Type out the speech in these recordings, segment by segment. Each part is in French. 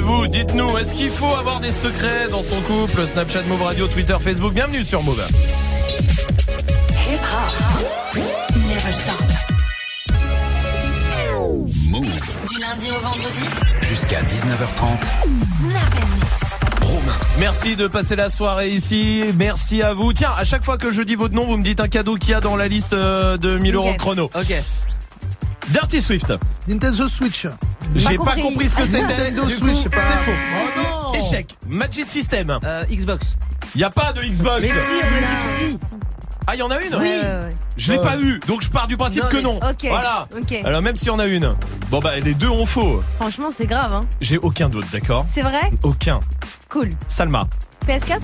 Et vous, dites-nous, est-ce qu'il faut avoir des secrets dans son couple Snapchat, Move Radio, Twitter, Facebook, bienvenue sur Move. Never stop. Move Du lundi au vendredi. jusqu'à 19h30. Snap and mix. Romain, Merci de passer la soirée ici. Merci à vous. Tiens, à chaque fois que je dis votre nom, vous me dites un cadeau qu'il y a dans la liste euh, de 1000 euros chrono. Ok. Dirty Swift. Nintendo Switch. J'ai pas compris. compris ce que c'était. Nintendo Switch, c'est pas. c'est faux. Oh non Échec. Magic System. Euh, Xbox. Y a pas de Xbox. Mais Si, on a dit que si. Ah, y en a une ouais. Je l'ai pas eu, donc je pars du principe Non, que mais- non. Ok. Voilà. Ok. Alors même s'il y en a une. Bon bah les deux ont faux. Franchement, c'est grave, hein. J'ai aucun doute, d'accord C'est vrai Aucun. Cool. Salma. PS4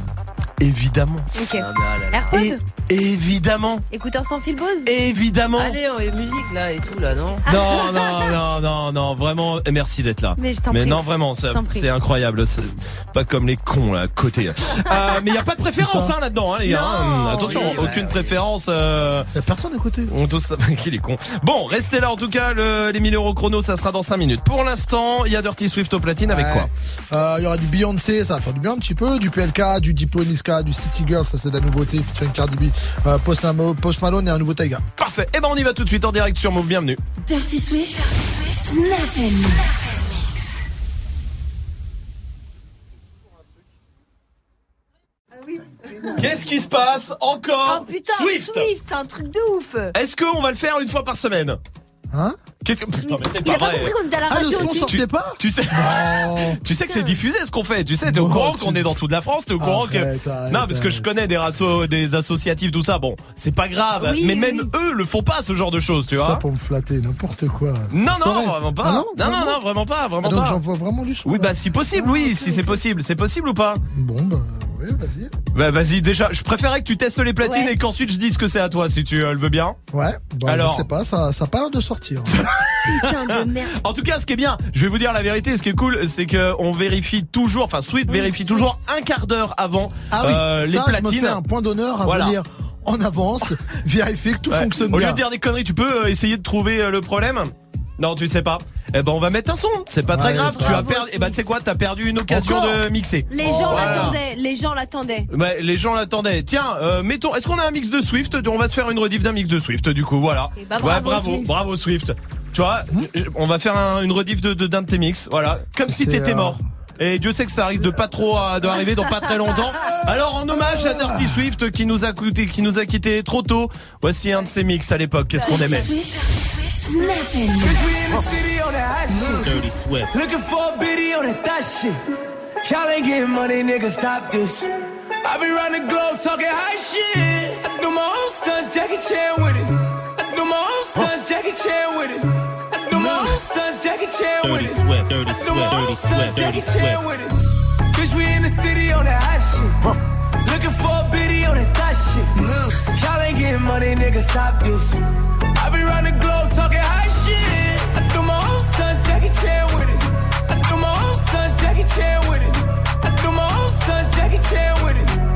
Évidemment. Ok. Ah, bah, là, là. AirPod Évidemment. Écouteur sans fil Bose Évidemment. Allez, on est musique là et tout là, non Non, non, non, non, non, vraiment, et merci d'être là. Mais je t'en Mais prie. non, vraiment, ça- c'est incroyable. C'est pas comme les cons là à côté. Euh, mais il y a pas de préférence hein, là-dedans, hein, les gars. Non. hein. Attention, Oui, aucune préférence. Euh, Y'a personne à côté. on tous qui est con. Bon, restez là en tout cas. Le, les 1000 euros chrono, ça sera dans 5 minutes. Pour l'instant, il y a Dirty Swift au platine avec quoi? Euh, Il y aura du Beyoncé, ça va faire du bien un petit peu. Du PLK, du Diplo Niska, du City Girl, ça c'est de la nouveauté. Featuring Cardi B, euh, Post, Malo- Post Malone et un nouveau Taiga. Parfait. Et ben on y va tout de suite en direct sur Move. Bienvenue. Dirty Swift. Snap and mix. Qu'est-ce qui se passe encore? Oh putain, Swift. Swift, c'est un truc de ouf Est-ce qu'on va le faire une fois par semaine? Hein? Putain, mais c'est Il a pas vrai. compris qu'on était à la Ah, le radio son aussi. sortait pas Tu sais, Oh. tu sais que c'est diffusé ce qu'on fait. Tu sais, t'es au Bon, courant tu- qu'on est dans toute la France. T'es au courant que. Arrête, non, parce que je arrête. connais des rasso, des associatifs, tout ça. Bon, c'est pas grave. Oui, mais oui, même oui. eux le font pas ce genre de choses, tu Ça vois. pour me flatter, n'importe quoi. Non, Ça non, saurait. vraiment pas. Ah non, non, non, vraiment non, vraiment pas, vraiment Ah, donc pas. j'envoie vraiment du son. Oui, là. bah si possible, Ah, oui, ok, si c'est ok. possible, c'est possible ou pas? Bon, bah, oui, vas-y. Bah vas-y, déjà, je préférais que tu testes les platines Ouais. et qu'ensuite je dise que c'est à toi, si tu euh, le veux bien. Ouais, bah, Alors je sais pas, ça, ça a pas l'air de sortir. Putain de merde. En tout cas, ce qui est bien, je vais vous dire la vérité, ce qui est cool, c'est que on vérifie toujours, enfin Sweet Oui, vérifie toujours un quart d'heure avant Ah oui, euh, les je me platines. fais un point d'honneur à Voilà. venir en avance, vérifier que tout Ouais. fonctionne Au lieu bien. de dire des conneries, tu peux euh, essayer de trouver euh, le problème Non, tu sais pas. Eh ben, on va mettre un son. C'est pas très Ouais, grave. Tu as perdu. Eh ben, tu sais quoi? T'as perdu une occasion Encore de mixer. Les gens Voilà. l'attendaient, les gens l'attendaient. Ouais, les gens l'attendaient. Tiens, euh, mettons. Est-ce qu'on a un mix de Swift? On va se faire une rediff d'un mix de Swift. Du coup, voilà. Eh bah, ouais, bravo, bravo, Swift. bravo Swift. Tu vois, on va faire un- une rediff de d'un de, tes mix. Voilà, comme si t'étais euh, mort. Et Dieu sait que ça risque de pas trop euh, d'arriver dans pas très longtemps. Alors en hommage à Dirty Swift qui nous a coûté, qui nous a quitté trop tôt. Voici un de ses mix à l'époque. Qu'est-ce qu'on aimait. Dirty Swift. Looking for a biddy on that thot shit. Y'all ain't getting money, nigga, stop this. I be round the globe talking high shit. I do my own stunts, Jackie Chan with it. I do my own stunts, Jackie Chan with it. I do my own stunts, Jackie Chan with it. Swift, Dirty I do my own stunts, with it. Bitch, we in the city on that hot shit. Looking for a biddy on that thot shit. Y'all ain't getting money, nigga, stop this. I be round the globe talking high shit. I do my own stunts, Jackie Chan with it. I do my own stunts, Jackie Chan with it. I do my own stunts, Jackie Chan with it.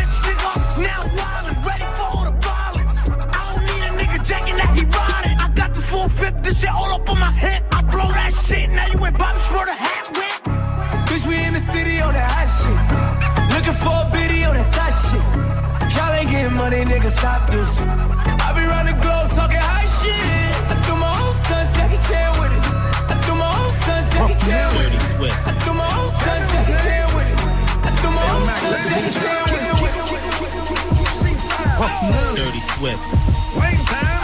shit all up on my hip. I blow that shit, now you ain't Bobby Schmurder hat whip. Bitch, we in the city on that hot shit. Looking for a biddy on that thot shit. Y'all ain't getting money, nigga, stop this. I be round the globe talking high shit. I do my own stunts, Jackie Chan with it. I do my own stunts, Jackie Chan with it. I do my own stunts, Jackie Chan with it. I do my own stunts, Jackie Chan with it. Dirty Swift. Wait time.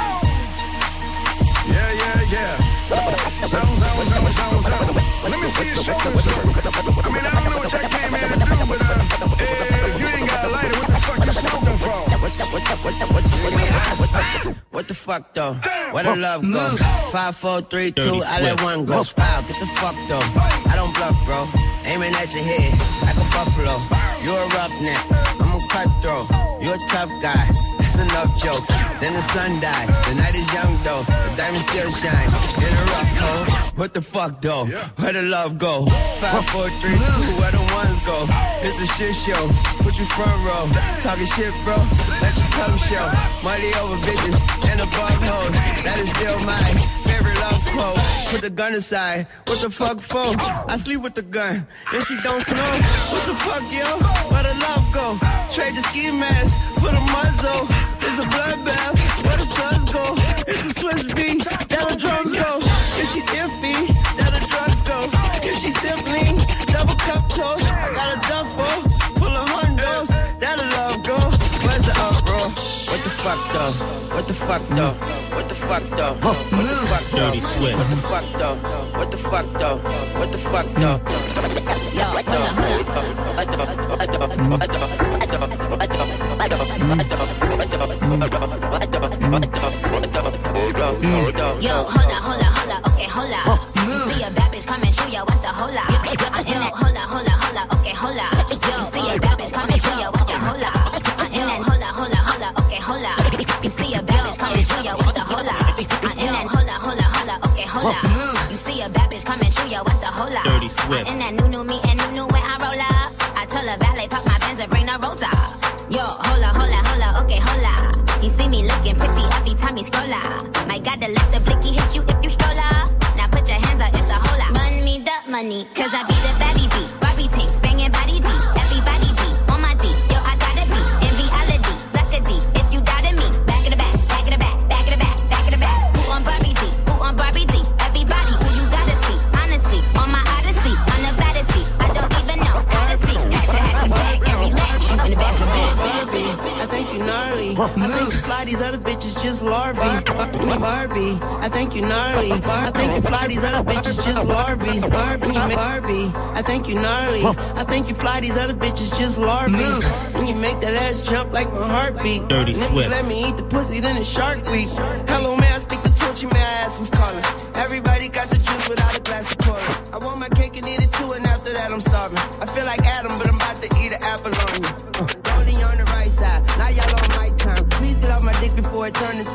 Let me see you shoulders. I mean, I don't know what y'all came here to do, but uh, eh, if you ain't got a lighter, what the fuck you smoking for? What the fuck though? Where the love go? Five, four, three, two, I let one go. Wow, get the fuck though. I don't bluff, bro. Aiming at your head like a buffalo. You a roughneck, I'm a cutthroat. You a tough guy. That's enough jokes. Then the sun died, the night is young though. The diamond still shine in a rough hole. What the fuck though? Where the love go? Five, four, three, two, where the ones go? It's a shit show. Put you front row. Talking shit, bro. Let your tongue show. Money over bitches and above hoes. That is still my favorite love quote. Put the gun aside. What the fuck for? I sleep with the gun. And she don't snow. What the fuck, yo? Where the love go? Trade the ski mask for the muzzle. It's a bloodbath. Where the suns go? It's a Swiss beat. There the drums go. If she's iffy, there the drugs go. If she's simply double cup toast, I got a duffel fuck though? What the fuck though? What the fuck though? What the fuck though? Dirty Swift. What the fuck though? What the fuck though? What the fuck though? Yo, hold up, hold up, think you gnarly. I think you fly these other bitches just larvae. Barbie, Barbie, I think you gnarly. I think you fly these other bitches just larvae. When you make that ass jump like my heartbeat. Dirty And if Swift. you let me eat the pussy, then it's Shark Week. Hello, man,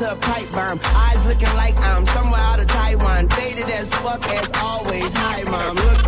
into a pipe bomb. Eyes looking like I'm somewhere out of Taiwan. Faded as fuck as always. Hi, mom, look,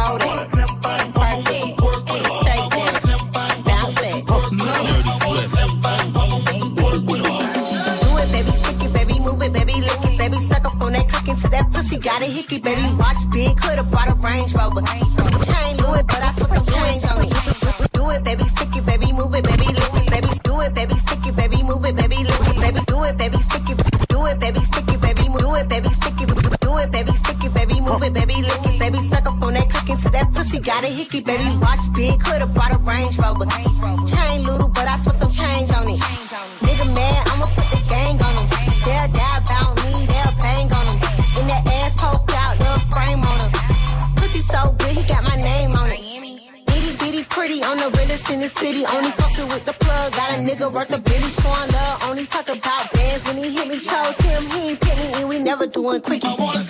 Roll. Bounce that. Dirty Swift. Do it, baby, stick it, baby, move it, baby, lick it, baby, suck up on that click into that pussy, got a hickey, baby, watch big, could've brought a Range Rover. Chain Louis, but I spent some change that pussy got a hickey, baby. Watch big, could've brought a Range Rover. Chain little, but I spent some change on it. Nigga mad, I'ma put the gang on him. They'll die about me, they'll bang on him. In that ass poke out, the frame on him. Pussy so good, he got my name on it. Itty bitty pretty, on the realest in the city. Only fuckin' with the plug, got a nigga worth a billy showing love. Only talk about bands when he hit me, chose him, he ain't pick me, and we never doing quickie. I wanna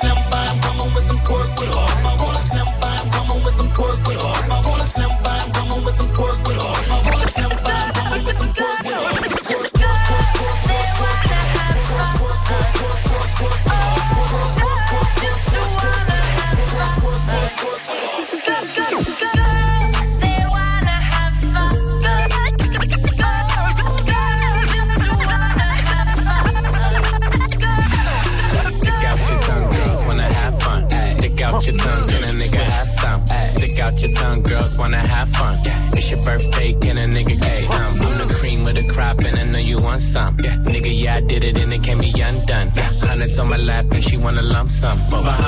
something. Bye.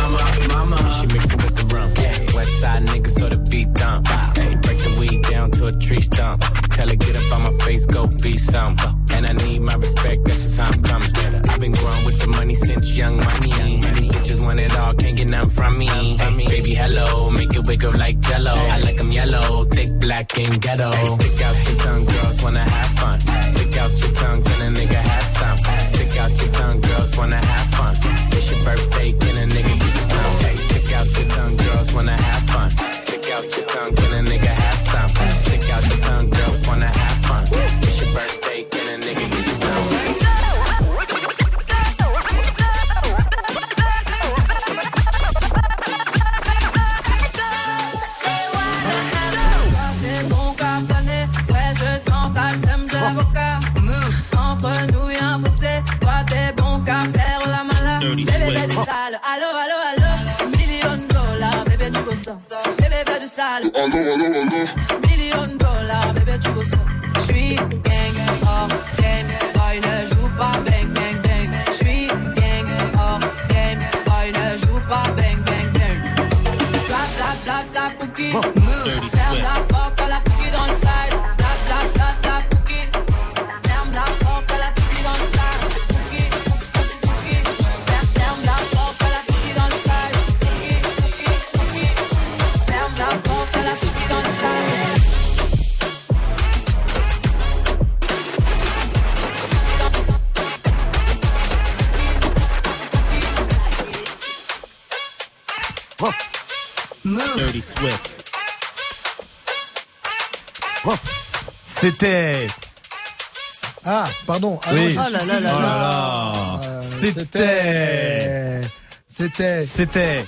C'était. C'était. C'était.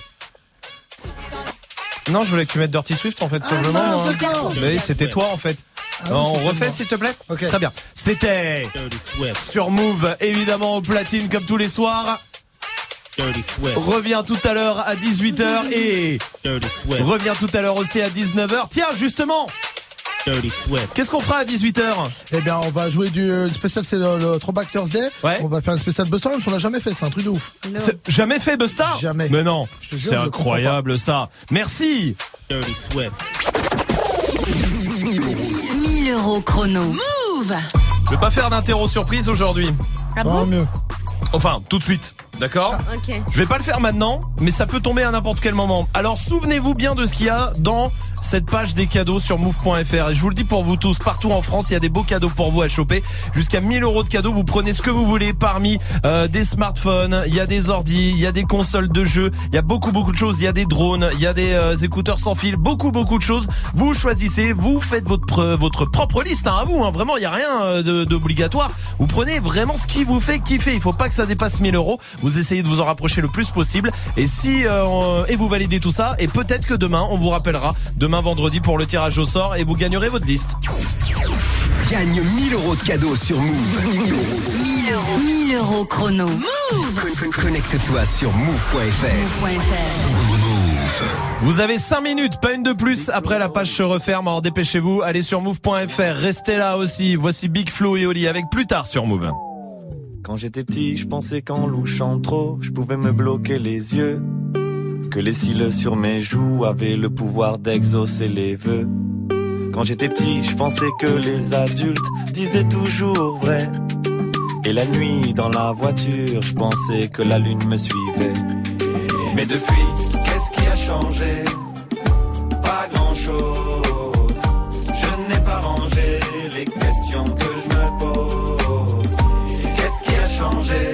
Non, je voulais que tu mettes Dirty Swift en fait, simplement. mince, hein. Mais c'était toi en fait. Ah oui, on refait s'il te plaît Très bien. C'était sur Move, évidemment au platine comme tous les soirs. Reviens tout à l'heure à 18h et reviens tout à l'heure aussi à 19h. Tiens, justement, qu'est-ce qu'on fera à 18h Eh bien, on va jouer du euh, spécial, c'est le, le Throwback Thursday. On va faire un spécial Buster, même si on l'a jamais fait, c'est un truc de ouf. C'est- Jamais fait Busta Jamais. Mais non, te jure, c'est incroyable ça. Merci. 1000 euros chrono. Move Je vais pas faire d'interro surprise aujourd'hui. Ah bon mieux. Enfin, tout de suite. D'accord Ok. Je vais pas le faire maintenant, mais ça peut tomber à n'importe quel moment. Alors souvenez-vous bien de ce qu'il y a dans cette page des cadeaux sur move.fr. Et je vous le dis pour vous tous, partout en France, il y a des beaux cadeaux pour vous à choper. Jusqu'à 1000 euros de cadeaux, vous prenez ce que vous voulez parmi euh, des smartphones, il y a des ordis, il y a des consoles de jeux, il y a beaucoup beaucoup de choses, il y a des drones, il y a des euh, écouteurs sans fil, beaucoup beaucoup de choses. Vous choisissez, vous faites votre votre propre liste hein, à vous. Hein. Vraiment, il y a rien euh, d'obligatoire. Vous prenez vraiment ce qui vous fait kiffer. Il faut pas que ça dépasse 1000 euros. Vous essayez de vous en rapprocher le plus possible. Et si euh, et vous validez tout ça, et peut-être que demain on vous rappellera demain vendredi pour le tirage au sort et vous gagnerez votre liste. Gagne 1000 euros de cadeaux sur Move. 1000 euros. 1000 euros. 1000 euros chrono. Move Con- con- Connecte-toi sur move.fr. Vous avez 5 minutes, pas une de plus. Après la page se referme. Alors dépêchez-vous. Allez sur move.fr. Restez là aussi. Voici Big Flo et Oli avec plus tard sur Move. Quand j'étais petit, je pensais qu'en louchant trop, je pouvais me bloquer les yeux que les cils sur mes joues avaient le pouvoir d'exaucer les vœux. Quand j'étais petit, je pensais que les adultes disaient toujours vrai. Et la nuit dans la voiture, je pensais que la lune me suivait. Mais depuis, qu'est-ce qui a changé? Pas grand-chose. Je n'ai pas rangé les questions que je me pose. Qu'est-ce qui a changé?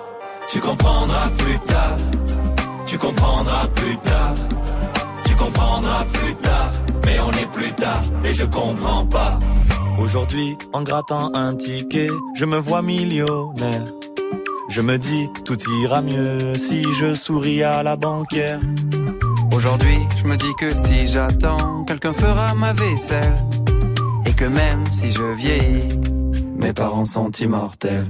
Tu comprendras plus tard. Tu comprendras plus tard. Tu comprendras plus tard. Mais on est plus tard et je comprends pas. Aujourd'hui, en grattant un ticket, je me vois millionnaire. Je me dis, tout ira mieux si je souris à la banquière. Aujourd'hui, je me dis que si j'attends, quelqu'un fera ma vaisselle. Et que même si je vieillis, mes parents sont immortels.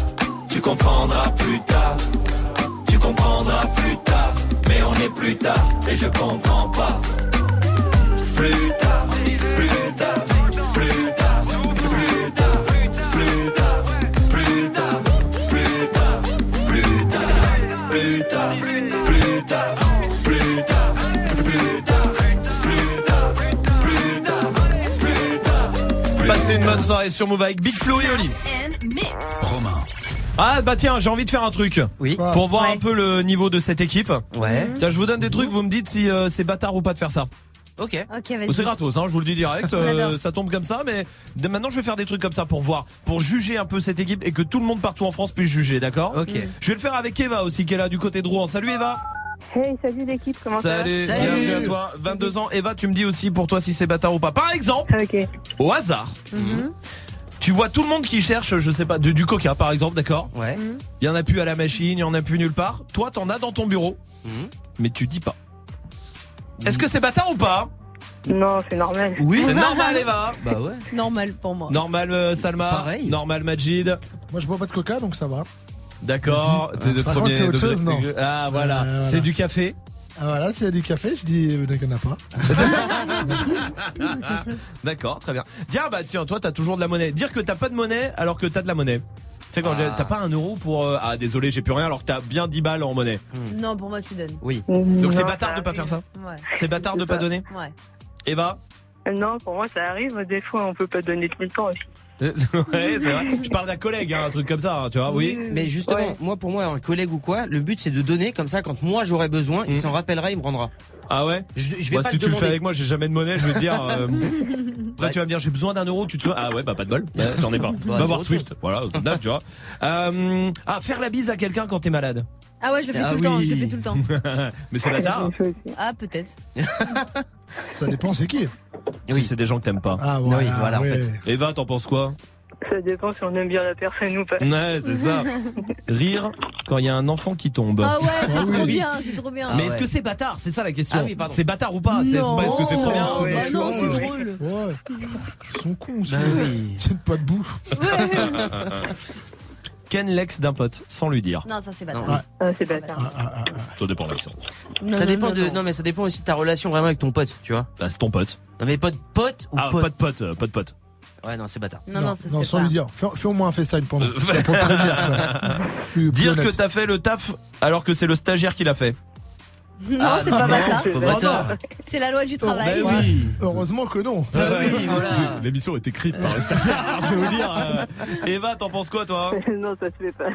Tu comprendras plus tard. Tu comprendras plus tard. Mais on est plus tard et je comprends pas. Plus tard, plus tard, plus tard, plus tard, plus tard, plus tard, plus tard, plus tard, plus tard, plus tard, plus tard, plus tard, plus tard, plus tard, plus tard. Passez une bonne soirée sur Move avec Big Flo et Oli. Romain. Ah bah tiens, j'ai envie de faire un truc. Oui. Pour voir Ouais. un peu le niveau de cette équipe. Ouais. Tiens, je vous donne des trucs, vous me dites si euh, c'est bâtard ou pas de faire ça. Ok. Ok, vas-y. C'est gratos, hein, je vous le dis direct. Euh, ça tombe comme ça, mais de maintenant je vais faire des trucs comme ça pour voir, pour juger un peu cette équipe et que tout le monde partout en France puisse juger, d'accord Ok. Je vais le faire avec Eva aussi, qui est là du côté de Rouen. Salut Eva. Hey, salut l'équipe, comment Salut, ça va bienvenue à toi. 22 ans. Eva, tu me dis aussi pour toi si c'est bâtard ou pas. Par exemple, Ok. au hasard, Mhm. Tu vois tout le monde qui cherche, je sais pas, de- du coca par exemple, d'accord Ouais. Il y en a plus à la machine, il y en a plus nulle part. Toi, t'en as dans ton bureau, Mhm. mais tu dis pas. Est-ce que c'est bâtard ou pas Non, c'est normal. Oui, c'est normal, Eva. Bah ouais. Normal pour moi. Normal, euh, Salma. Pareil. Normal, Majid. Moi, je bois pas de coca, donc ça va. D'accord. T'es de contre, autre chose, non. Ah voilà. Euh, voilà. C'est du café. Ah, voilà, s'il y a du café, je dis, euh, qu'il n'y en a pas. D'accord, très bien. Tiens, bah tiens, toi t'as toujours de la monnaie. Dire que t'as pas de monnaie alors que t'as de la monnaie. Tu sais quand Ah. j'ai- t'as pas un euro pour euh, ah désolé j'ai plus rien alors que t'as bien 10 balles en monnaie. Non, pour moi, tu donnes. Oui. Donc c'est bâtard de pas faire ça. Ouais. C'est bâtard de pas donner. Ouais. Eva. Non, pour moi, ça arrive. Des fois, on peut pas donner tout le temps aussi. ouais c'est vrai. Je parle d'un collègue hein, un truc comme ça hein, tu vois oui. Mais justement, Ouais. moi pour moi, un collègue ou quoi, le but c'est de donner comme ça. Quand moi j'aurai besoin, il Mm. s'en rappellera, il me rendra. Ah ouais. Je, je vais pas si te tu le fais avec moi, j'ai jamais de monnaie, je vais te dire. euh, tu vas me dire, j'ai besoin d'un euro, tu te souviens? Ah ouais, bah pas de bol, j'en ai pas. Bah, Va voir Swift, voilà, tu vois. Euh, ah, faire la bise à quelqu'un quand t'es malade. Ah ouais, je le fais Ah tout le temps. Je oui. le fais tout le temps. Mais c'est bâtard. Fais aussi. Ah, peut-être. Ça dépend, c'est qui Si c'est des gens que t'aimes pas. Ah, voilà. Oui, voilà, en ouais. fait. Eva, t'en penses quoi? Ça dépend si on aime bien la personne ou pas. Ouais, c'est ça. Rire quand il y a un enfant qui tombe. Ah ouais, c'est Ah trop oui. bien, c'est trop bien. Ah Mais ouais. est-ce que c'est bâtard? C'est ça la question. Ah oui, pardon. c'est bâtard ou pas? C'est c'est pas est-ce que c'est trop bien? Non, Ouais, bah non, c'est ouais. drôle. Ouais. Ils sont cons, Bah ceux-là. oui. Ils tiennent pas debout. Ken l'ex d'un pote, sans lui dire. Non, ça c'est bâtard. Non. Ah, c'est bâtard. Ah, ah, ah, ah. Ça dépend de l'accent. Non, ça non, dépend non, de. non. Non mais ça dépend aussi de ta relation vraiment avec ton pote, tu vois. Bah, c'est ton pote. Non mais pote, pote ou Ah, pote. pas de pote, euh, pas de pote. Ouais non c'est bâtard. Non, non, ça non c'est sans pas. lui dire. Fais, fais au moins un FaceTime. Euh, pour te prévenir. quoi. Plus- plus Dire que t'as fait le taf alors que c'est le stagiaire qui l'a fait. Non, Ah, c'est pas bâtard. c'est pas bâtard. C'est la loi du travail. Ben oui. Heureusement que non. Ah oui, voilà. L'émission est écrite par les stagiaires, alors je vais vous dire. euh, Eva, t'en penses quoi, toi Non, ça se fait pas.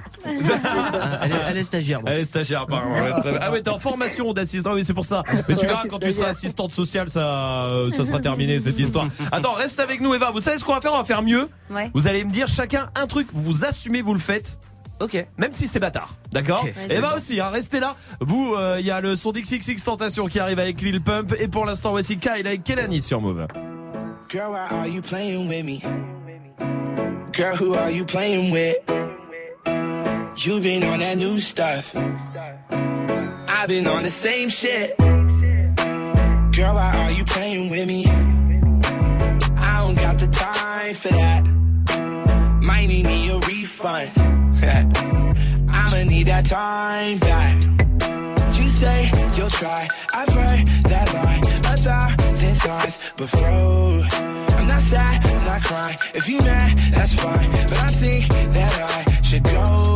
elle, est, elle est stagiaire. Elle est stagiaire, apparemment. Ouais, très bien. Ah ouais, t'es en formation d'assistant, oui, c'est pour ça. Mais tu verras, quand tu seras assistante sociale, ça, euh, ça sera terminé, cette histoire. Attends, reste avec nous, Eva. Vous savez ce qu'on va faire? On va faire mieux. Ouais. Vous allez me dire chacun un truc, vous assumez, vous le faites. Ok. Même si c'est bâtard, d'accord Ok. Eva aussi, hein, restez là. Vous, euh, il y a le son d'XXX Tentation qui arrive avec Lil Pump. Et pour l'instant, voici Kyle avec Kelani sur Move. Girl, why are you playing with me? Girl, who are you playing with? You been on that new stuff. I've been on the same shit. Girl, why are you playing with me? I don't got the time for that. Might need me a refund. I'ma need that time back. You say you'll try. I've heard that line a thousand times before. I'm not sad, I'm not crying. If you mad, that's fine. But I think that I should go.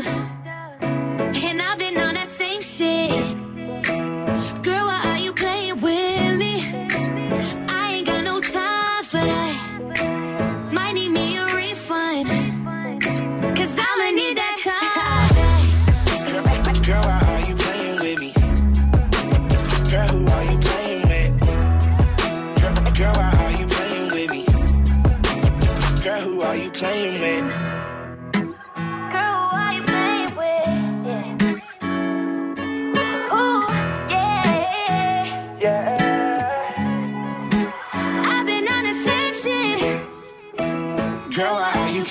stuff, and I've been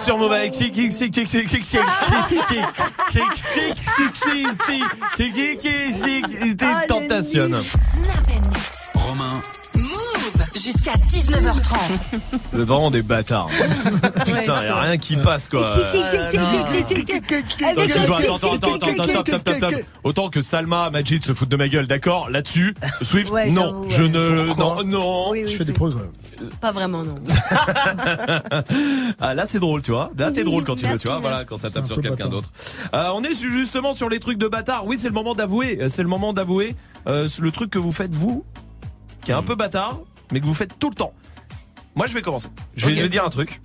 sur Move avec Tentation. Romain. Jusqu'à 19h30. Vraiment des bâtards. Putain, y'a rien qui passe quoi. Autant que Salma, Majid se foutent de ma gueule, d'accord Là-dessus, Swift, non, je ne. Non, non. Je fais des progrès. Pas vraiment, non. Ah là c'est drôle tu vois. Là t'es drôle quand tu veux tu vois. Voilà quand ça tape sur quelqu'un d'autre. Euh, On est justement sur les trucs de bâtard. Oui c'est le moment d'avouer Euh, C'est le moment d'avouer euh, Le truc que vous faites vous Qui est un peu bâtard Mais que vous faites tout le temps. Moi je vais commencer. Je vais, Ok. je vais dire un truc.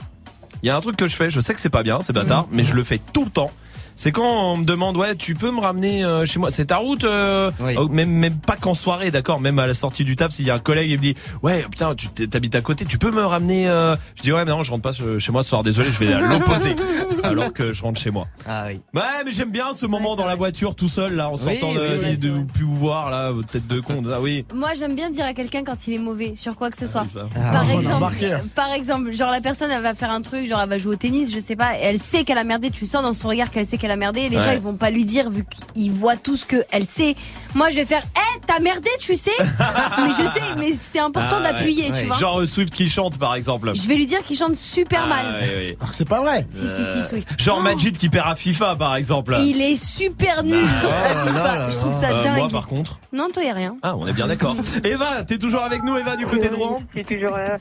Il y a un truc que je fais Je sais que c'est pas bien C'est bâtard Mais je le fais tout le temps c'est quand on me demande ouais tu peux me ramener euh, chez moi c'est ta route euh, Oui. oh, même même pas qu'en soirée d'accord même à la sortie du taf s'il y a un collègue et me dit ouais putain tu t'es- t'habites à côté tu peux me ramener euh... je dis ouais mais non je rentre pas chez moi ce soir désolé je vais à l'opposé alors que je rentre chez moi Ah oui. ouais mais j'aime bien ce moment dans la voiture tout seul là en sortant oui, de, oui, de, de plus vous voir là votre tête de con ah oui Moi, j'aime bien dire à quelqu'un quand il est mauvais sur quoi que ce soit. oui, ça. Ah, Par exemple, par exemple, genre la personne elle va faire un truc, genre elle va jouer au tennis, je sais pas, et elle sait qu'elle a merdé, tu sens dans son regard qu'elle sait qu'elle a merdé, et les Ouais. gens ils vont pas lui dire vu qu'ils voient tout ce qu'elle sait. Moi je vais faire, hé, t'as merdé, tu sais Mais je sais, mais c'est important Ah, d'appuyer, Ouais. tu vois. genre euh, Swift qui chante par exemple Je vais lui dire qu'il chante super Ah, mal. ouais. Alors que c'est pas vrai. Si, si, si, Swift. genre Oh, Majid qui perd à FIFA par exemple Il est super nul. à FIFA. je trouve ça Euh, dingue. moi par contre Non, toi y a rien. ah on est bien d'accord Eva t'es toujours avec nous Eva du côté Rouen C'est toujours là.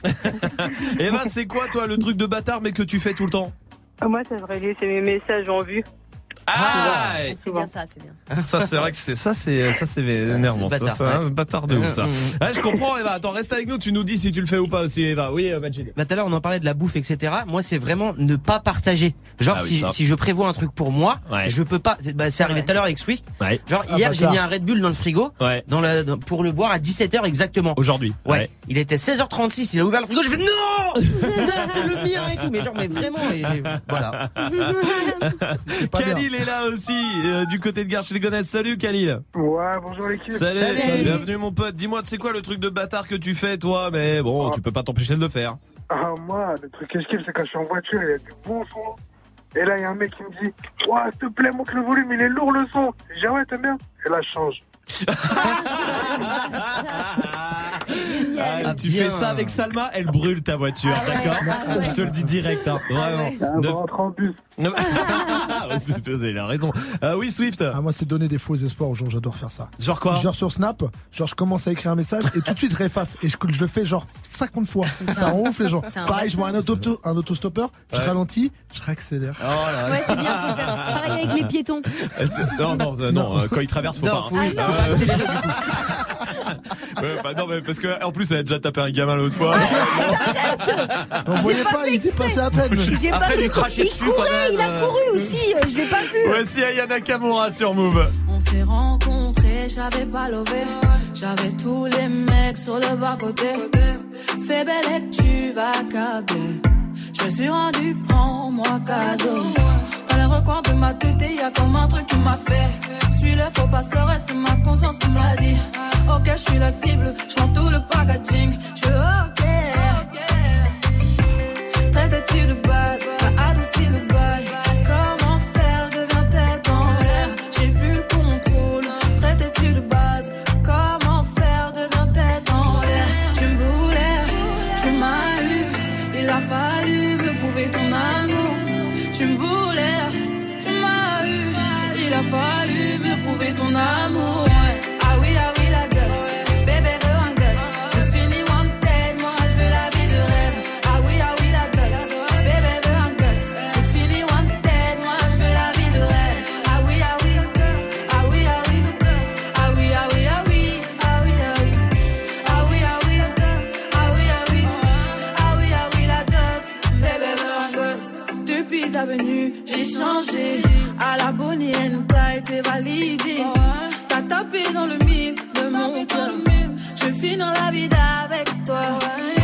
Eva c'est quoi toi le truc de bâtard mais que tu fais tout le temps? Moi, ça devrait laisser mes messages en vue. Ah, C'est bien ça, c'est bien. ça c'est vrai que c'est ça c'est ça c'est énervant ça c'est un bâtard de ouf ça. Mm, mm. Ouais, je comprends Eva attends reste avec nous tu nous dis si tu le fais ou pas aussi Eva oui euh, Majid Bah tout à l'heure on en parlait de la bouffe etc. Moi c'est vraiment ne pas partager. Genre Ah oui, si, si je prévois un truc pour moi, Ouais. je peux pas. Bah, c'est arrivé tout à l'heure avec Swift. ouais Genre Ah, hier j'ai mis un Red Bull dans le frigo ouais dans la, dans- pour le boire à 17h exactement. aujourd'hui Ouais. Il était 16h36, il a ouvert le frigo, je fais non, non c'est le mien et tout, mais genre mais vraiment et voilà. Khalil est là aussi euh, du côté de Gare chez les Gonesse salut Khalil Ouais, bonjour l'équipe. Salut, Salut. bienvenue mon pote dis-moi c'est quoi le truc de bâtard que tu fais toi mais bon tu peux pas t'empêcher de le faire Ah, moi, le truc que je kiffe, c'est quand je suis en voiture, il y a du bon son. Et là, il y a un mec qui me dit Ouais, s'il te plaît, monte le volume, il est lourd le son. Je dis Ah ouais, t'aimes bien? Et là, je change. Ah, tu bien. fais ça avec Salma, elle brûle ta voiture, Ah ouais, d'accord ah ouais. Je te le dis direct, hein, vraiment. Ah, Ne- rentre en bus. Il a raison. Euh, oui, Swift. Ah, moi, c'est donner des faux espoirs aux gens, j'adore faire ça. Genre quoi Genre sur Snap, genre je commence à écrire un message et tout de suite je réefface et je, je le fais genre 50 fois. Ça rend ouf les gens. Pareil, je vois un, auto, un autostoppeur, je Ouais. ralentis, je réaccélère. Oh là là. Ouais, c'est bien, faut le faire. Pareil avec les piétons. Non, non, euh, non, euh, quand il traverse, faut Non, pas. faut- hein. Ouais, bah non, mais parce que en plus, elle a déjà tapé un gamin l'autre fois. On voyait pas il dépassait à peine. J'ai pas Après, vu. il dessus, courait, quand même, il a couru aussi. euh, Je l'ai pas vu. Voici Ayana Nakamura sur Move. On s'est rencontrés, j'avais pas levé. J'avais tous les mecs sur le bas-côté. Fais belle et tu vas câbler. Je me suis rendu, prends-moi cadeau les recoins de ma tête, y'a comme un truc qui m'a fait. Suis le faux pas le reste, c'est ma conscience qui me l'a dit. Ok, je suis la cible, je tout le packaging. Je ok. Traite-tu de base, t'as adouci le bail. changé. À la Bonnie t'as été validée. T'as tapé dans le mille de mon cœur. Je finis dans la vie avec toi.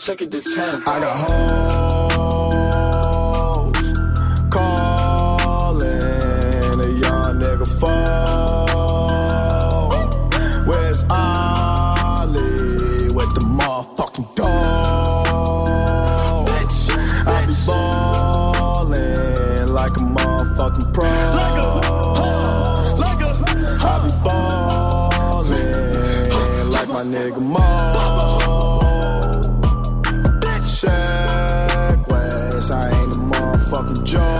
might take it to 10. I got hoes calling a young nigga fall. Where's Ollie with the motherfucking dog? I be balling like a motherfucking pro. Like be ballin' like my nigga Mo. the.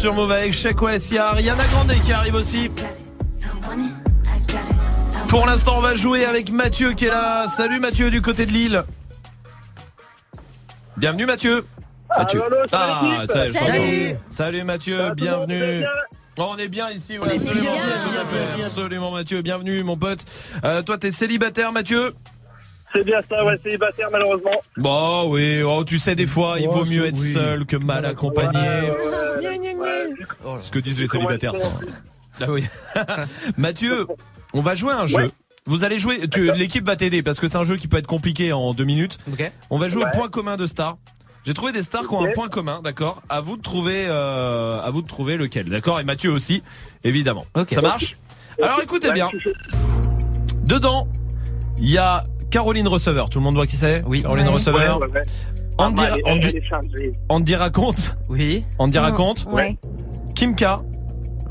Sur Move avec Check West, il y a Ariana Grande qui arrive aussi. Pour l'instant, on va jouer avec Mathieu qui est là. Salut Mathieu du côté de Lille. Bienvenue Mathieu. Mathieu. allô, salut ah, l'équipe. salut. Salut. Salut Mathieu, monde, bienvenue. Oh, on est bien ici, ouais, On est absolument, bien. tout à fait, absolument Mathieu, bienvenue mon pote. Euh, toi t'es célibataire Mathieu? C'est bien ça, ouais, célibataire malheureusement. Bon oui, oh, tu sais des fois il Oh, vaut mieux c'est- être oui. seul que mal accompagné. Ouais, C'est ce que disent les célibataires ça. Ah oui. Mathieu, on va jouer à un jeu. Ouais. Vous allez jouer, l'équipe va t'aider parce que c'est un jeu qui peut être compliqué en deux minutes. On va jouer Ouais. au point commun de stars. J'ai trouvé des stars qui ont un point commun, d'accord. À vous de trouver, euh, à vous de trouver lequel, d'accord. Et Mathieu aussi, évidemment. Ça marche. Alors écoutez bien. Dedans, il y a Caroline Receveur. Tout le monde voit qui c'est? Oui. Caroline Ouais. Receveur. Ouais, ouais, ouais. Andy, Ah, bah, Andy-. Andy raconte. Oui. Andy raconte. Ouais. Kimka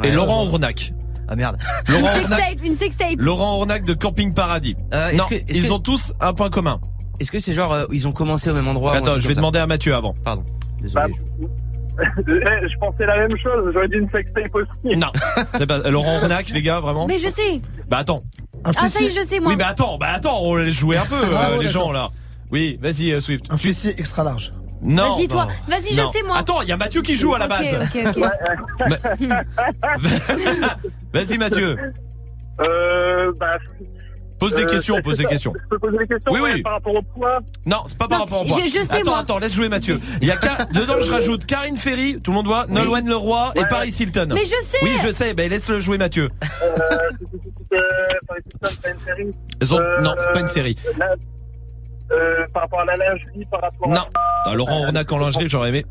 et. Laurent Ournac. Ah merde. Laurent Une Ournac. sextape, une sextape. Laurent Ornac de Camping Paradis. Euh, non, que- ils que- ont tous un point commun. Est-ce que c'est genre euh, ils ont commencé au même endroit un Attends, je vais ça demander à Mathieu avant. Pardon. Désolé. eh, je pensais la même chose, j'aurais dit une sextape aussi. Non, c'est pas Laurent Ornac, les gars, vraiment. Mais je sais. Bah attends. Ah, ça y est, je sais, moi. Oui, mais attends, bah attends, on laisse jouer un peu Ah, euh, ouais, les gens là. Oui, vas-y euh, Swift. Un fessier extra large. Non. Vas-y, toi. Vas-y, je sais, moi. Attends, il y a Mathieu qui joue à la base. ok, ok. Vas-y Mathieu. Euh, bah, Pose des euh, questions, pose des ça- questions. Je peux poser des questions Oui, oui. par rapport au poids Non, c'est pas par rapport au poids. je- je sais, attends, moi. attends, laisse jouer Mathieu. Il y a qu'un- dedans je rajoute Karine Ferry, tout le monde voit, Nolwenn Leroy et. Paris Hilton. Mais je sais. Oui, je sais, ben laisse-le jouer Mathieu. euh, c'est- euh, par exemple, c'est pas une série. Ont- Euh, Non, c'est pas une série. la- euh, par rapport à la lingerie, par rapport Non. à... Ah, Laurent Ornac en lingerie, j'aurais aimé.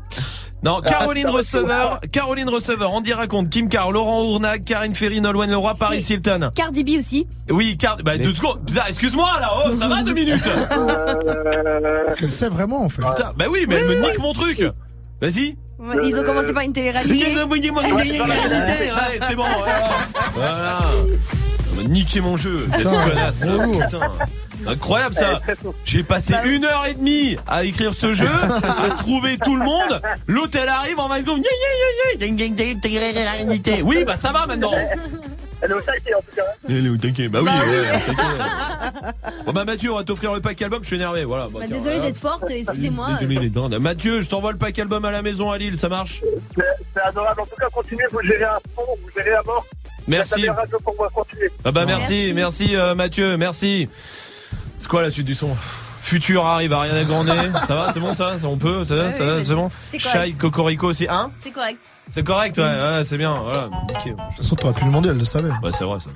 Non, Caroline Receveur, Caroline Receveur, Andy raconte, Kim Carr, Laurent Ournac, Karine Ferry, Nolwenn Leroy, Paris Hilton. Cardi B aussi. Oui, Car... bah, deux secondes. Putain, excuse-moi là, oh, ça va deux minutes. Euh, Qu'elle sait vraiment en fait. Putain, bah oui, mais elle me nique mon truc. Vas-y. Ils ont commencé par une télé-réalité. Ouais, c'est bon. Voilà. Voilà. On m'a niqué mon jeu. Cette Putain, connasse. là, relou. Putain. Incroyable ça J'ai passé une heure et demie à écrire ce jeu, à trouver tout le monde. L'hôtel arrive en 20 secondes. Oui, bah ça va maintenant. Elle est au taquet en tout cas. Elle est au taquet, bah oui, ouais. Bon bah Mathieu, on va t'offrir le pack album, je suis énervé, voilà. Désolé d'être forte, excusez-moi. Mathieu, je t'envoie le pack album à la maison à Lille, ça marche C'est adorable, en tout cas continuez, vous gérez à fond, vous gérez à mort. Merci. Pour moi. Ah bah merci, merci, Mathieu, merci. C'est quoi la suite du son Futur arrive, Ariana Grande, ça va, c'est bon ça On peut, ça, va, Ouais, ça oui, c'est bon C'est correct. Shai, Cocorico aussi, hein C'est correct. C'est correct, ouais, ouais, c'est bien, voilà, nickel. De toute façon, t'aurais pu le demander, elle le savait. Bah c'est vrai ça.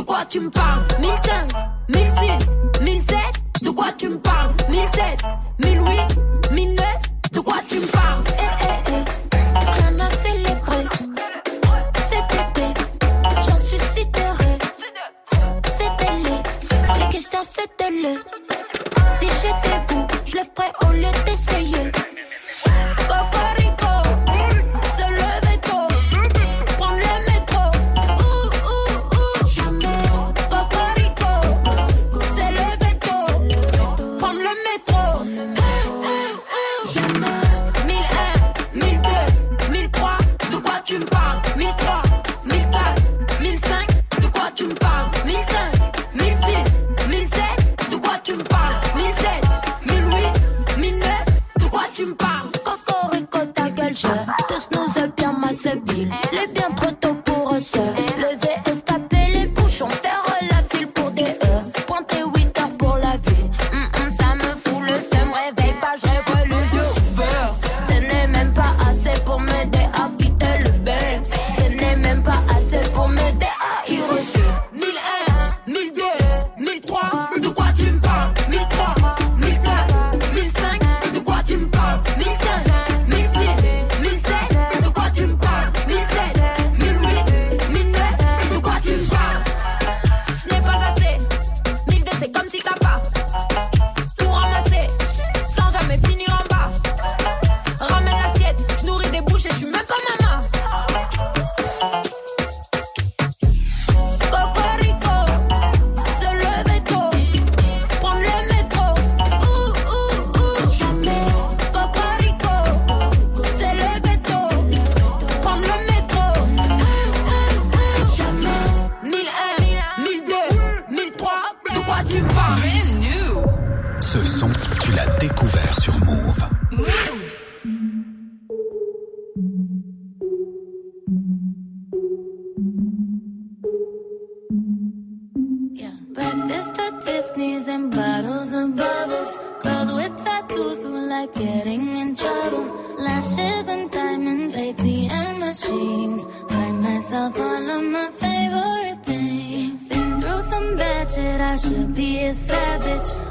De quoi tu me parles? 1005, 1006, 1007, de quoi tu me parles? 1007, 1008, 1009, de quoi tu me parles? Eh, eh, eh, rien à célébrer. Cet été, j'en suis sidérée. C'était les, questions c'était le. Si j'étais vous, je le ferais au lieu d'essayer. Ce son, tu l'as découvert sur. Move. Breakfast at Tiffany's and bottles of bubbles. Girls with tattoos who like getting in trouble. Lashes and diamonds, ATM machines. Buy myself all of my favorite things. Been through some bad shit, I should be a savage.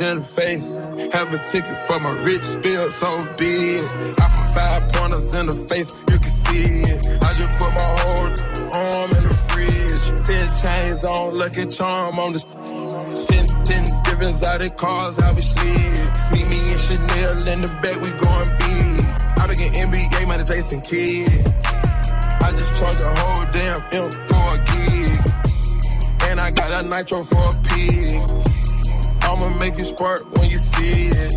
in the face. Have a ticket for my rich spill, so be it. I put five pointers in the face, you can see it. I just put my whole arm in the fridge. Ten chains on, lucky charm on the Ten, ten different exotic cars, how we slid. Meet me in Chanel in the back, we going big. I getting NBA, man, Jason Kidd. I just charge a whole damn M for a gig. And I got that nitro for a pig. Make it spark when you see it.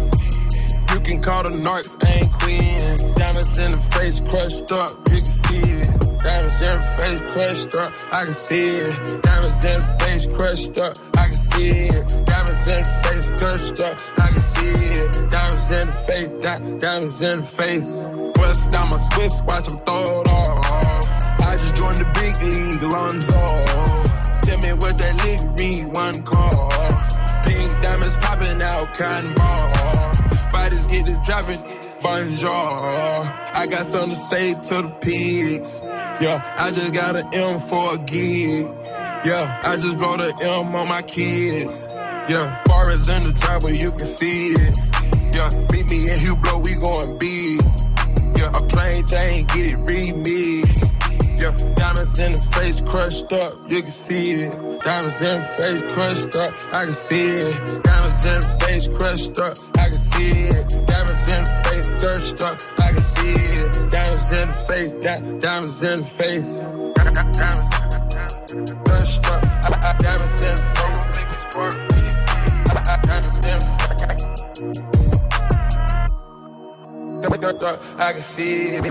You can call the narcs, ain't queen. Diamonds in the face, crushed up, you can see it. Diamonds in the face, crushed up, I can see it. Diamonds in the face, crushed up, I can see it. Diamonds in the face, crushed up, I can see it. Diamonds in the face, di- diamonds in the face. Bust down my Swiss, watch them throw it off. I just joined the big league, Lonzo. Tell me what that lick mean, one call. Cotton ball. Bodies get to dropping, bonjour. I got something to say to the pigs. Yeah, I just got an M for a gig. Yeah, I just blow the M on my kids. Yeah, far as in the driveway, you can see it. Yeah, meet me in Hublot, we going big. Yeah, a plain Jane, get it remixed. Yeah, diamonds in the face crushed up, you can see it. Diamonds in the face crushed up, I can see it. Diamonds in the face crushed up, I can see it. Diamonds in the face crushed up, I can see it. Diamonds in the face, di- diamonds in the face. Crushed up, diamonds in the face, I- Diamonds in the face. I can see it.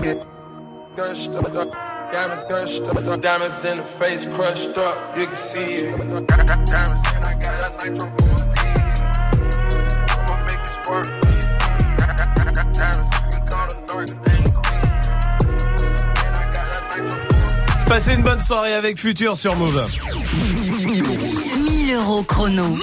Diamonds gushed up. Diamonds in the face crushed up. You can see it. Diamonds and I got nitro Passez une bonne soirée avec Futur sur Move. 1000 euros chrono.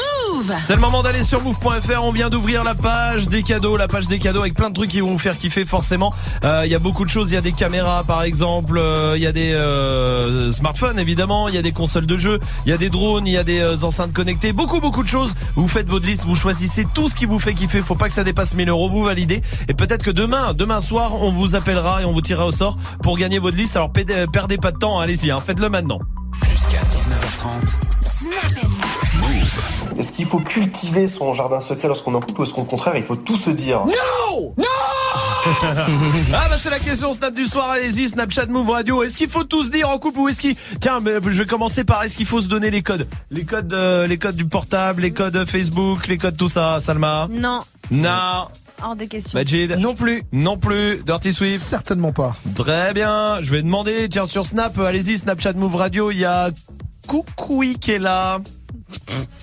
Move C'est le moment d'aller sur move.fr. On vient d'ouvrir la page des cadeaux, la page des cadeaux avec plein de trucs qui vont vous faire kiffer forcément. Euh, Il y a beaucoup de choses. Il y a des caméras par exemple. euh, Il y a des euh, smartphones évidemment. Il y a des consoles de jeux. Il y a des drones. Il y a des euh, enceintes connectées. Beaucoup beaucoup de choses. Vous faites votre liste. Vous choisissez tout ce qui vous fait kiffer. Faut pas que ça dépasse 1000 euros. Vous validez. Et peut-être que demain, demain soir, on vous appellera et on vous tirera au sort pour gagner votre liste. Alors perdez, perdez pas de temps. Allez-y. Hein, Faites-le maintenant. Jusqu'à 19h30. Est-ce qu'il faut cultiver son jardin secret lorsqu'on est en couple ou est-ce qu'au contraire il faut tout se dire? Non! Non! Ah bah c'est la question Snap du soir, allez-y, Snapchat Move Radio. Est-ce qu'il faut tous dire en couple ou est-ce qu'il... Tiens, mais je vais commencer par est-ce qu'il faut se donner les codes? Les codes euh, les codes du portable, les codes Facebook, les codes tout ça, Salma? Non, Non. Hors de question. Majid Non plus. Non plus. Dirty Swift? Certainement pas. Très bien, je vais demander, tiens sur Snap, euh, allez-y, Snapchat Move Radio, il y a Coucoui qui est là.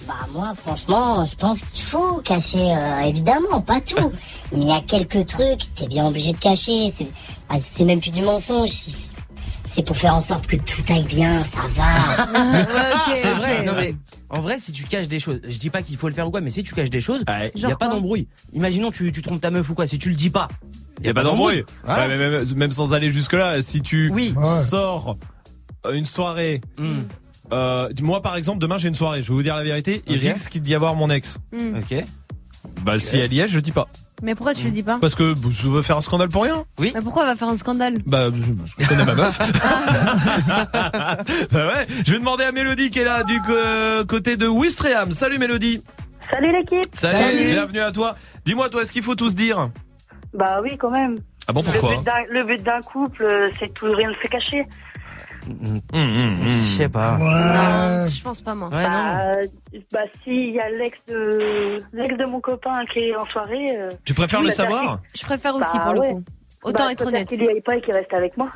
Bah moi franchement je pense qu'il faut cacher euh, évidemment pas tout. Mais il y a quelques trucs t'es bien obligé de cacher c'est ah, c'est même plus du mensonge c'est- pour faire en sorte que tout aille bien ça va. C'est vrai, non mais en vrai, si tu caches des choses, je dis pas qu'il faut le faire ou quoi, mais si tu caches des choses, il y a pas d'embrouille. Imaginons tu, tu trompes ta meuf ou quoi, si tu le dis pas, Il y a pas d'embrouille. Ouais, même, même sans aller jusque là, si tu Oui. sors une soirée, euh, moi par exemple demain j'ai une soirée. Je vais vous dire la vérité, il risque d'y avoir mon ex. Hmm. Ok. Bah si elle y est, je dis pas. Mais pourquoi tu le dis pas Parce que je veux faire un scandale pour rien. Oui. Mais pourquoi on va faire un scandale Bah je, connais ma meuf. bah ouais. Je vais demander à Mélodie qui est là du côté de Wistreham. Salut Mélodie. Salut l'équipe Salut. Bienvenue à toi. Dis-moi toi, est-ce qu'il faut tout se dire Bah oui, quand même. Ah bon pourquoi le but, d'un, couple, euh, c'est tout rien ne se cacher. Je sais pas. Non, je pense pas moi. bah, bah s'il y a l'ex de l'ex de mon copain qui est en soirée. euh, Tu préfères oui, le bah, savoir Je préfère aussi Bah pour le ouais. coup. Autant bah, être peut-être honnête. qu'il lui aille pas et qu'il reste avec moi.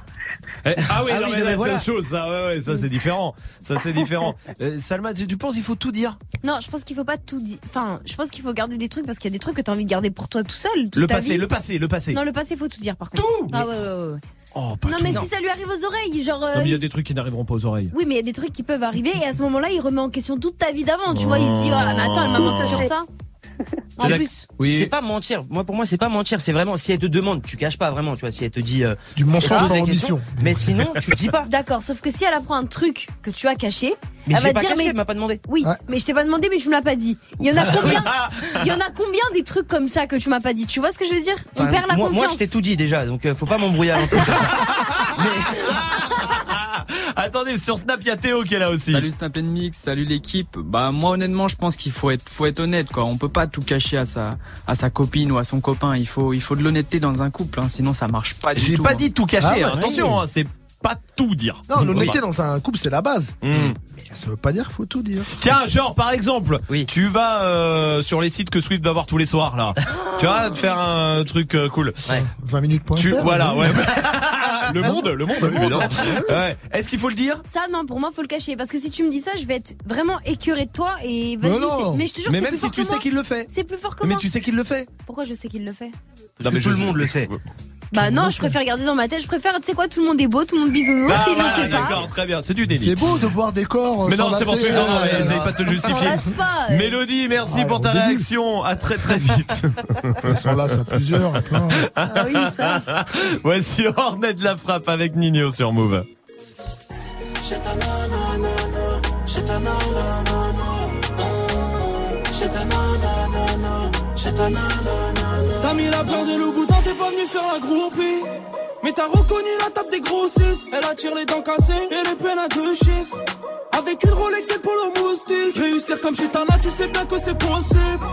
Eh, Ah oui, Ah non, oui, mais non, mais là, voilà. c'est autre chose, ça, ouais, ouais, ça c'est différent. Ça c'est différent. Euh, Salma, tu, tu penses qu'il faut tout dire Non, je pense qu'il faut pas tout dire. Enfin, je pense qu'il faut garder des trucs parce qu'il y a des trucs que t'as envie de garder pour toi tout seul. toute Le ta passé, vie. le passé, le passé. Non, le passé, faut tout dire par contre. Tout Ah ouais, ouais, ouais. ouais. Oh, pas non, tout. mais si ça lui arrive aux oreilles, genre. euh, Non, mais il y a des trucs qui n'arriveront pas aux oreilles. Oui, mais il y a des trucs qui peuvent arriver et à ce moment-là, il remet en question toute ta vie d'avant. Tu vois, il se dit, ah, mais attends, elle m'a menti sur ça. En plus. Oui. C'est pas mentir. Moi, pour moi, c'est pas mentir. C'est vraiment si elle te demande, tu caches pas vraiment. Tu vois, si elle te dit euh, Du mensonge l'ambition. questions, Mais sinon, tu dis pas. D'accord, sauf que si elle apprend un truc que tu as caché, Mais elle va pas dire, caché, mais. elle m'a pas demandé. Oui, Ouais. mais je t'ai pas demandé, mais tu me l'as pas dit. Il y en a combien Il y en a combien des trucs comme ça que tu m'as pas dit? Tu vois ce que je veux dire? On Enfin, perd la moi, moi, je confiance. t'ai tout dit déjà, donc euh, faut pas m'embrouiller. Attendez, sur Snap, il y a Théo qui est là aussi. Salut Snap Mix, salut l'équipe. Bah moi honnêtement, je pense qu'il faut être faut être honnête quoi. On peut pas tout cacher à sa à sa copine ou à son copain. Il faut il faut de l'honnêteté dans un couple, hein, sinon ça marche pas du tout. J'ai pas hein. dit tout cacher, Ah hein. attention, hein, c'est pas tout dire. Non, l'honnêteté dans un couple, c'est la base. Hmm. Mais ça veut pas dire qu'il faut tout dire. Tiens, genre par exemple, tu vas euh, sur les sites que Swift va voir tous les soirs là. tu vas te faire un truc euh, cool. 20 minutes pour Tu faire, voilà, oui. ouais. le monde, le monde, évidemment. Ouais. Est-ce qu'il faut le dire? Ça, non, pour moi, faut le cacher. Parce que si tu me dis ça, je vais être vraiment écœuré de toi et vas-y. Mais Mais je te jure, Mais c'est même plus si fort tu que sais qu'il le fait. C'est plus fort que Mais moi. tu sais qu'il le fait. Pourquoi je sais qu'il le fait? Non, mais tout le monde le fait. Bah non, je préfère garder dans ma tête. Je préfère, tu sais quoi, tout le monde est beau, tout le monde bisounours. Bah, voilà, d'accord, très bien, c'est du délit. C'est beau de voir des corps. euh, Mais non, c'est bon, s'enlacer, Swift, non, non, euh, mais essaye pas de te justifier. Pas, euh. Mélodie, merci pour ta début. réaction. À très très vite. Ils sont là, ça plusieurs. plein. Ah oui, ça. Voici Hornet de la frappe avec Nino sur Move. T'as mis la peur de loup boutant, t'es pas venu faire la groupie. Mais t'as reconnu la table des grossistes. Elle attire les dents cassées et les peines à deux chiffres. Avec une Rolex et pour le moustique. Réussir comme Chitana, tu sais bien que c'est possible.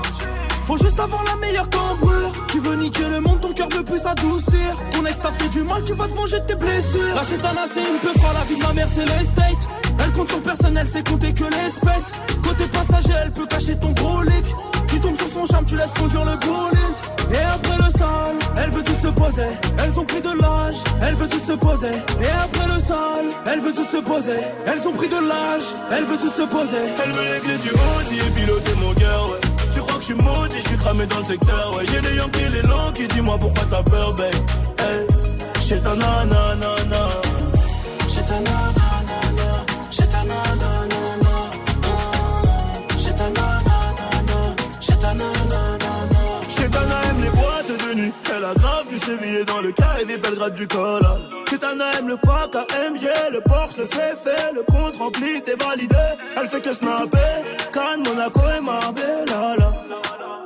Faut juste avoir la meilleure cambrure. Tu veux niquer le monde, ton cœur veut plus s'adoucir. Ton ex t'a fait du mal, tu vas te manger de tes blessures. La Chitana, c'est une peu froide, la vie de ma mère, c'est l'estate. Elle compte sur personne, elle sait compter que l'espèce. Côté passager, elle peut cacher ton. Tu tombes sur son charme, tu laisses conduire le bolide. Et après le sol, elle veut toutes se poser. Elles ont pris de l'âge, elle veut toutes se poser. Et après le sol, elle veut toutes se poser. Elles ont pris de l'âge, elle veut toutes se poser. Elle veut les clés du Audi et piloter mon cœur, ouais. Tu crois que je suis maudit, je suis cramé dans le secteur, ouais. J'ai les Yankees, les Lonky, dis-moi pourquoi t'as peur. Hey, j'ai ta nanana. J'ai ta nanana, sévillé dans le carré des Belgrade du col. Chez Tana aime le pack AMG, le Porsche, le fait fait, le compte rempli, t'es validé. Elle fait que snapper. Cannes, Monaco et Marbella. La,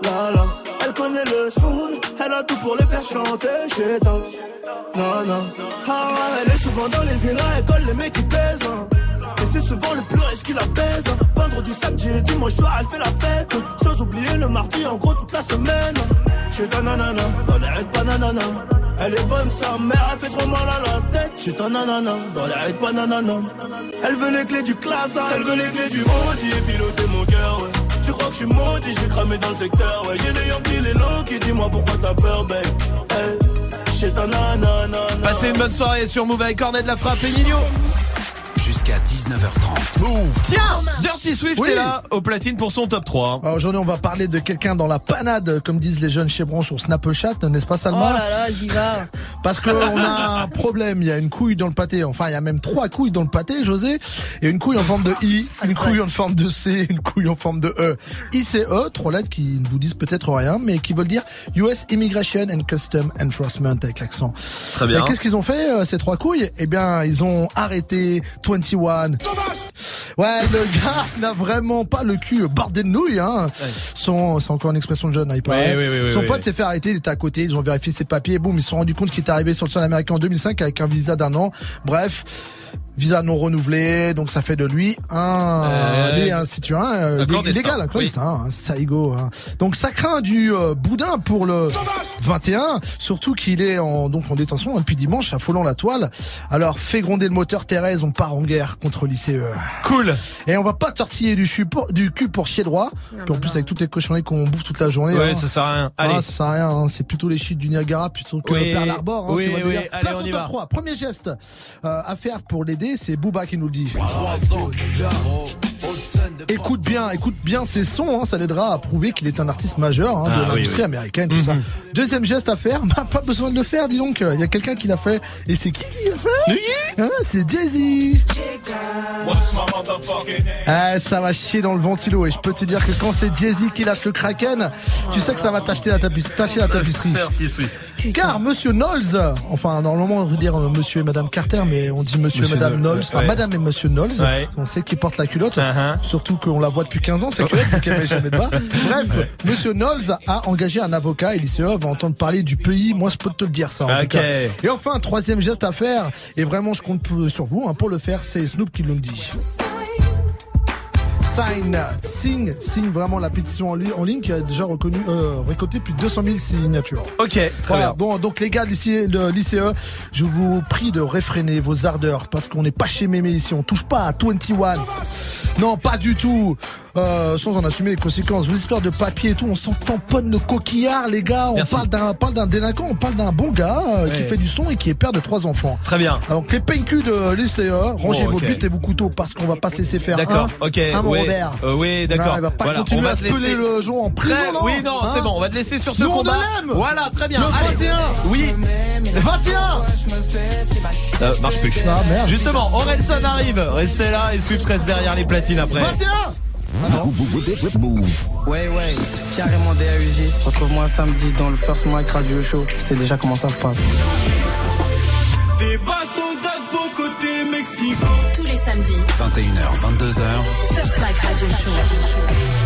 la, la. Elle connaît le soul, elle a tout pour les faire chanter chez toi. Non, non. Ah, elle est souvent dans les villas, elle colle les mecs qui pèsent. C'est souvent le plus riche qui la baise. Vendredi, samedi et dimanche soir, elle fait la fête. Sans oublier le mardi, en gros, toute la semaine. Chez ta nanana, dans les règles pas nanana. Elle est bonne, sa mère, elle fait trop mal à la tête. Chez ta nanana, dans les règles pas nanana. Elle veut les clés du classe, elle veut les clés du Audi et piloter mon cœur, ouais. Tu crois que je suis maudit, j'ai cramé dans le secteur, ouais. J'ai les Yankees, les Lonky, dis-moi pourquoi t'as peur, babe? Hey, chez ta nanana. Passez une bonne soirée sur Move avec Cornet de la Frappe et Nino. Jusqu'à 19h30. Move. Tiens, Dirty Swift Oui. est là au platine pour son top 3. Alors, Aujourd'hui, on va parler de quelqu'un dans la panade, comme disent les jeunes chevrons sur Snapchat, n'est-ce pas Oh Salma là là, Ziva. Parce qu'on a un problème, il y a une couille dans le pâté, enfin il y a même trois couilles dans le pâté, José, et une couille en forme de I, une couille en forme de C, une couille en forme de E. ICE, trois lettres qui ne vous disent peut-être rien, mais qui veulent dire US Immigration and Custom Enforcement avec l'accent. Très bien. Et qu'est-ce qu'ils ont fait, euh, ces trois couilles? Eh bien, ils ont arrêté 21. Ouais, le gars n'a vraiment pas le cul bordé de nouilles, hein. Son, c'est encore une expression de jeune, hein, il paraît. Ouais, ouais, ouais, Son pote s'est fait arrêter, il était à côté, ils ont vérifié ses papiers, boum, ils se sont rendus compte qu'il était arrivé sur le sol américain en 2005 avec un visa d'un an. Bref. Visa non renouvelé, donc ça fait de lui un, Euh, un citoyen euh, un clandestin. légal, un clandestin, hein, un saigo. hein. Donc ça craint du euh, boudin pour le 21, surtout qu'il est en, donc en détention hein, depuis dimanche, affolant la toile. Alors fais gronder le moteur Thérèse, on part en guerre contre l'ICE. Cool. Et on va pas tortiller du, chu pour- du cul pour chier droit. Puis en plus avec toutes les cochonneries qu'on bouffe toute la journée. Ouais, hein. ça sert à rien. Ah, Allez. ça sert à rien, hein. c'est plutôt les chutes du Niagara plutôt que Oui, le Pearl Harbor. Hein, oui, tu vois le oui, délire. allez, Place on au y top va. 3. Premier geste euh, à faire pour l'aider, c'est Booba qui nous le dit. Écoute bien, écoute bien ses sons, hein, ça l'aidera à prouver qu'il est un artiste majeur hein, de Ah, l'industrie oui. américaine, tout ça. Mhm. Deuxième geste à faire, bah, pas besoin de le faire, dis donc. Il y a quelqu'un qui l'a fait. Et c'est qui qui l'a fait Hein, C'est Jay-Z. Ah, ça va chier dans le ventilo et je peux te dire que quand c'est Jay-Z qui lâche le Kraken, tu sais que ça va t'acheter la tapis- tâcher la tapisserie. Merci Swift. Car Monsieur Knowles, enfin normalement on veut dire euh, Monsieur et Madame Carter, mais on dit Monsieur, Monsieur et Madame Knowles, enfin ouais. Madame et Monsieur Knowles. Ouais. On sait qui porte la culotte, Uh-huh. surtout qu'on la voit depuis 15 ans cette culotte, donc elle met jamais de bas. Bref, Monsieur Knowles a engagé un avocat et l'ICE va entendre parler du pays. Moi je peux te le dire ça. En Ok. tout cas. Et enfin troisième geste à faire et vraiment je compte pour- sur vous hein, pour le faire, c'est Snoop qui nous le dit. Sign, signe, signe vraiment la pétition en, li- en ligne qui a déjà reconnu, euh, récolté plus de 200 000 signatures. Ok, très Voilà, bien. bon, donc les gars de l'ICE, de l'ICE, je vous prie de réfréner vos ardeurs parce qu'on n'est pas chez Mémé ici, on touche pas à 21. Non, pas du tout. Euh, sans en assumer les conséquences. Vos histoires de papier et tout, on s'en tamponne le coquillard, les gars. On Merci. parle d'un, parle d'un délinquant, on parle d'un bon gars euh, qui fait du son et qui est père de trois enfants. Très bien. Donc les PNQ de l'ICE, rangez Bon, vos buts et vos couteaux parce qu'on va pas se laisser faire. D'accord, un, ok. Un, oui. Robert. Euh, oui, d'accord. Il va pas Voilà, continuer on va à se laisser- le jour en prison, Très- non Oui, non, Hein c'est bon, on va te laisser sur ce Nous, on combat. l'aime. Voilà, très bien. Le Allez. 21. Oui. 21 Ça marche plus. Ah, merde. Justement, Orelsan arrive. Restez là et Swift reste derrière les platines après. 21 Ouais, ouais, carrément DAUJ. Retrouve-moi samedi dans le First Mic Radio Show. Tu sais déjà comment ça se passe. Des côté Mexico. Tous les samedis, 21h, 22h. First Mike Radio Show.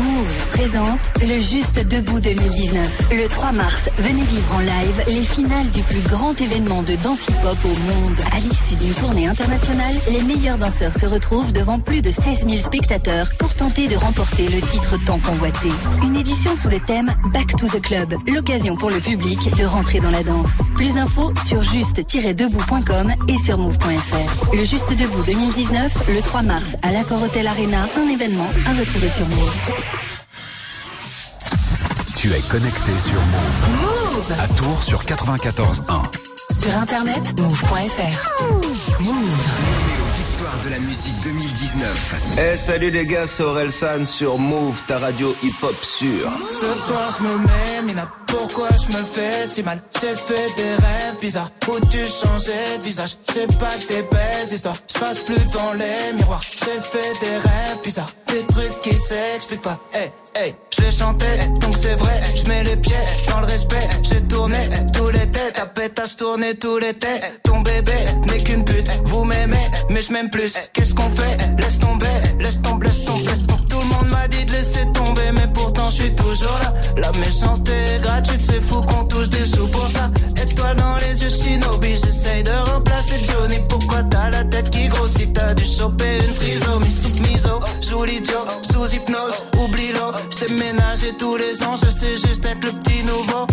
Move présente le Juste Debout 2019. Le 3 mars, venez vivre en live les finales du plus grand événement de danse hip-hop au monde. À l'issue d'une tournée internationale, les meilleurs danseurs se retrouvent devant plus de 16 000 spectateurs pour tenter de remporter le titre tant convoité. Une édition sous le thème Back to the Club, l'occasion pour le public de rentrer dans la danse. Plus d'infos sur juste-debout.com et sur move.fr. Le Juste Debout 2019, le 3 mars à l'Accor Hotel Arena, un événement à retrouver sur Move. Tu es connecté sur Move. Move À Tours sur 94.1. Sur internet, move.fr. Move. De la musique 2019. Eh salut les gars, c'est Aurel San sur Move, ta radio hip-hop sûre. Ce soir je me mets, Mina, pourquoi je me fais si mal? J'ai fait des rêves bizarres où tu changeais de visage? C'est pas que des belles histoires, je passe plus devant les miroirs. J'ai fait des rêves bizarres, des trucs qui s'expliquent pas. Hey, hey, je chantais, donc c'est vrai Je mets les pieds dans le respect. J'ai tourné tous les têtes, ta pétasse tourné tous les têtes. Ton bébé n'est qu'une pute, vous m'aimez mais je m'aime plus Qu'est-ce qu'on fait? Laisse tomber, laisse tomber, laisse tomber, Tout le monde m'a dit de laisser tomber. Mais pourtant je suis toujours là. La méchanceté est gratuite, c'est fou qu'on touche des sous pour ça. Étoile dans les yeux, shinobi, j'essaye de remplacer Johnny. Pourquoi t'as la tête qui grossit? T'as dû choper une trisomie. Sous miso Joue l'idiot, sous hypnose, oublie-le. J't'ai ménagé tous les ans, je sais juste être le petit nouveau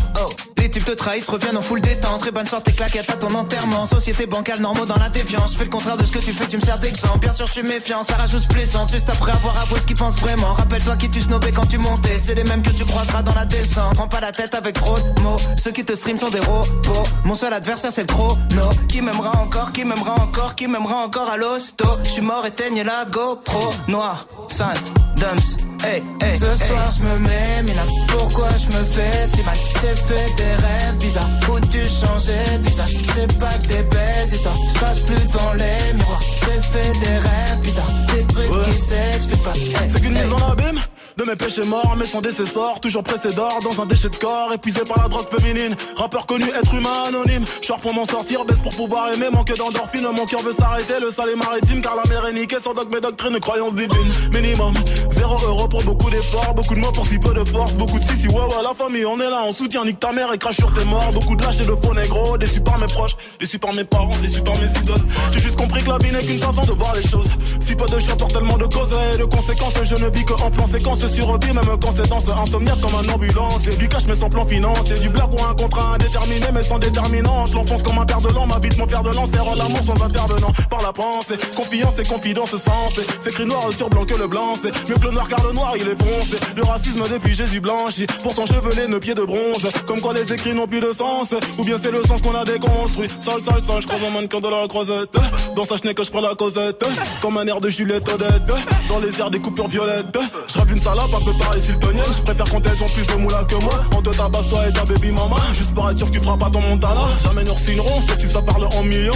types te trahissent, reviennent en full détente. Très bonne sorte, tes claquettes à ton enterrement. Société bancale, normaux dans la défiance. Je fais le contraire de ce que tu fais, tu me sers d'exemple. Bien sûr je suis méfiant, ça rajoute plaisante Juste après avoir avoué ce qu'ils pensent vraiment. Rappelle-toi qui tu snobais quand tu montais. C'est les mêmes que tu croiseras dans la descente. Prends pas la tête avec trop de mots. Ceux qui te stream sont des robots. Mon seul adversaire c'est le chrono. Qui m'aimera encore, qui m'aimera encore Qui m'aimera encore à l'hosto. Je suis mort, éteigne la GoPro. Noir, sale, dumps Hey, hey, Ce soir je me mets, Mina, pourquoi je me fais si mal? J'ai fait des rêves bizarres où tu changeais de visage? C'est pas que des belles histoires, je passe plus devant les miroirs. J'ai fait des rêves bizarres, des trucs qui s'expliquent pas. Hey, C'est qu'une hey. mise en abîme de mes péchés morts, mais son décessor, toujours pressé d'or dans un déchet de corps, épuisé par la drogue féminine. Rappeur connu, être humain anonyme. Short pour m'en sortir, baisse pour pouvoir aimer, manque d'endorphine. Mon cœur veut s'arrêter, le est maritime, car la mer est niquée. Sans dogme et doctrine, croyance divine. Minimum, zéro euro pour beaucoup d'efforts, beaucoup de mots pour si peu de force, beaucoup de si si ouais ouais la famille, on est là, on soutient, nique ta mère et crache sur tes morts, beaucoup de lâches et de faux négro, déçus par mes proches, déçus par mes parents, déçus par mes idoles. J'ai juste compris que la vie n'est qu'une façon de voir les choses. Si peu de choix pour tellement de causes et de conséquences, je ne vis que en plan séquence sur même quand c'est danse, insomniaque comme un ambulance. Et du cash mais sans plan financier, du blague ou un contrat indéterminé mais sans déterminante. L'enfonce comme un père de l'an, m'habite mon fer de lance, faire l'amour sans intervenant. Par la pensée, confiance et confidence sens. C'est écrit noir sur blanc que le blanc, c'est mieux que le noir car le noir il est foncé. Le racisme depuis Jésus blanchi, pourtant chevelé, nos pieds de bronze. Comme quoi les écrits n'ont plus de sens, ou bien c'est le sens qu'on a déconstruit. Sale, sale, sale, je croise un mannequin de la croisette. Dans sa chenille que je prends la causette, comme un air de Juliette Odette. Dans les airs des coupures violettes, je rêve une salope un peu pareil siltonienne. Je préfère quand elles ont plus de moula que moi. On te tabasse toi et ta baby mama. Juste pour être sûr que tu feras pas ton montana. Jamais nous signerons, sauf si ça parle en millions.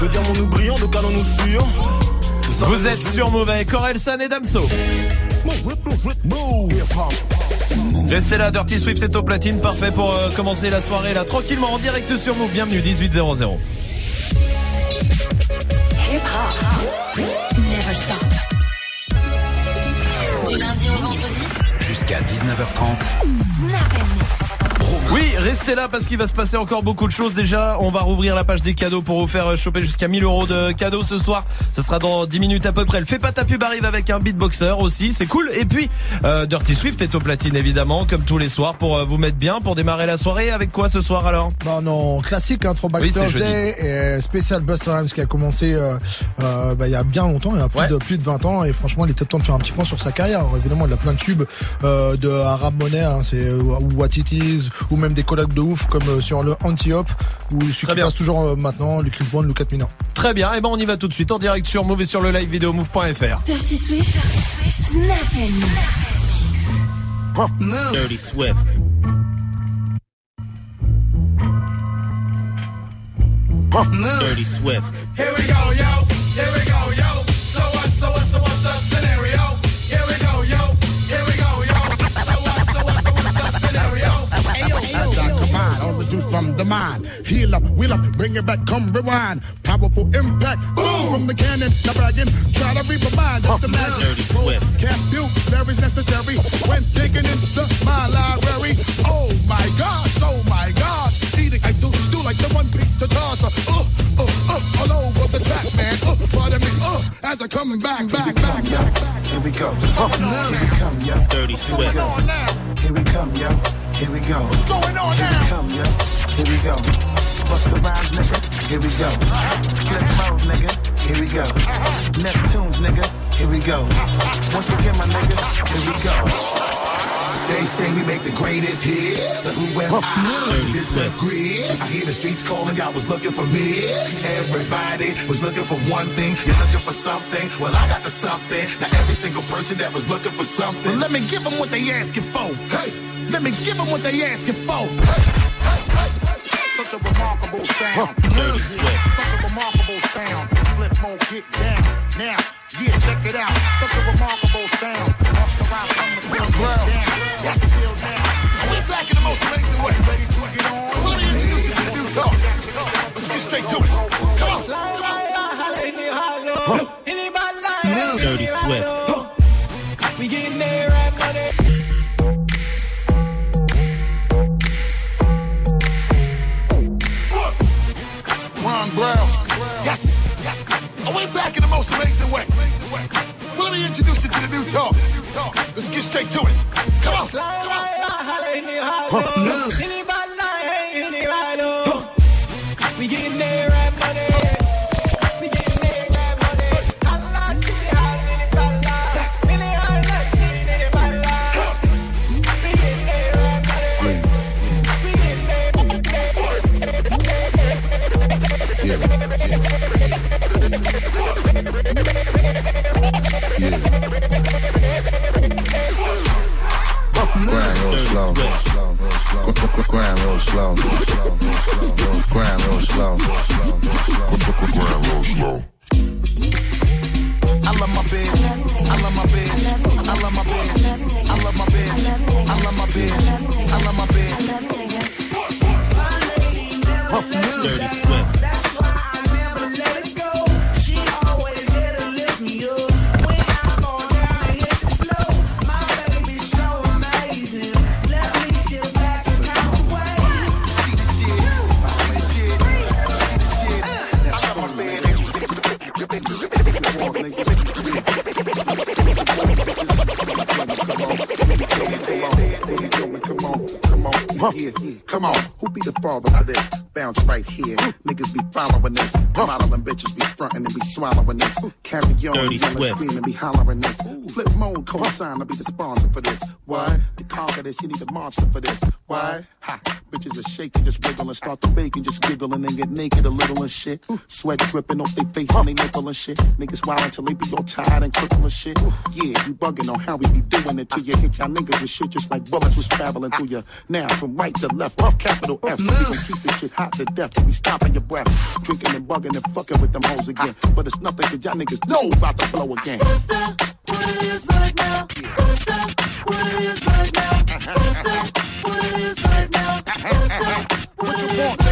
De diamants nous brillons, de canons nous sillons. Vous êtes sur Move avec Orelsan et Damso. Restez là, Dirty Swift est au platine, parfait pour euh, commencer la soirée là tranquillement en direct sur Move. Bienvenue 1800. Hip hop. Never stop. Du lundi au vendredi. Jusqu'à 19h30. Snap Oui, restez là parce qu'il va se passer encore beaucoup de choses déjà. On va rouvrir la page des cadeaux pour vous faire choper jusqu'à 1000 euros de cadeaux ce soir. Ça sera dans 10 minutes à peu près. Le Fais pas ta pub arrive avec un beatboxer aussi, c'est cool. Et puis, euh, Dirty Swift est au platine évidemment, comme tous les soirs, pour euh, vous mettre bien, pour démarrer la soirée. Avec quoi ce soir alors? Non, non, classique, hein, Throwback Oui, c'est Thursday et spécial Buster Rhymes qui a commencé euh, euh, bah, il y a bien longtemps, il y a plus, Ouais. de, plus de 20 ans et franchement il était temps de faire un petit point sur sa carrière. Alors, évidemment il a plein de tubes euh, de Arab Money, hein, c'est What It Is ou même des collabs de ouf comme euh, sur le Anti-Hop ou celui qui passe toujours euh, maintenant, le Chris Brown, le 4 Mina. Très bien, et ben on y va tout de suite en direct sur Move et sur le live vidéo move.fr. Dirty Swift. Snap. Move. Dirty Swift. Move. Dirty Swift. Here we go, yo. Here we go, yo. Mind. Heal up, wheel up, bring it back, come rewind. Powerful impact, boom from the cannon. Now bragging, try to read my mind. That's the magic. Dirty Swift. Vocabulary is necessary when digging into my library. Oh my gosh, oh my gosh. Eating, I do stew like the one pizza tosser. Uh, uh, uh, all over the track, man. Uh, pardon me, uh, as I come back, back, back, back. Here we go. Here we come, yo. Dirty Swift. Here we come, yo. Here we go. What's going on Here now? we come, yo. Here we go. Bust the rhymes, nigga. Here we go. Flip mode, nigga. Here we go. Neptunes, nigga. Here we go. Once again, my nigga. Here we go. They say we make the greatest hits. Who am I to disagree? I hear the streets calling, y'all was looking for me. Everybody was looking for one thing. You're looking for something. Well, I got the something. Now every single person that was looking for something. Well, let me give them what they asking for. Hey, let me give them what they asking for. Hey. Such a remarkable sound. Such a remarkable sound. Flip mode, get down. Now, yeah, check it out. Such a remarkable sound. Lost the rhyme from the ground. Get down. Yes, feel now. We're back in the most amazing way. Ready to get on? Let me introduce you to the new talk. Let's get straight to it. Come on. Dirty Swift. We getting there most amazing way. Well, let me introduce you to the new talk. Let's get straight to it. Come on. Come on. We getting there slow. Grind real slow. Grind real slow. Grind real slow. I love my bitch. I love my bitch. I love my bitch. I love my bitch. I love my bitch. I love my bitch. Dirty Swift. Come on, who be the father of this? Bounce right here. Niggas be following this. Modeling bitches be frontin' and be swallowing this. Carry on, Dirty yelling, Swift. screaming, be hollering this. Flip mode, co-sign, to be the sponsor for this. Why? To conquer this, you need a monster for this. Why? Ha! Bitches are shaking, just wiggle and start to bake and just giggle and get naked a little and shit. Sweat dripping off their face and they nipple and shit. Niggas wild until they be all tired and crippled and shit. Yeah, you bugging on how we be doing it till you hit y'all niggas with shit just like bullets was traveling through you. Now from right to left, capital F. So we gon' keep this shit hot to death. We stopping your breath, drinking and bugging and fucking with them hoes again. But it's nothing 'cause y'all niggas know about to blow again. What you want,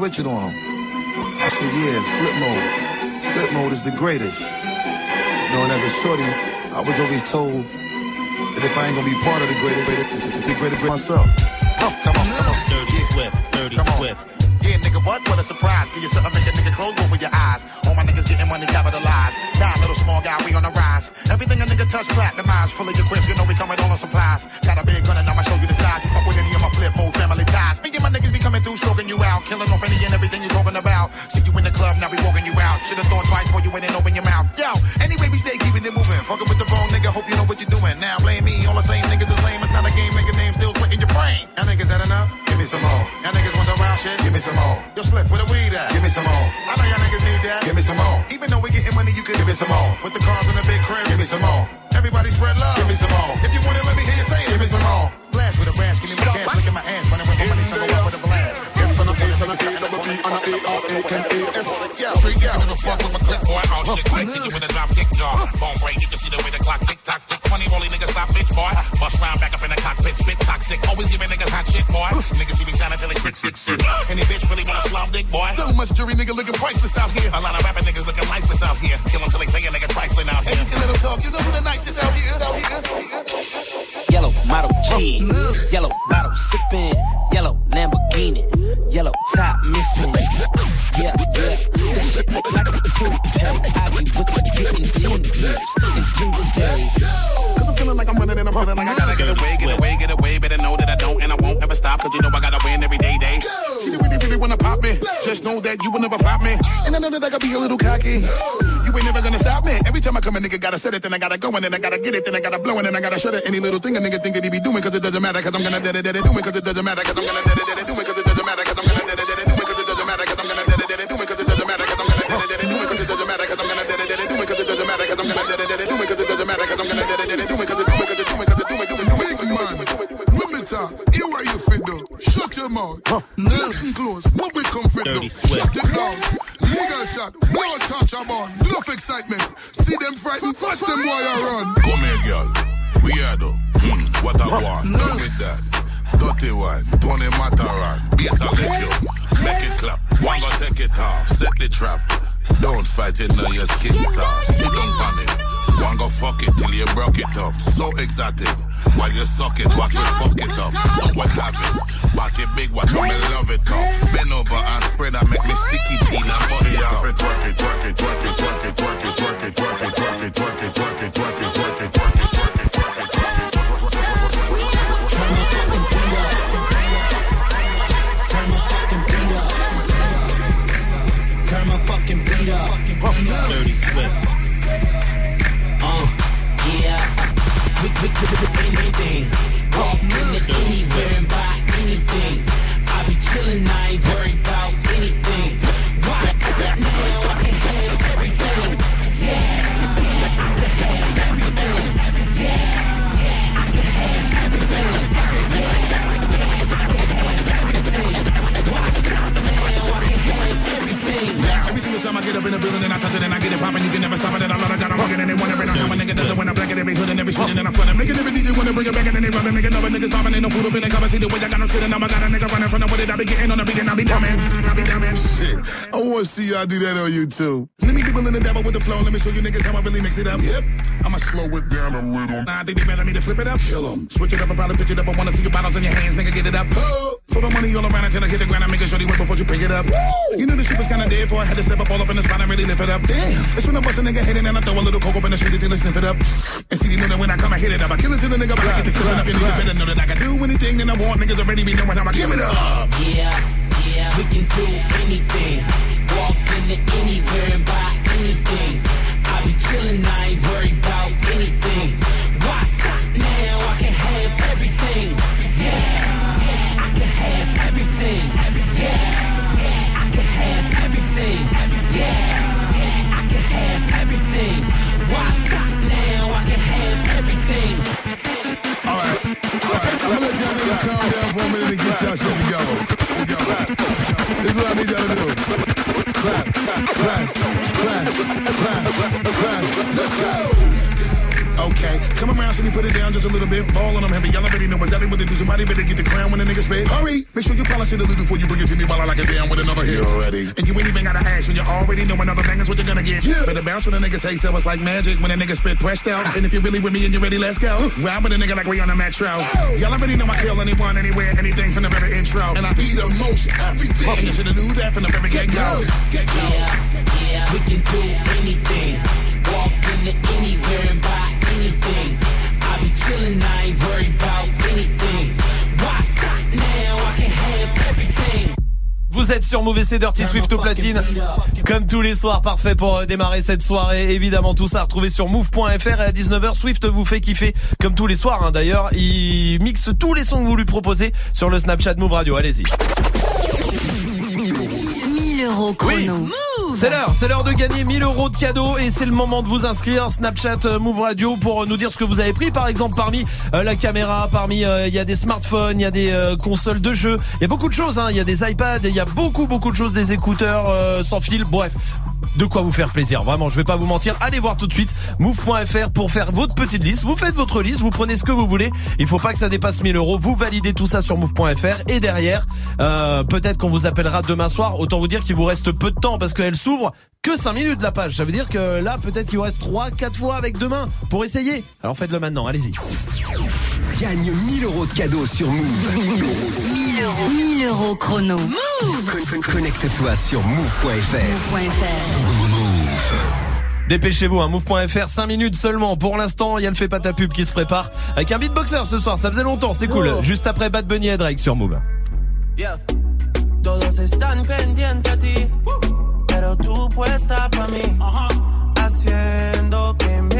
switch it on them. I said, yeah, flip mode. Flip mode is the greatest. You know, and as a shorty, I was always told that if I ain't gonna be part of the greatest, be greater myself. Jaw. Bone break, you can see the way the clock tick tock tick. Funny rolly niggas stop bitch boy. Bust round back up in the cockpit, spit toxic. Always giving niggas hot shit boy. Niggas see me shining till they sick sick sick. Any bitch really wanna slum dick boy. So much jury nigga looking priceless out here. A lot of rapping niggas looking lifeless out here. Kill 'em till they say a nigga trifling out Hey, here. you can let them talk. You know who the nicest out here? Out here. Yellow model G, yellow bottle sipping, yellow Lamborghini, yellow top missing. Yeah, yeah, that shit look like a toothpick. I be with you getting ten years in ten days. Cause I'm feeling like I'm running and I'm feeling like I gotta get away, get away, get away. Better know that I don't and I won't ever stop. Cause you know I gotta win every day, day. See, you really, really wanna pop me. Just know that you will never flop me. And I know that I gotta be a little cocky. You ain't never gonna stop me. Every time I come, a nigga gotta set it, then I gotta go, and then I gotta get it, then I gotta blow, and then I gotta shut it. Any little thing a nigga think that he be doing, cause it doesn't matter, cause I'm gonna da da da da do it, cause it doesn't matter, cause I'm gonna da da da da do it, cause it doesn't matter, cause I'm gonna da da da da do it, cause it doesn't matter, cause I'm gonna da da da da do it, cause it doesn't matter, cause I'm gonna da da da da do it, cause it doesn't matter, cause I'm gonna da da da da do it, cause it doesn't matter, cause I'm gonna da da da da do it, cause it doesn't matter, cause I'm gonna da da da da do it, cause it, women talk. Hear what you fit do. Shut your mouth. Huh. Listen close. What we come fit do. Dirty Swift. Shut it down. Legal shot. No touch about. Enough excitement. See them frightened. Watch them while a run. Come here, girl. We are though. Hmm, what I want. Done with that. Dirty one. Tony Mataran. Bass I lick you. Make it clap. One go take it off. Set the trap. Don't fight it now your skin soft. Sit down panic. One go fuck it till you broke it up. So exotic. While you suck it, watch me fuck it up. So what have it? Back it big, watch me love it up. Bend over and spread and make me sticky teen and it. Twerk it, twerk it, twerk it, twerk it, twerk it, twerk it, twerk it, twerk it, twerk it, twerk it, twerk it, twerk it, We could do anything. Walk anywhere and buy anything. I be chillin', I ain't worried. up in the building and I touch it and I get it poppin'. You can never stop it. And I love it. Got them hugging and they wanna bring it. I'm a nigga that's it when I'm black and every hood and every shit and I'm flooding. Making every DJ wanna bring it back and then they running. Making another nigga stopping. Ain't no food up in the cover. See the way I got them skidding. I'm a got a nigga running from the way that I be getting on the beat and I be dumbing. I be dumbing. Shit. I wanna see y'all do that on YouTube. Let me keep in the devil with the flow. Let me show you niggas how I really mix it up. Yep. I'ma slow it down a little. Nah, I think they better me to flip it up. Kill em. Switch it up and probably pitch it up. I wanna see your bottles in your hands, nigga. Get it up. Oh. For the money all around until I hit the ground. I'm making sure they wait before you pick it up. Woo. You knew the shit was kinda dead before I had to step up all up in the spot and really lift it up. Damn. It's when I bust a nigga head in and I throw a little coke up in the street until I sniff it up. And see, you know that when I come, I hit it up. I kill it to the nigga, but I get this still up. And you better know that I can do anything that I want. Niggas already be knowing how I give it up. Yeah, yeah, we can do anything. Walk into anywhere and buy anything. I be chillin', I ain't worried about anything. Why stop now? I can have I'm gonna let y'all niggas calm down for a minute and get y'all shit together. This is what I need y'all to do. Clap, clap, clap, clap, clap, clap. Let's go. Okay, come around, so me put it down just a little bit. Ball on them heavy, y'all already know exactly what to do. Somebody better get the crown when the nigga spit. Hurry, make sure you polish it a little before you bring it to me while I lock it down with another hit. You already. And you ain't even gotta ask when you already know another bang is what you're gonna get. Better bounce when a nigga say so. It's like magic when a nigga spit pressed out. And if you're really with me and you're ready, let's go. Ride with a nigga like we on a metro. Y'all already know I kill anyone, anywhere, anything from the very intro. And I eat emotion, everything. And you should have knew that from the very get go. Get go. Yeah, yeah, we can do anything. Walk into anywhere and buy anything. I be chillin', I ain't worried about anything. Why stop now? I can have everything. Vous êtes sur Mauvais c'est Dirty Swift au platine Comme tous les soirs, parfait pour euh, démarrer cette soirée Évidemment tout ça à retrouver sur move.fr Et à 19h, Swift vous fait kiffer Comme tous les soirs hein, d'ailleurs Il mixe tous les sons que vous lui proposez Sur le Snapchat Move Radio, allez-y 1000 euros chrono. C'est l'heure, c'est l'heure de gagner 1000 euros de cadeaux et c'est le moment de vous inscrire Snapchat euh, Move Radio pour euh, nous dire ce que vous avez pris. Par exemple, parmi euh, la caméra, parmi il y a des smartphones, il y a des consoles de jeux, il y a beaucoup de choses. hein. Il y a des iPads, il y a beaucoup beaucoup de choses, des écouteurs sans fil. Bref, de quoi vous faire plaisir. Vraiment, je vais pas vous mentir. Allez voir tout de suite move.fr pour faire votre petite liste. Vous faites votre liste, vous prenez ce que vous voulez. Il faut pas que ça dépasse 1000 euros. Vous validez tout ça sur move.fr et derrière, euh, peut-être qu'on vous appellera demain soir. Autant vous dire qu'il vous reste peu de temps parce qu'elle s'ouvre que 5 minutes la page. Ça veut dire que là, peut-être qu'il vous reste 3, 4 fois avec demain pour essayer. Alors faites-le maintenant, allez-y. Gagne 1000 euros de cadeaux sur Move. 1000 euros. 1000 euros chrono. Con- con- Connecte-toi sur move.fr. Dépêchez-vous, hein, move.fr, 5 minutes seulement. Pour l'instant, il y a le fait pas ta pub qui se prépare avec un beatboxer ce soir. Ça faisait longtemps, c'est cool. Juste après Bad Bunny et Drake sur Move. Yeah. Todos están pendientes a ti, pero tú puesta pa' mí, haciendo que me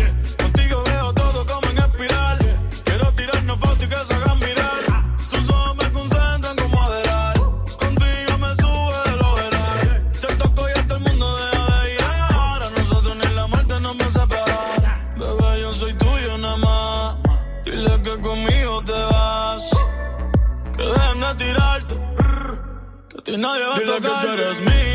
Nadie va a tocar. que tú eres mía.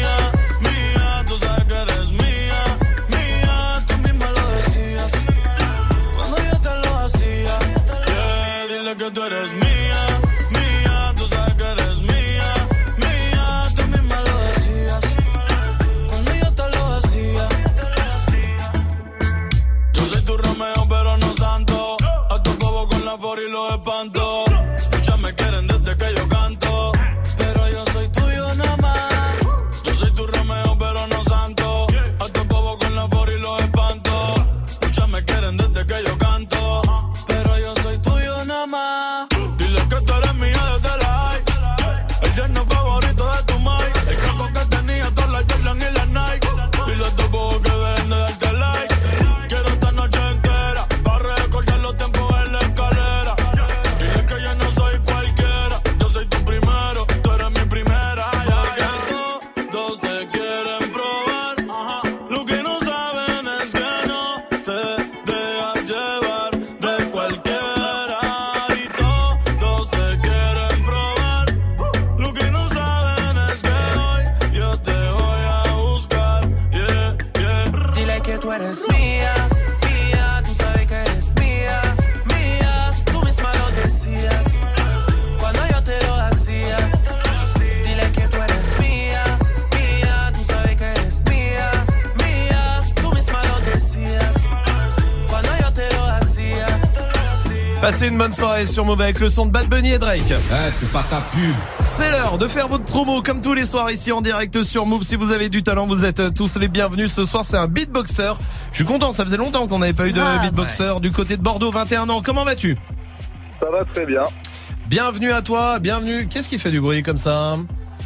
Soirée sur Move avec le son de Bad Bunny et Drake. Eh, c'est pas ta pub. C'est l'heure de faire votre promo comme tous les soirs ici en direct sur Move. Si vous avez du talent, vous êtes tous les bienvenus. Ce soir, c'est un beatboxer. Je suis content, ça faisait longtemps qu'on n'avait pas eu de Ah, beatboxer du côté de Bordeaux, 21 ans. Comment vas-tu? Ça va très bien. Bienvenue à toi, bienvenue. Qu'est-ce qui fait du bruit comme ça?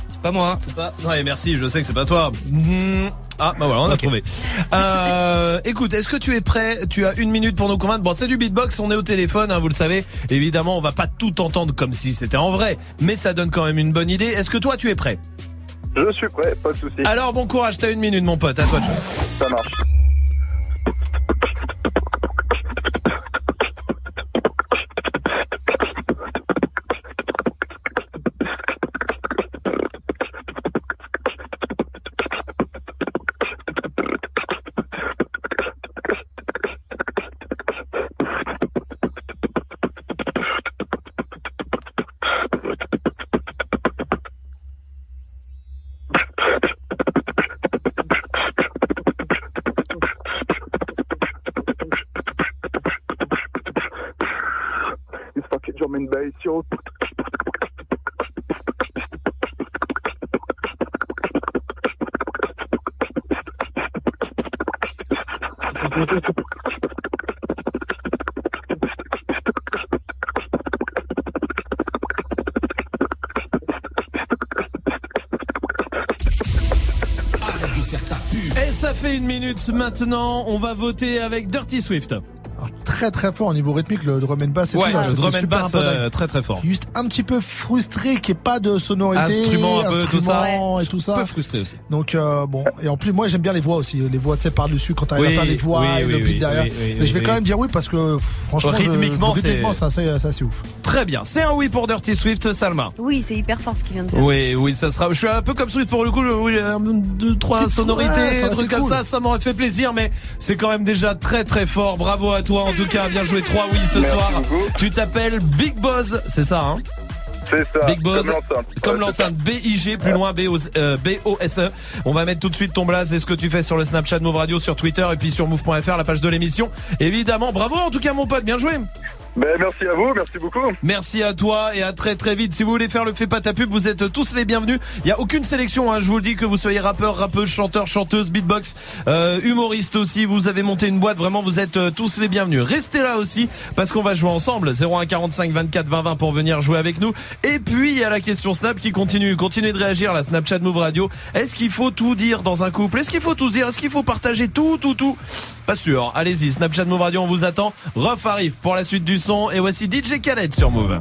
C'est pas moi. C'est pas. Ouais, merci. Je sais que c'est pas toi. Mhm. Ah bah voilà, on a trouvé. Euh, écoute, est-ce que tu es prêt? Tu as une minute pour nous convaincre. Bon, c'est du beatbox. On est au téléphone, hein, vous le savez. Évidemment, on va pas tout entendre comme si c'était en vrai, mais ça donne quand même une bonne idée. Est-ce que toi, tu es prêt? Je suis prêt, pas de souci. Alors bon courage. T'as une minute, mon pote. À toi. de jouer. Ça marche. 21 minutes maintenant, on va voter avec Dirty Swift. Très très fort au niveau rythmique le drum and bass et tout, le drum and bass euh, très très fort. Juste un petit peu frustré qu'il n'y ait pas de sonorité instrument un peu tout ça. et tout ça. Un peu frustré aussi. Donc euh, bon. Et en plus moi j'aime bien les voix aussi les voix tu sais par dessus quand t'arrives oui, à faire les voix oui, et oui, le beat derrière. mais je vais quand même dire oui parce que franchement rythmiquement c'est assez, assez ouf. Très bien. C'est un oui pour Dirty Swift, Salma. Oui, c'est hyper fort ce qu'il vient de faire. Oui, oui, ça sera. Je suis un peu comme Swift pour le coup. Oui, deux, trois Petite sonorités, un aurait truc comme cool. ça, ça m'aurait fait plaisir, mais c'est quand même déjà très très fort. Bravo à toi en tout cas. Bien joué, trois oui ce Merci soir. beaucoup. Tu t'appelles Big Buzz, c'est ça, hein? C'est ça. Big Buzz, Comme l'enceinte. B-I-G, plus loin B-O-S-E. euh, B-O-S-E. On va mettre tout de suite ton blaze et ce que tu fais sur le Snapchat Move Radio, sur Twitter et puis sur move.fr, la page de l'émission. Évidemment, bravo en tout cas mon pote, bien joué. Ben, merci à vous, merci beaucoup. Merci à toi et à très très vite. Si vous voulez faire le fait pas ta pub, vous êtes tous les bienvenus. Il y a aucune sélection, hein, je vous le dis que vous soyez rappeur, rappeuse, chanteur, chanteuse, beatbox, euh, humoriste aussi. Vous avez monté une boîte, vraiment vous êtes euh, tous les bienvenus. Restez là aussi parce qu'on va jouer ensemble. 01 45 24 20 20 pour venir jouer avec nous. Et puis il y a la question Snap qui continue. Continuez de réagir la Snapchat Move Radio. Est-ce qu'il faut tout dire dans un couple? Est-ce qu'il faut tout dire? Est-ce qu'il faut partager tout tout tout? Pas sûr. Allez-y, Snapchat Move Radio, on vous attend. Ruff arrive pour la suite du son et voici DJ Khaled sur Move.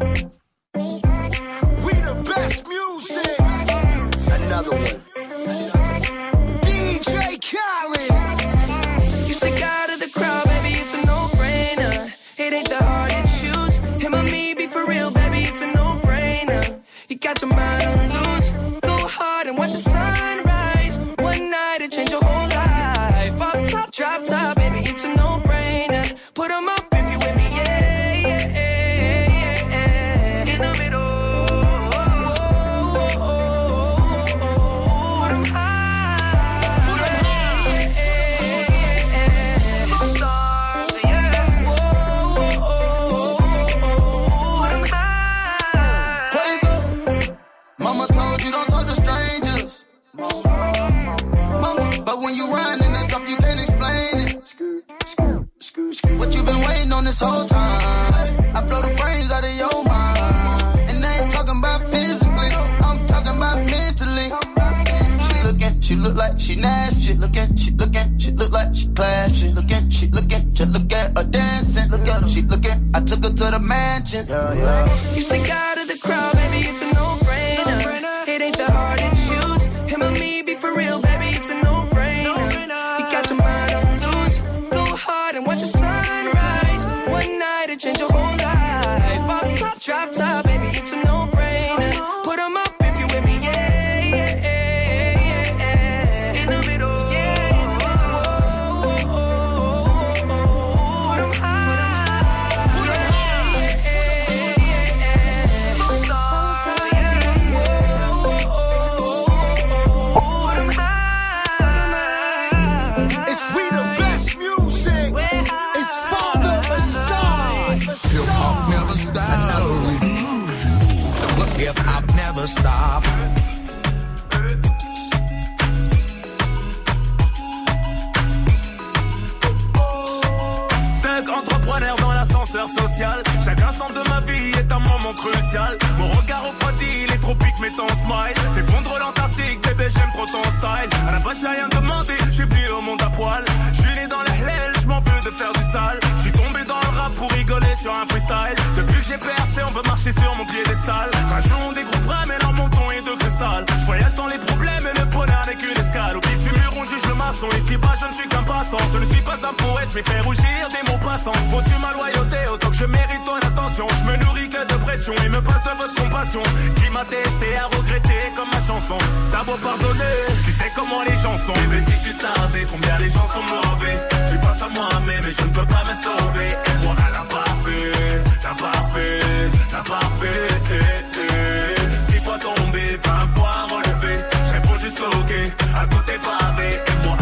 J'ai rien demandé, j'ai venu au monde à poil. Je suis né dans la hell, je m'en veux de faire du sale. Je suis tombé dans le rap pour rigoler sur un freestyle. Depuis que j'ai percé, on veut marcher sur mon piédestal. Rajon des groupes mais Ici bas, je ne suis qu'un passant. Je ne suis pas un poète, mais faire rougir des mots passants. Faut-tu ma loyauté autant que je mérite ton attention. Je me nourris que de pression et me passe de votre compassion. Qui m'a testé à regretter comme ma chanson. T'as beau pardonner, tu sais comment les gens sont. Mais si tu savais combien les gens sont mauvais. Je suis face à moi-même et je ne peux pas me sauver. Et moi, elle a pas fait, t'as pas fait, t'as pas fait. Eh, eh. Dix fois tombé, vingt fois relevé. Je réponds juste ok à tout tes. Et moi,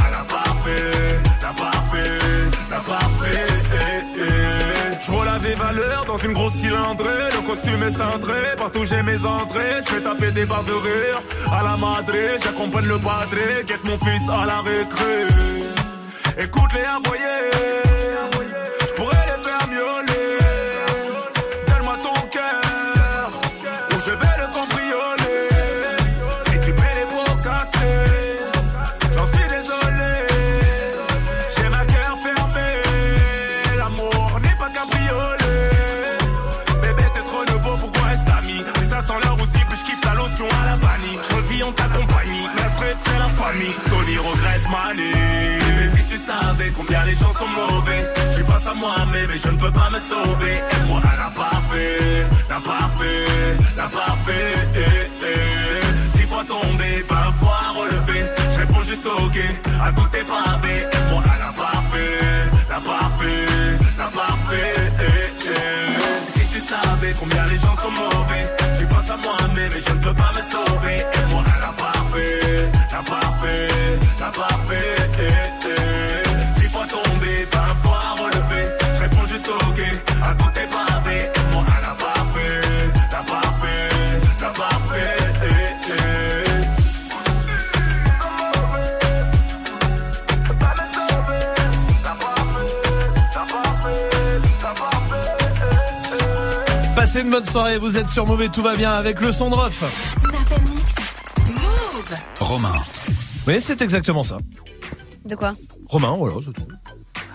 dans une grosse cylindrée. Le costume est cintré, partout j'ai mes entrées. Je fais taper des barres de rire à la madré. J'accompagne le padré, guette mon fils à la récré. Écoute-les aboyer. Je pourrais les faire miauler. Mais si tu savais combien les gens sont mauvais, je suis face à moi-même et je ne peux pas me sauver. Et moi, elle n'a pas fait, n'a pas fait, n'a pas fait. Eh, eh. Six fois tombé, vingt fois relevé. Je réponds juste ok à tout tes pavés. Et moi, elle n'a pas fait, n'a pas fait, n'a pas fait. Eh, eh. Si tu savais combien les gens sont mauvais, je suis face à moi-même et je ne peux pas me sauver. Moi, fait, n'a pas fait, n'a pas fait. Eh, eh. Six fois tombé, vingt fois relevé. Je réponds juste ok à tout tes pavés. Et moi, n'a pas fait, n'a pas fait, n'a pas fait. Eh, eh. Passez une bonne soirée, vous êtes sur Mauvais, tout va bien avec le son de Ruff. Romain. Oui, c'est exactement ça. De quoi? Romain, voilà, c'est tout.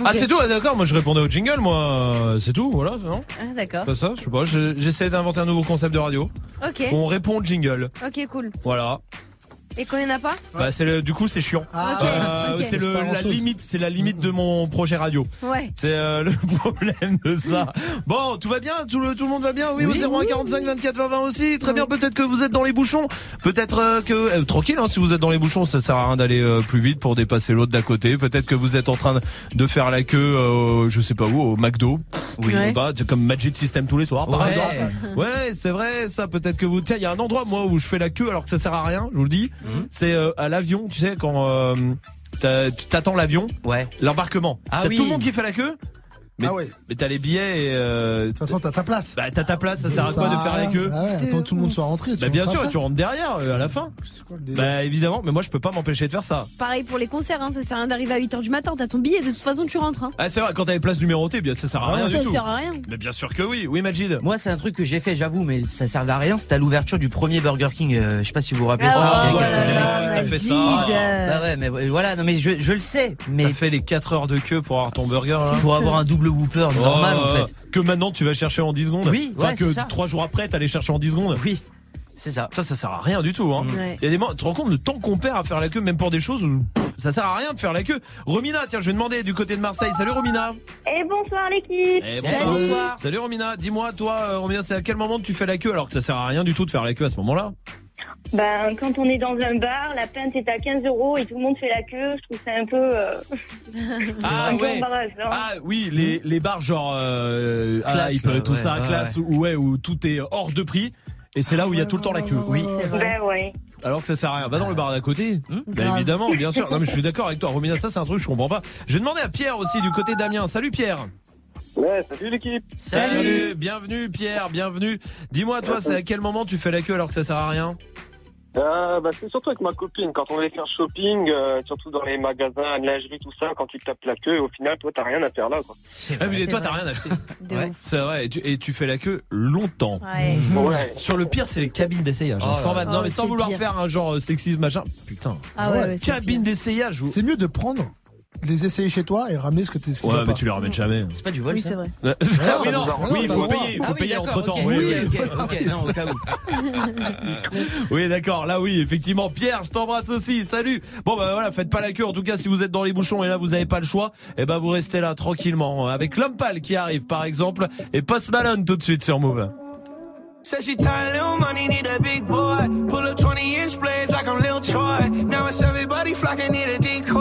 Ah, c'est tout, ah, d'accord, moi je répondais au jingle, moi, c'est tout, voilà, c'est non Ah, d'accord. Pas ça, je sais pas, je- j'essaie d'inventer un nouveau concept de radio. Ok. On répond au jingle. Ok, cool. Voilà. Et qu'on en a pas Bah, c'est le, du coup, c'est chiant. Ah, ok, Euh, ok. C'est la limite, c'est la limite de mon projet radio. Ouais. C'est euh, le problème de ça. Bon, tout va bien? Tout le, tout le monde va bien? Oui, au 01 45 24 20 20 aussi. Très bien, peut-être que vous êtes dans les bouchons. Peut-être euh, que... euh, tranquille, hein, si vous êtes dans les bouchons, ça sert à rien d'aller euh, plus vite pour dépasser l'autre d'à côté. Peut-être que vous êtes en train de faire la queue, euh, je sais pas où, au McDo. Oui. Ouais. Bah, c'est comme Magic System tous les soirs, par Ouais. exemple. Ouais, c'est vrai, ça. Peut-être que vous... Tiens, il y a un endroit, moi, où je fais la queue alors que ça sert à rien, je vous le dis. C'est euh, à l'avion, tu sais, quand... euh, t'attends l'avion. Ouais. L'embarquement. Ah T'as oui. tout le monde qui fait la queue. Mais, Ah ouais. mais t'as les billets et euh, de toute façon t'as ta place. Bah t'as ta place, ça sert à quoi de faire la queue Ah ouais, attends que tout le monde soit rentré. Bah bien sûr, tu rentres derrière euh, à la fin. Bah évidemment, mais moi je peux pas m'empêcher de faire ça. Pareil pour les concerts, hein, ça sert à rien d'arriver à 8h du matin, t'as ton billet, de toute façon tu rentres. Hein. Ah c'est vrai, quand t'as les places numérotées, bien ça sert à rien ça du tout. sert à rien. Mais bien sûr que oui, oui Majid. Moi, c'est un truc que j'ai fait, j'avoue, mais ça servait à rien. C'était à l'ouverture du premier Burger King. euh, je sais pas si vous vous rappelez. Ah, ouais, t'as fait ça. Ah, Bah ouais, mais voilà, non mais je, le sais, mais T'as fait les 4 heures de queue pour avoir ton burger là pour avoir un double Whopper normal Oh, en fait. Que maintenant tu vas chercher en 10 secondes. Oui, Enfin, ouais, que ça. 3 jours après t'allais chercher en 10 secondes. Oui. C'est ça. Ça, ça sert à rien du tout. Hein. Ouais. Il y a des moments, tu te rends compte le temps qu'on perd à faire la queue, même pour des choses où pff, ça sert à rien de faire la queue. Romina, tiens, je vais demander du côté de Marseille. Salut Romina. Et bonsoir l'équipe. Eh, bonsoir. Salut Romina. Dis-moi, toi, euh, Romina, c'est à quel moment tu fais la queue alors que ça sert à rien du tout de faire la queue à ce moment-là? Ben, quand on est dans un bar, la pinte est à 15 euros et tout le monde fait la queue, je trouve ça un peu, euh, Ah un ouais. Ah oui, les, les bars genre euh, Classe, Hype, tout ouais, ça, ouais, classe, où, ouais, où tout est hors de prix. Et c'est là où il y a tout le temps la queue. Oui. Ben ouais. Alors que ça sert à rien. Va dans le bar d'à côté. Bah, Grave. évidemment, bien sûr. Non mais je suis d'accord avec toi. Romina, ça c'est un truc que je comprends pas. Je vais demander à Pierre aussi du côté d'Amiens. Salut Pierre. Ouais, salut l'équipe. Salut, bienvenue Pierre, bienvenue. Dis-moi toi, c'est à quel moment tu fais la queue alors que ça sert à rien? Euh, bah, c'est surtout avec ma copine, quand on va faire shopping, euh, surtout dans les magasins, de lingerie, tout ça, quand tu tapes la queue, au final, toi, t'as rien à faire là, quoi. Ah mais toi t'as rien acheté. C'est vrai, et tu, et tu fais la queue longtemps. Ouais. Ouais. Sur le pire, c'est les cabines d'essayage. hein. Oh sans non mais sans Oh, vouloir pire. faire un genre euh, sexisme machin. Putain. Ah ouais, ouais, cabine d'essayage. C'est mieux de prendre, les essayer chez toi et ramener ce que t'es. ce Ouais, mais pas. tu les ramènes jamais. C'est pas du vol, Oui, c'est vrai. Ah oui, non, oui, il faut payer, il faut Ah oui, payer d'accord, entre temps. ok, Oui, oui, oui. ok, ok, non, au cas où. Oui, d'accord. Là, oui, effectivement. Pierre, je t'embrasse aussi. Salut. Bon, bah voilà, faites pas la queue. En tout cas, si vous êtes dans les bouchons et là, vous avez pas le choix, eh ben, vous restez là tranquillement. Avec l'homme pâle qui arrive, par exemple, et Post Malone tout de suite sur Move. Said she tired, little money, need a big boy. Pull up 20 inch blades like I'm Lil Troy. Now it's everybody flocking, need a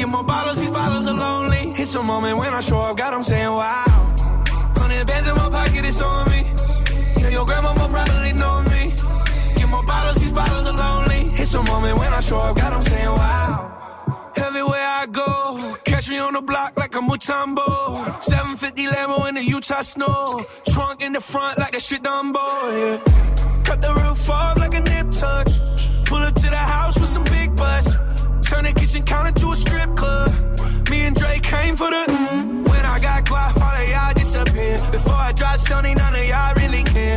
Get more bottles, these bottles are lonely. It's a moment when I show up, God, I'm saying wow. Hundred bands in my pocket, it's on me. Yeah, your grandma probably know me. Get more bottles, these bottles are lonely. It's a moment when I show up, God, I'm saying wow. Everywhere I go, catch me on the block like a Mutombo. 750 Lambo in the Utah snow. Trunk in the front like that shit Dumbo, yeah. Cut the roof off like a nip tuck. Pull up to the house with some big butts. Turn the kitchen counter to a strip club. Me and Drake came for the. When I got guap, all of y'all disappear. Before I dropped Sony, none of y'all really care.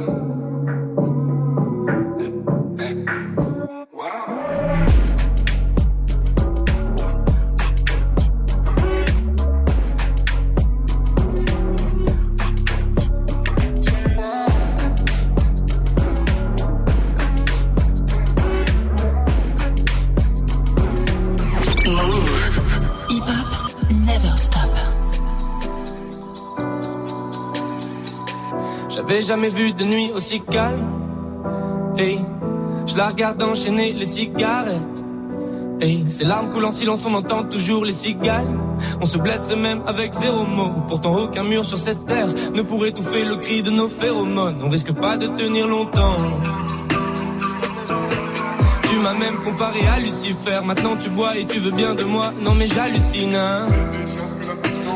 J'avais jamais vu de nuit aussi calme. Hey, je la regarde enchaîner les cigarettes. Hey, ses larmes coulent en silence, on entend toujours les cigales. On se blesserait même avec zéro mot. Pourtant, aucun mur sur cette terre ne pourrait étouffer le cri de nos phéromones. On risque pas de tenir longtemps. Tu m'as même comparé à Lucifer. Maintenant tu bois et tu veux bien de moi. Non mais j'hallucine. hein.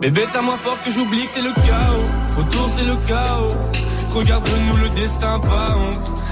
Bébé, c'est à moi fort que j'oublie que c'est le chaos. Autour, c'est le chaos. Regarde-nous le destin, pas honte.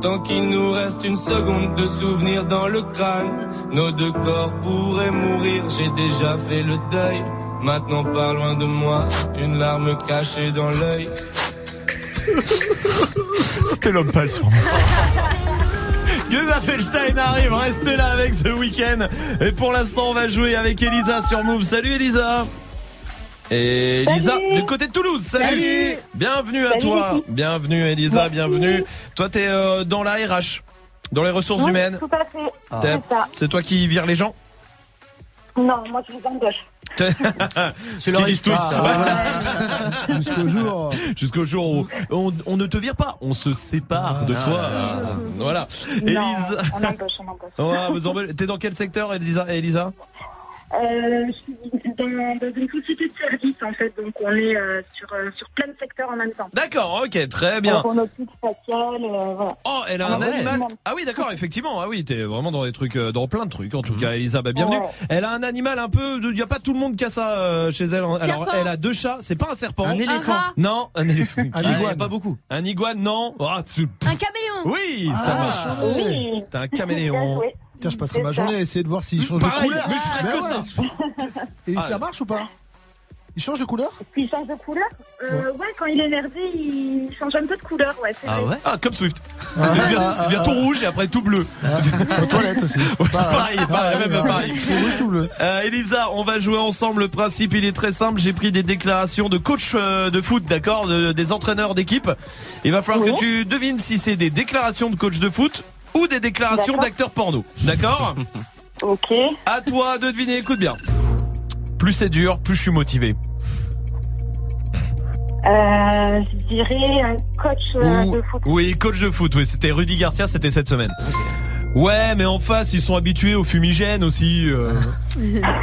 Tant qu'il nous reste une seconde de souvenir dans le crâne, nos deux corps pourraient mourir. J'ai déjà fait le deuil. Maintenant, pas loin de moi, une larme cachée dans l'œil. C'était l'homme pâle sur moi. Geza Felstein arrive, restez là avec The Weeknd. Et pour l'instant, on va jouer avec Elisa sur Move. Salut Elisa. Et Elisa, Salut. du côté de Toulouse, salut. Salut. Bienvenue à Salut, toi. Bienvenue Elisa, Merci. bienvenue. Toi, t'es euh, dans la RH, dans les ressources Oui, humaines. Tout à fait. C'est. C'est toi qui vire les gens Non, moi je les embauche. Ce qu'ils disent tous. Ah, Jusqu'au jour. Jusqu'au jour où on, on ne te vire pas, on se sépare de toi. Euh, Voilà. Non, Elisa. on embauche, on embauche. T'es dans quel secteur, Elisa, Elisa? Euh, je suis dans, dans une société de service en fait, donc on est euh, sur, euh, sur plein de secteurs en même temps. D'accord, ok, très bien. Aéronautique, spatiale, euh, voilà. Oh, elle a Ah un ouais. animal. Ah oui, d'accord, effectivement. Ah oui, t'es vraiment dans des trucs, euh, dans plein de trucs. En tout cas, Elisa, bah, bienvenue. Ouais. Elle a un animal un peu. Il y a pas tout le monde qui a ça euh, chez elle. Alors, Serpent. elle a deux chats. C'est pas un serpent. Un éléphant. Non, un éléphant. Un Qui- iguane. Pas beaucoup. Un iguane, non. Ah, Un caméléon. Oui, ça Ah, marche. Oui. T'es un caméléon. Tiens, je passerai ma ça. journée à essayer de voir s'il change Pareil, de couleur. mais je Ben que ouais. ça. Et Ah. ça marche ou pas? Il change de couleur? Il change de couleur euh, ouais. quand il est énervé, il change un peu de couleur, ouais, c'est vrai. Ah, comme Swift. Il devient, il devient tout rouge et après tout bleu. Aux toilettes aussi. Ouais, c'est pareil, pareil, même pareil. Tout rouge, tout bleu. Euh, Elisa, on va jouer ensemble. Le principe, il est très simple. J'ai pris des déclarations de coach euh, de foot, d'accord, de- des entraîneurs d'équipe. Il va falloir que tu devines si c'est des déclarations de coach de foot ou des déclarations d'acteurs porno, d'accord Ok. À toi de deviner. Écoute bien. Plus c'est dur, plus je suis motivé. Euh, je dirais un coach euh, Ou- de foot. Oui, coach de foot. Oui, c'était Rudy Garcia. C'était cette semaine. Ouais, mais en face, ils sont habitués au fumigène aussi. euh.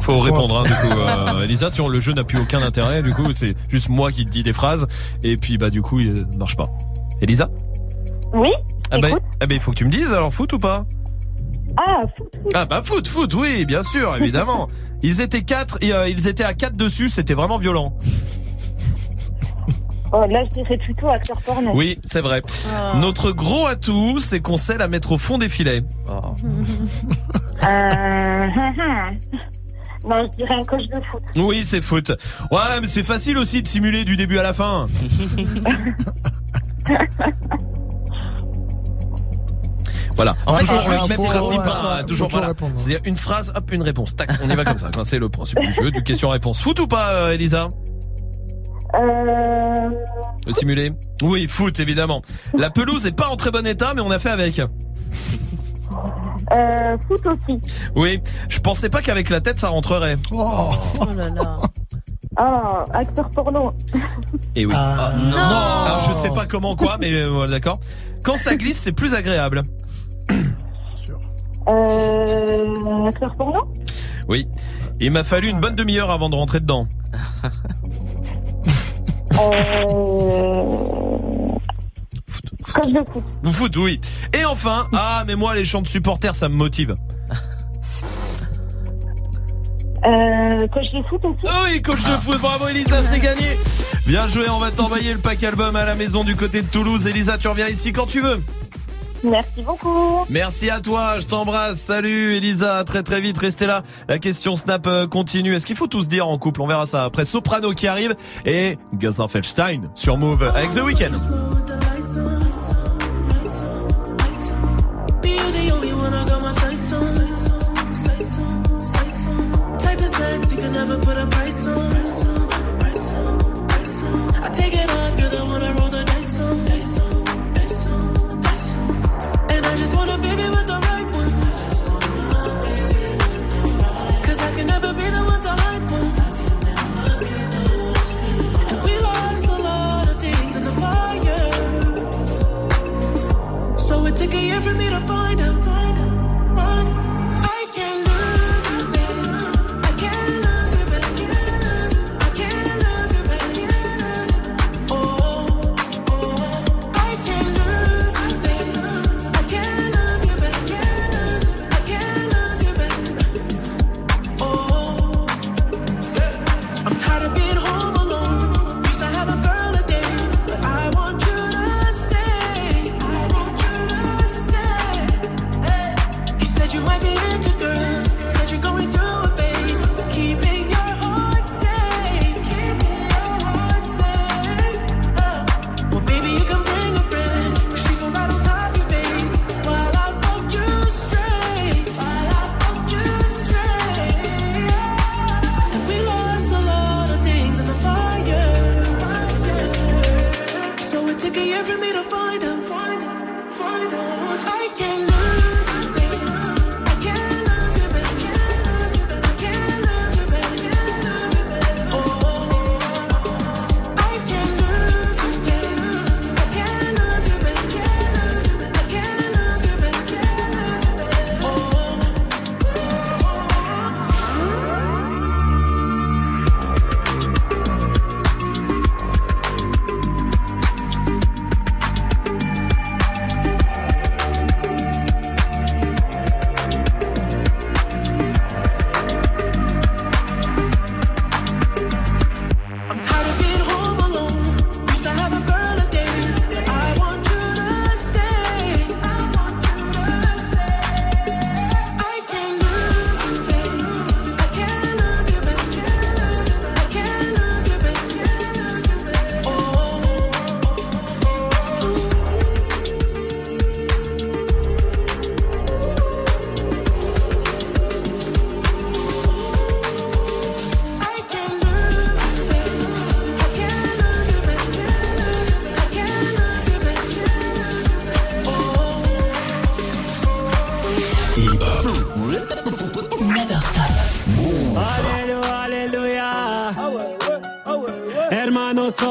Faut répondre, hein, du coup, euh, Elisa. Si on- le jeu n'a plus aucun intérêt, du coup, c'est juste moi qui te dis des phrases, et puis bah du coup, il ne marche pas. Elisa Oui Ah bah, ah bah, il faut que tu me dises alors foot ou pas Ah, foot. Ah bah foot, foot, oui, bien sûr, évidemment. Ils étaient quatre, et, euh, ils étaient à quatre dessus, c'était vraiment violent. Oh, là, je dirais plutôt acteur porno. Oui, c'est vrai. Ah. Notre gros atout, c'est qu'on sait la mettre au fond des filets. Euh, hum, hum. Non, je dirais un coach de foot. Oui, c'est foot. Ouais, mais c'est facile aussi de simuler du début à la fin. Voilà. Ouais, toujours le même principe. ouais, hein, toujours voilà. répondre. C'est-à-dire une phrase, hop, une réponse. Tac, on y va comme ça. Enfin, C'est le principe du jeu, du question-réponse. Foot ou pas, euh, Elisa? Euh, Le simuler? Oui, foot, évidemment. La pelouse est pas en très bon état, mais on a fait avec. Euh, foot aussi. Oui, je pensais pas qu'avec la tête ça rentrerait. Oh, là là. Ah, acteur porno. Et oui. Ah, non. Alors, je sais pas comment quoi, mais euh, voilà, d'accord. Quand ça glisse, c'est plus agréable. Euh, acteur porno? Oui. Il m'a fallu une bonne demi-heure avant de rentrer dedans. euh, Coach de foot. Vous foot, oui. Et enfin, ah, mais moi, les chants de supporters, ça me motive. Euh, coach de foot aussi? Ah oui, coach de foot, bravo Elisa, c'est gagné. Bien joué, on va t'envoyer le pack album à la maison du côté de Toulouse. Elisa, tu reviens ici quand tu veux. Merci beaucoup. Merci à toi, je t'embrasse. Salut Elisa, à très très vite, restez là. La question Snap euh, continue. Est-ce qu'il faut tous dire en couple? On verra ça après Soprano qui arrive et Gaza Feldstein sur Move avec The Weeknd.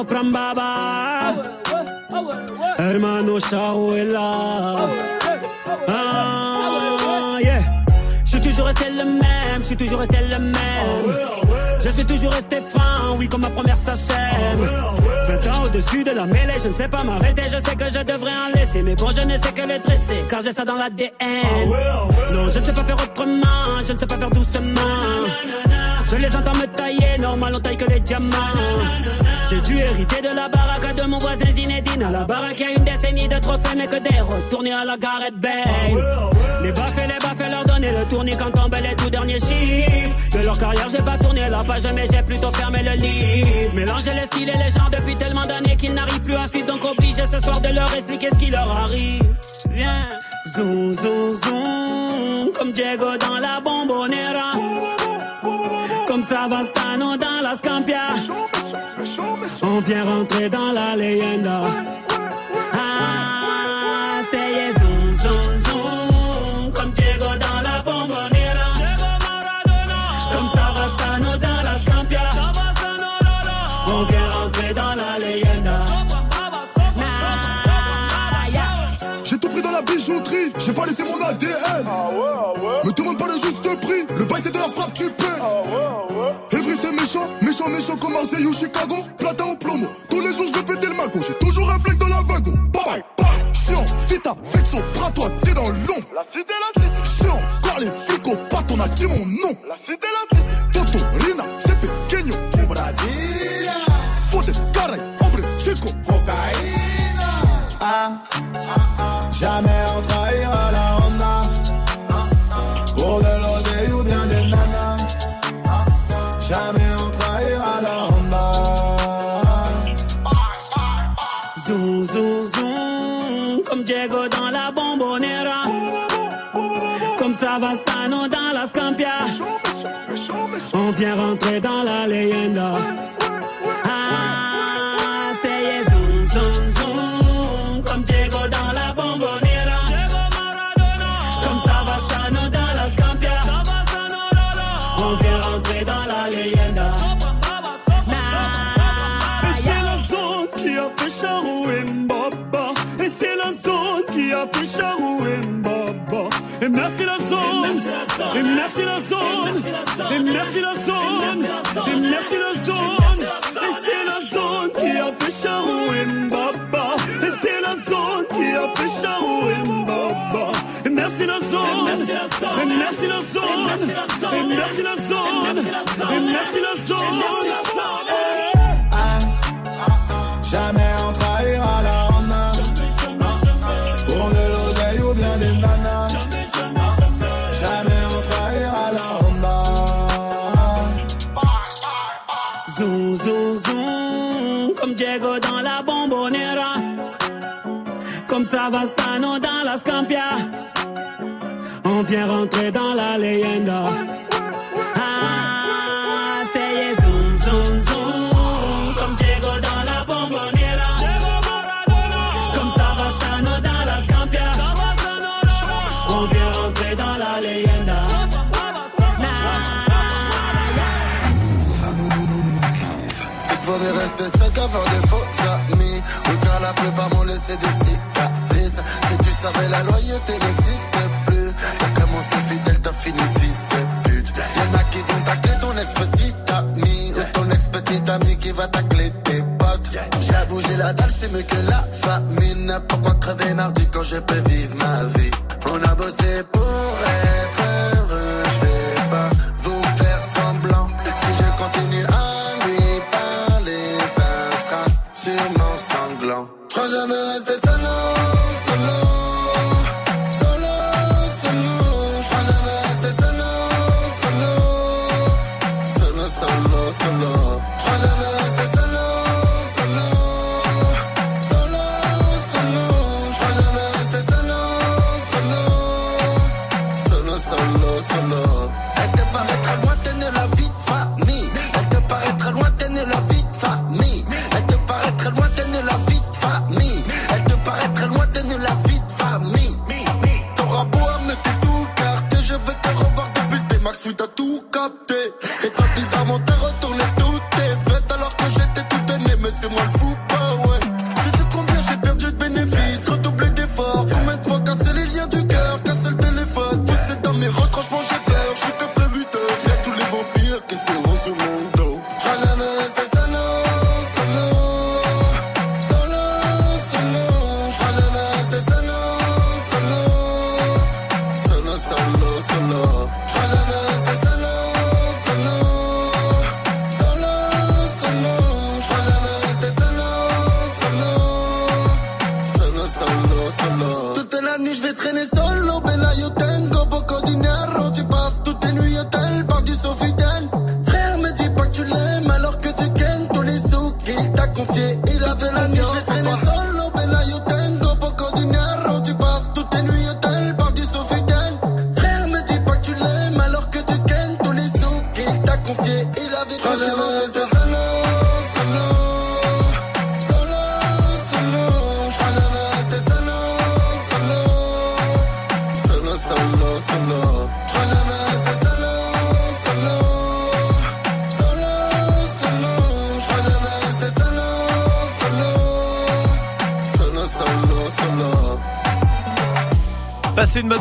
Sopran Baba. Hermano Sharuela. Ah, yeah. Je suis toujours resté le même, je suis toujours resté le même. Je suis toujours resté franc, oui, comme ma première sacème. 20 ans au-dessus de la mêlée, je ne sais pas m'arrêter, je sais que je devrais en laisser. Mais bon, je ne sais que les dresser, car j'ai ça dans l'ADN. Non, je ne sais pas faire autrement, je ne sais pas faire doucement. Je les entends me tailler, normal on taille que les diamants. J'ai dû hériter de la baraque de mon voisin Zinedine. À la baraque, il y a une décennie de trophées, mais que des retournés à la Gareth Bale. Les baffes et les baffes leur donner le tournis quand tombent les tout derniers chiffres. De leur carrière, j'ai pas tourné la page, mais j'ai plutôt fermé le livre. Mélanger les styles et les genres depuis tellement d'années qu'ils n'arrivent plus à suivre, donc obligé ce soir de leur expliquer ce qui leur arrive. Viens, zoom, zoom, zoom, comme Diego dans la bombonera. Comme Savastano dans la Scampia. On vient rentrer dans la leyenda. Ah, c'est zoom, zoom, zoom. Comme Diego dans la bombonera. Comme Savastano dans la Scampia. On vient rentrer dans la leyenda. J'ai tout pris dans la bijouterie, j'ai pas laissé mon ADN. Me demande pas le juste prix, le bail c'est de la frappe, tu paies. Evry c'est méchant, méchant, méchant comme Marseille ou Chicago. Toi, t'es dans l'ombre. Qui a fait Charou et Mbaba. Et merci la zone, merci la zone, merci la zone, On vient rentrer dans la leyenda. Ah, c'est zoom, zoom, zoom, comme Diego dans la bombonera. Comme Savastano dans la Scampia. On vient rentrer dans la leyenda. C'est vaut mieux rester seul qu'avoir des faux amis car la plupart m'ont laissé des cicatrices Si tu savais la loyauté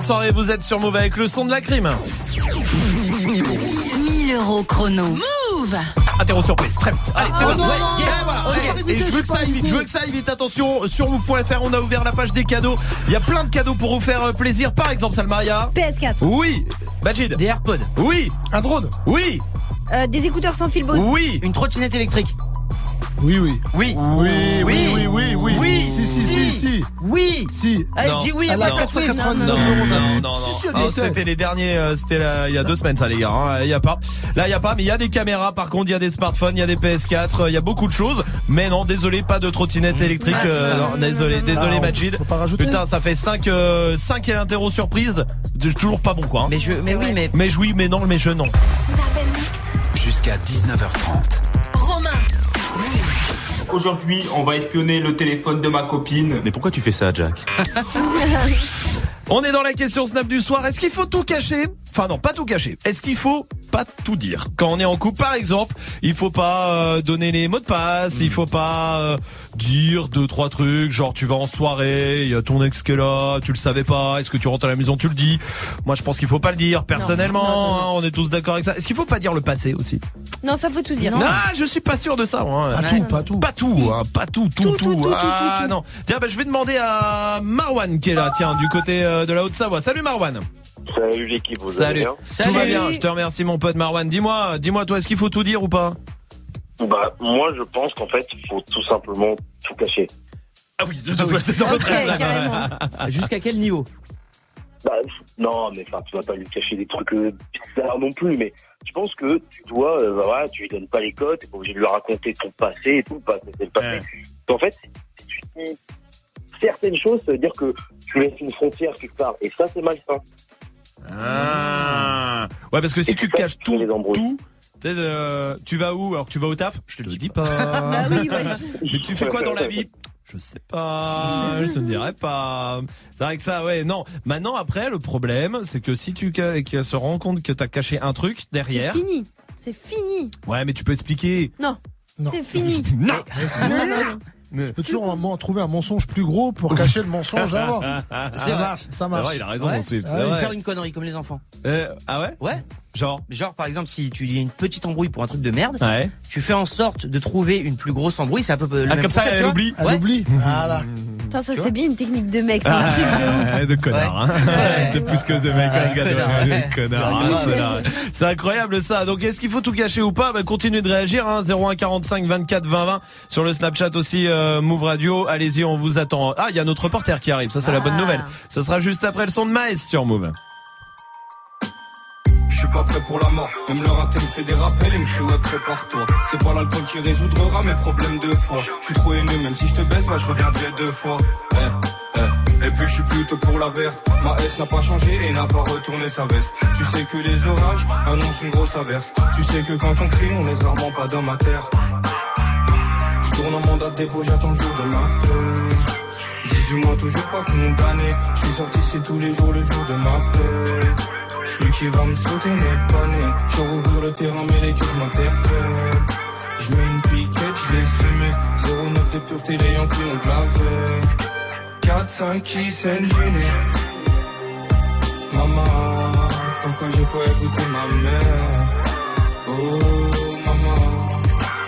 soirée, vous êtes sur Move avec le son de la crime. 1000 euros chrono. Move Interro surprise, très vite. Allez, c'est Oh j'ai pas Et je veux que ça aille vite, je veux que ça aille vite. Attention, sur move.fr, on a ouvert la page des cadeaux. Il y a plein de cadeaux pour vous faire euh, plaisir. Par exemple, Salmaria. PS4. Oui. Majid. Des AirPods. Oui. Un drone. Oui. Euh, des écouteurs sans fil Bose. Oui. Une trottinette électrique. Oui, oui. Oui. Oui, oui, oui, oui, oui. Oui. Si, si, si, si. Oui. Si. Elle Non. dit oui, Elle elle a va 499 Non, euros. non, non, Si, si, non. elle Ah, était. C'était les derniers, euh, c'était là, il y a deux semaines ça les gars. hein. Il y a pas. Là il y a pas, mais il y a des caméras. Par contre, il y a des smartphones, il y a des PS4, euh, il y a beaucoup de choses. Mais non, désolé, pas de trottinette électrique. Ah, euh, non, désolé, désolé Ah, Majid. faut pas rajouter. Putain, ça fait 5 euh, 5 et interro surprise. Toujours pas bon quoi. hein. Mais je, mais oui, mais. Mais oui, mais non, mais je non. Jusqu'à 19h30. Aujourd'hui, on va espionner le téléphone de ma copine. Mais pourquoi tu fais ça, Jack On est dans la question Snap du soir. Est-ce qu'il faut tout cacher? Enfin non, pas tout cacher. Est-ce qu'il faut pas tout dire? Quand on est en couple, par exemple, il faut pas euh, donner les mots de passe, il faut pas euh, dire deux trois trucs, genre tu vas en soirée, il y a ton ex qui est là, tu le savais pas, est-ce que tu rentres à la maison, tu le dis? Moi, je pense qu'il faut pas le dire. Personnellement, hein, on est tous d'accord avec ça. Est-ce qu'il faut pas dire le passé aussi? Non, ça faut tout dire. Ah, je suis pas sûr de ça. Moi. Pas tout, pas tout. Pas tout, hein, pas tout, tout, tout. tout, tout, ah tout, tout. non. Tiens, bah, je vais demander à Marwan qui est là, tiens, du côté euh, de la Haute-Savoie. Salut Marwan. Salut l'équipe, Salut. bien Tout va bien. Je te remercie mon pote Marwan. Dis-moi, dis-moi toi, est-ce qu'il faut tout dire ou pas? Bah, moi, je pense qu'en fait, il faut tout simplement tout cacher. Ah oui, de toute façon, c'est dans Ok, carrément. Jusqu'à quel niveau? Bah, non, mais enfin, tu vas pas lui cacher des trucs euh, bizarres non plus, mais je pense que tu dois, euh, bah, voilà, tu lui donnes pas les codes, t'es pas obligé de lui raconter ton passé et tout, bah, c'est le passé. En fait, si tu dis certaines choses, ça veut dire que tu laisses une frontière quelque part, et ça, c'est malsain. Ah. Ouais, parce que si tu c'est caches tout, tout, tu sais, euh, tu vas où Alors tu vas au taf Je te le dis pas. Bah oui, ouais. Mais tu fais quoi dans la vie Je sais pas, je te dirai pas. C'est vrai que ça, ouais, non. Maintenant, après, le problème, c'est que si tu que se rend compte que t'as caché un truc C'est derrière. fini. C'est fini. Ouais, mais tu peux expliquer. Non. Non. C'est fini. Non. Non, non, On peut toujours un moment trouver un mensonge plus gros pour cacher le mensonge avant. C'est Ça marche, ça marche. vrai, il a raison, Ouais. mon Swift. Ah. Faire une connerie comme les enfants. Euh, ah ouais? Ouais. Genre. Genre par exemple si tu dis une petite embrouille pour un truc de merde, Ouais. tu fais en sorte de trouver une plus grosse embrouille, c'est un peu le Ah, même comme ça, concept, elle tu vois oublie. Elle Ouais. oublie. Voilà. Putain, ça Tu c'est bien une technique de mec. c'est un truc de. Ah, connard, hein. T'es plus que de mec, hein, connard, de- ouais. de connard, hein, Ouais. C'est incroyable ça. Donc est-ce qu'il faut tout cacher ou pas? Bah, Continuez de réagir, hein. 0145 24 20 20 sur le Snapchat aussi euh, Move Radio. Allez-y, on vous attend. Ah, il y a notre reporter qui arrive. Ça c'est la bonne Ah. nouvelle. Ça sera juste après le son de Maes sur Move. Je suis pas prêt pour la mort, même le raté fait des rappels et me crie ouais prépare-toi. C'est pas l'alcool qui résoudra mes problèmes de foi. Je suis trop haineux, même si je te baisse, bah je reviendrai deux fois. Eh, eh. Et puis je suis plutôt pour la verte. Ma S n'a pas changé et n'a pas retourné sa veste. Tu sais que les orages annoncent une grosse averse. Tu sais que quand on crie, on laisse rarement pas d'homme à terre. Je tourne en mandat de dépôt, j'attends le jour de ma paix. 18 mois toujours pas condamné. Je suis sorti c'est tous les jours le jour de ma paix celui qui va me sauter n'est pas né. Je rouvre le terrain, mais les cœurs m'interpellent. Je mets une piquette, je l'ai semé. 09 de pureté, les Yankees ont la veille. 4-5 qui saignent du nez. Maman, pourquoi j'ai pas écouté ma mère? Oh, maman,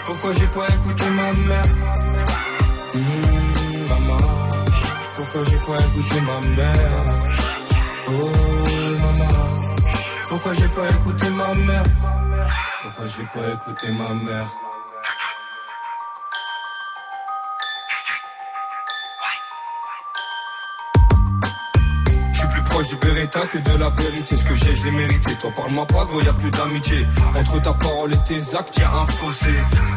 pourquoi j'ai pas écouté ma mère? Hmm, maman, pourquoi j'ai pas écouté ma mère? Oh. Pourquoi j'ai pas écouté ma mère Pourquoi j'ai pas écouté ma mère Je suis plus proche du Beretta que de la vérité. Ce que j'ai, je l'ai mérité. Toi, parle-moi pas, gros, y a plus d'amitié. Entre ta parole et tes actes, y a un fossé.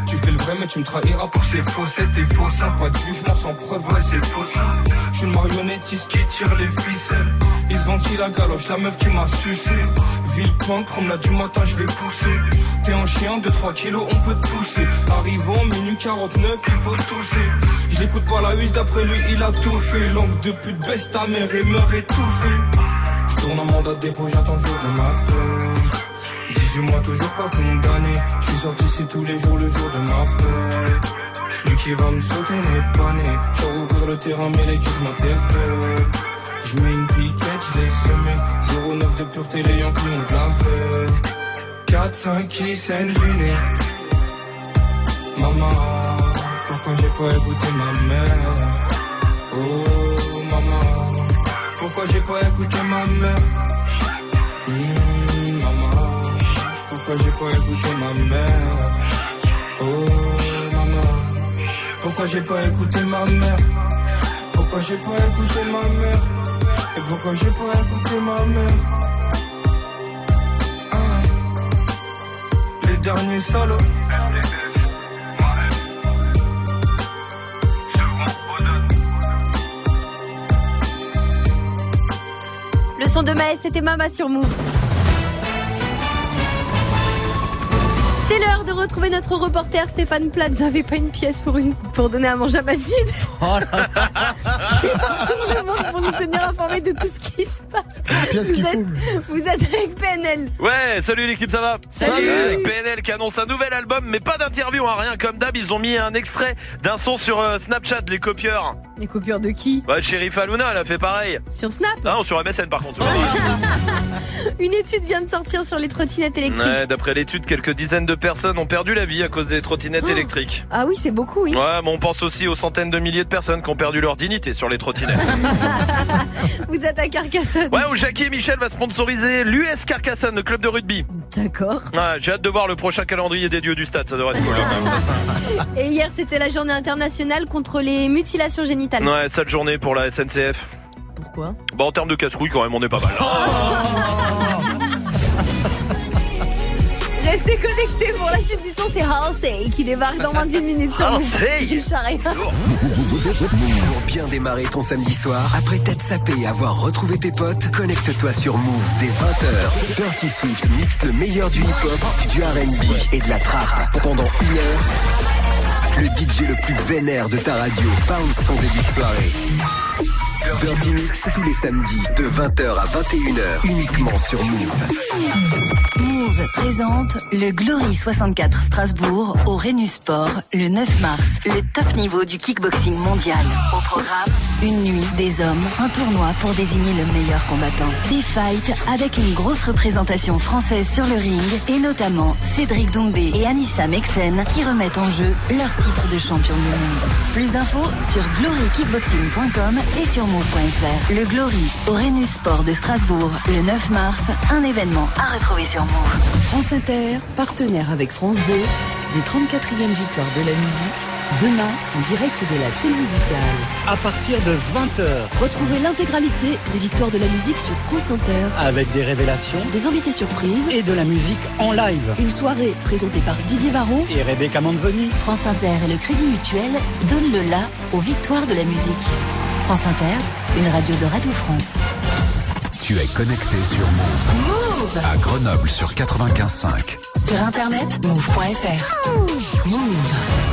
Tu fais le vrai, mais tu me trahiras pour ces faussettes. T'es faux, ça, pas de jugement sans preuve, ouais, c'est faux. Je suis une marionnettiste qui tire les ficelles. Ils se ventilent la galoche, la meuf qui m'a sucé? Villepinte, promenade du matin, je vais pousser. T'es un chien, 2-3 kilos, on peut te pousser. Arrivant, minute 49, il faut tousser. Je l'écoute pas la huisse, d'après lui, il a tout fait. Langue de pute, baisse ta mère et meurt étouffé. Je tourne en mandat de dépôt, j'attends le jour de ma peine. 18 mois, toujours pas condamné. Je suis sorti, c'est tous les jours le jour de ma paix. Celui qui va me sauter n'est pas né. Je rouvrir le terrain, mais les m'interpellent. Je une piquette, je l'ai semé. 09 de pureté, les Yankees ont de la veille. 4-5 qui saignent du nez. Maman, pourquoi j'ai pas écouté ma mère? Oh, maman, pourquoi j'ai pas écouté ma mère? Hmm, maman, pourquoi j'ai pas écouté ma mère? Oh, maman, pourquoi j'ai pas écouté ma mère? Pourquoi j'ai pas écouté ma mère? Et pourquoi j'ai pas écouté ma mère? Ah. Les derniers salauds. Le son de Maës, c'était Mama sur Move. C'est l'heure de retrouver notre reporter Stéphane Plaza. Vous avez pas une pièce pour, une, pour donner à manger à Majid Oh là là. Vraiment, pour nous tenir informés de tout ce qui se passe. êtes, vous êtes avec PNL. Ouais, salut l'équipe, ça va Salut. Avec PNL qui annonce un nouvel album, mais pas d'interview, hein, rien comme d'hab. Ils ont mis un extrait d'un son sur euh, Snapchat, les copieurs. Les coupures de qui Ouais, Sheriff Aluna, elle a fait pareil. Sur Snap Ah non, sur MSN par contre. Une étude vient de sortir sur les trottinettes électriques. Ouais, d'après l'étude, quelques dizaines de personnes ont perdu la vie à cause des trottinettes Oh. électriques. Ah oui, c'est beaucoup, oui. Ouais, mais on pense aussi aux centaines de milliers de personnes qui ont perdu leur dignité sur les trottinettes. Vous êtes à Carcassonne. Ouais, où Jackie et Michel va sponsoriser l'US Carcassonne, le club de rugby. D'accord. Ouais, j'ai hâte de voir le prochain calendrier des dieux du stade, ça devrait être cool. hein. Et hier, c'était la journée internationale contre les mutilations génitales. Ouais, sale journée pour la SNCF. Pourquoi? Bah en termes de casse-couille quand même on est pas mal. Restez connectés pour la suite du son, c'est Halsey qui débarque dans 28 minutes sur Halsey. Pour bien démarrer ton samedi soir, après t'être sapé et avoir retrouvé tes potes, connecte-toi sur Move dès 20h. Dirty Swift mixe le meilleur du hip-hop, du R&B et de la trap pendant une heure. Le DJ le plus vénère de ta radio bounce ton début de soirée. Dirty tous les samedis de 20h à 21h uniquement sur Move. Move présente le Glory 64 Strasbourg au Rhenus Sport le 9 mars, le top niveau du kickboxing mondial. Au programme, une nuit, des hommes, un tournoi pour désigner le meilleur combattant. Des fights avec une grosse représentation française sur le ring et notamment Cédric Doumbé et Anissa Mexen qui remettent en jeu leur titre de champion du monde. Plus d'infos sur glorykickboxing.com et sur move.fr. Le Glory au Rhenus Sport de Strasbourg le 9 mars, un événement à retrouver sur Move. France Inter, partenaire avec France 2, des 34e victoires de la musique, demain en direct de la scène musicale. À partir de 20h, Retrouvez l'intégralité des victoires de la musique sur France Inter, avec des révélations des invités surprises et de la musique en live. Une soirée présentée par Didier Varro Et Rebecca Manzoni. France Inter et le Crédit Mutuel donnent le la aux victoires de la musique. France Inter, une radio de Radio France. Tu es connecté sur Move. Move À Grenoble sur 95.5. sur internet move.fr. Move.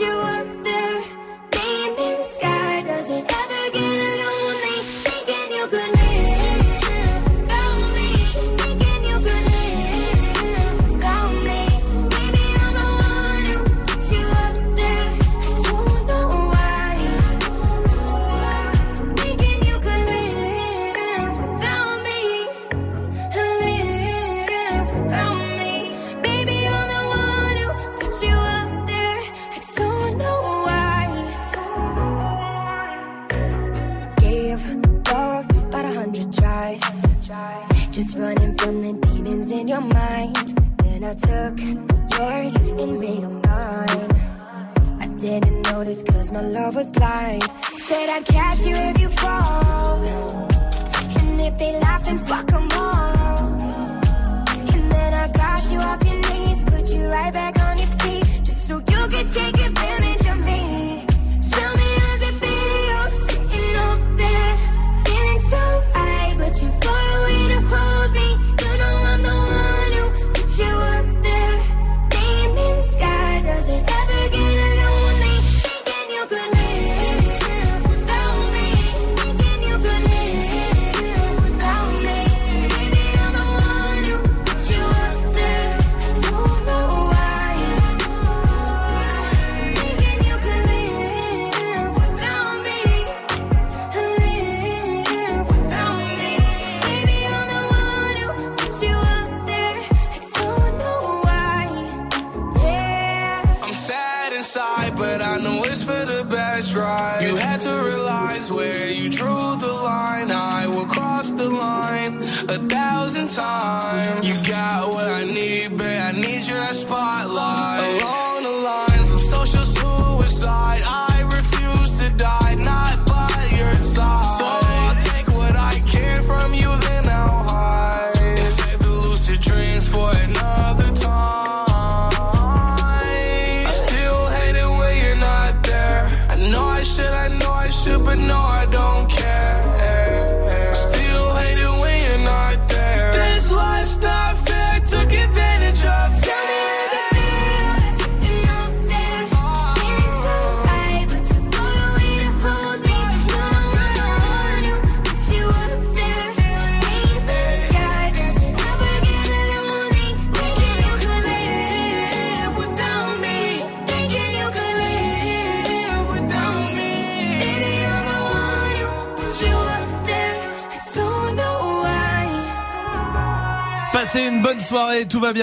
you up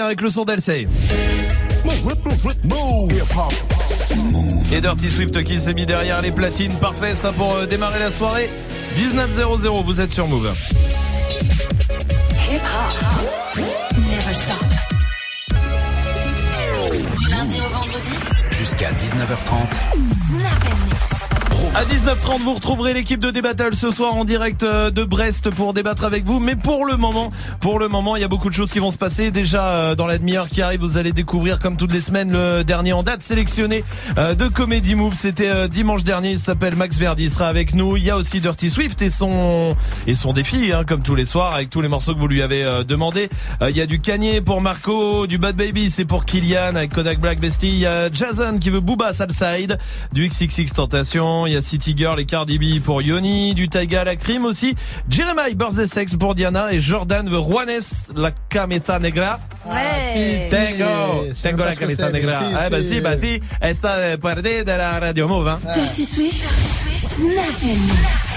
avec le son d'Elsey. Et Dirty Swift qui s'est mis derrière les platines. Parfait, ça pour euh, démarrer la soirée. 19.00, vous êtes sur Move. Hip hop. Never stop. Du lundi au vendredi. Jusqu'à 19h30. Snap and mix. À 19h30, vous retrouverez l'équipe de Débattle ce soir en direct euh, de Brest pour débattre avec vous. Mais pour le moment, pour le moment, il y a beaucoup de choses qui vont se passer. Déjà, euh, dans la demi-heure qui arrive, vous allez découvrir, comme toutes les semaines, le dernier en date sélectionné euh, de Comedy Move. C'était euh, dimanche dernier. Il s'appelle Max Verdi. Il sera avec nous. Il y a aussi Dirty Swift et son et son défi, hein, comme tous les soirs, avec tous les morceaux que vous lui avez demandé. Il y a du Kanye pour Marco, du Bad Baby, c'est pour Kylian avec Kodak Black Bestie. Il y a Jason qui veut Booba Salside, du XXX Tentation. Il y a City Girl et Cardi B pour Yoni, du Taiga la crime aussi. Jeremiah Birthday Sex pour Diana et Jordan veut Juanes la cameta negra. Ouais. Tengo, tengo la mais negra. Ah bah si, bah si, esta parte de la radio move. Hein. Dirty Swift. Snap and mix.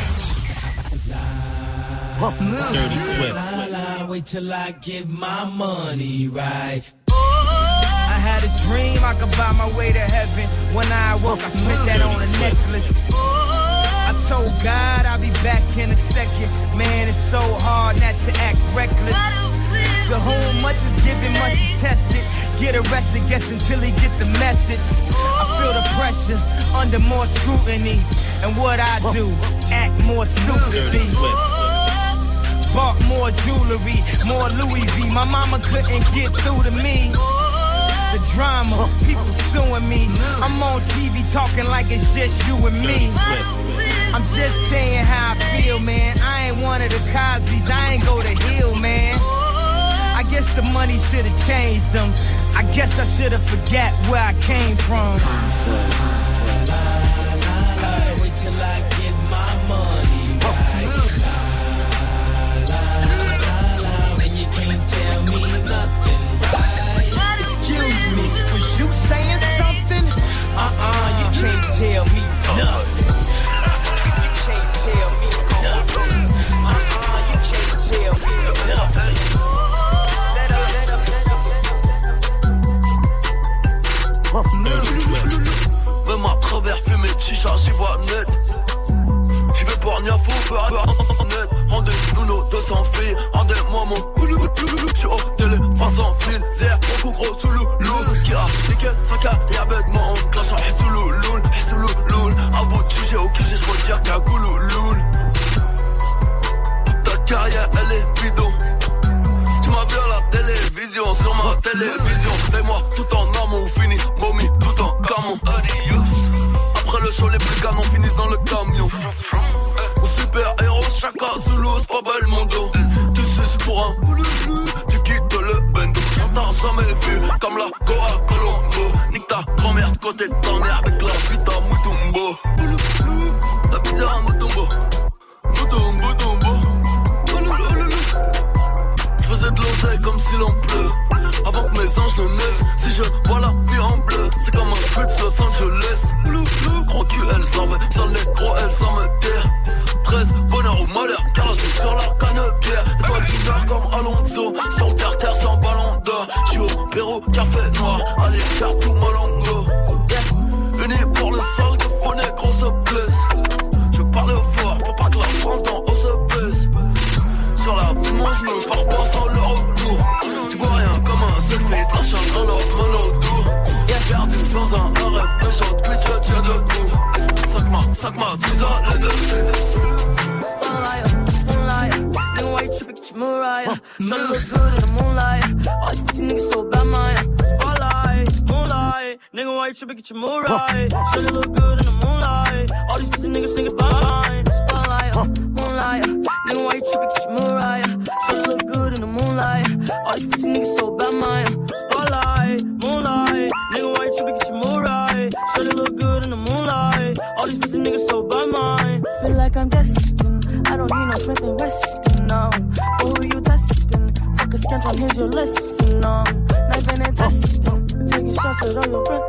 Wait till I get my money right. I had a dream I could buy my way to heaven. When I woke, I spent that on a necklace. Told God I'll be back in a second. Man, it's so hard not to act reckless. To whom much is given, much is tested. Get arrested, guess until he get the message. I feel the pressure under more scrutiny. And what I do, act more stupidly. Bought more jewelry, more Louis V. My mama couldn't get through to me. The drama, people suing me. I'm on TV talking like it's just you and me. I'm just saying how I feel, man. I ain't one of the Cosby's, I ain't go to Hill, man. I guess the money should have changed them. I guess I should have forget where I came from. Wait till I get my money right. And you can't tell me nothing right. Excuse me, was you saying something? Uh-uh, you can't tell me nothing. Même à travers fumer de j'y vois net. J'y vais pour rien fou, peu à peu net. Rendez-nous nos 200 filles, rendez-moi mon J'suis au téléphone sans fil, zère, beaucoup gros sous loulou. Qui a niqué sa carrière bêtement, on clash en sous louloul, sous louloul. À bout de sujet au QG, j'retire goulouloul. Ta carrière, elle est bidon. Sur ma télévision. Fais-moi tout en amont, fini, momie, tout en camon. Après le show, les plus canons finissent dans le camion. Mon super héros, chacun sous l'eau, c'est pas belle mon dos. Tu suces pour un, tu quittes le bendo. On t'a jamais vu comme la Goa Colombo. Nique ta grand-mère de côté de ta mère avec la pita Mutumbo. zéro, sans carter, sans ballon d'or. J'suis au bureau, café noir, allez, partout, malongo. Venu pour le sol, que fauné, qu'on se blesse. Je parle fort pour pas que la France dans haut se baisse. Sur la boue, moi j'me pars pas sans le retour. Tu vois rien comme un selfie, trash un grand lot, mal autour. Perdu dans un arrêt, méchant, glitch, tiens debout. 5 mars, 5 mars, tu as les dessus. Tripping, get your mood right. Should it look good in the moonlight? All these pussy niggas singing spotlight, spotlight, uh, moonlight. Nigga, why you tripping, get your mood right? Should it look good in the moonlight? All these pussy niggas so bad, man. Spotlight, moonlight. Nigga, why you tripping, get your mood right? Should it look good in the moonlight? All these pussy niggas so bad, man. Feel like I'm destined. I don't need no Smith and Weston, no. But who you testing? Fuck a scantron, here's your lesson, no. Knife and testing. Taking shots at all your breath,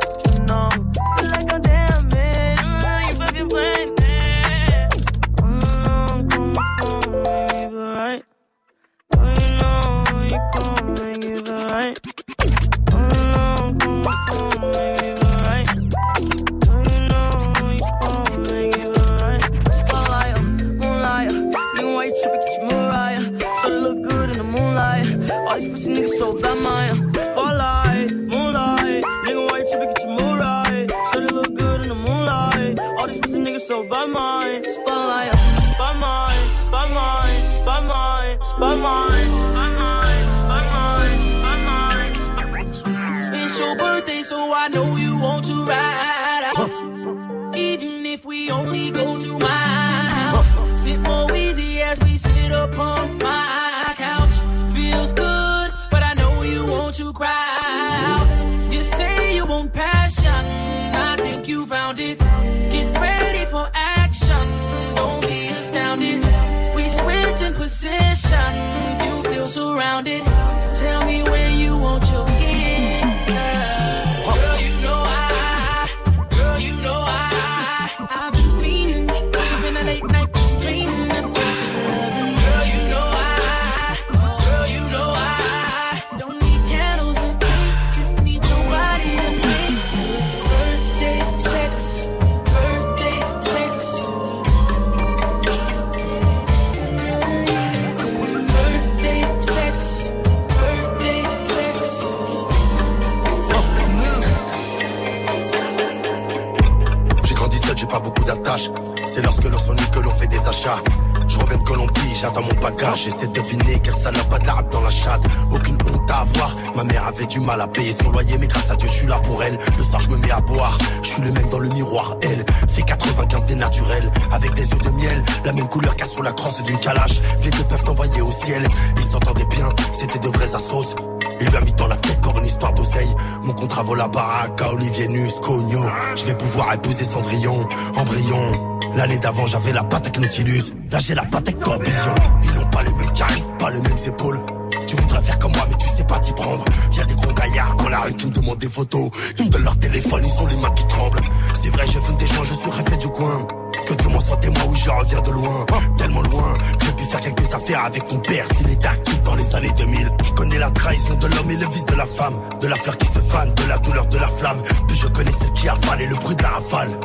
Lorsque l'on s'ennuie que l'on fait des achats. Je reviens de Colombie, j'attends mon bagage. J'essaie de deviner quelle salope a de dans la chatte. Aucune honte à avoir. Ma mère avait du mal à payer son loyer, mais grâce à Dieu, je suis là pour elle. Le soir, je me mets à boire. Je suis le même dans le miroir. Elle fait 95 des naturels. Avec des yeux de miel, la même couleur qu'à sur la crosse d'une calache. Les deux peuvent t'envoyer au ciel. Ils s'entendaient bien, c'était de vrais assos. Il lui a mis dans la tête pour une histoire d'oseille. Mon contrat vaut la baraque à Olivier Nus, Cogno. Je vais pouvoir épouser Cendrillon, Embryon. L'année d'avant, j'avais la avec Nautilus. Là, j'ai la patte avec Tourbillon. Ils n'ont pas le même charisme, pas les mêmes épaules. Tu voudrais faire comme moi, mais tu sais pas t'y prendre. Y a des gros gaillards dans la rue qui me demandent des photos. Ils me donnent leur téléphone, ils ont les mains qui tremblent. C'est vrai, je fume des gens, je serais fait du coin. Que Dieu m'en soit témoin, oui, je reviens de loin. Tellement loin, j'ai pu faire quelques affaires avec ton père s'il était actif dans les années 2000. Je connais la trahison de l'homme et le vice de la femme. De la fleur qui se fane, de la douleur de la flamme. Puis je connais celle qui avale et le bruit de la rafale.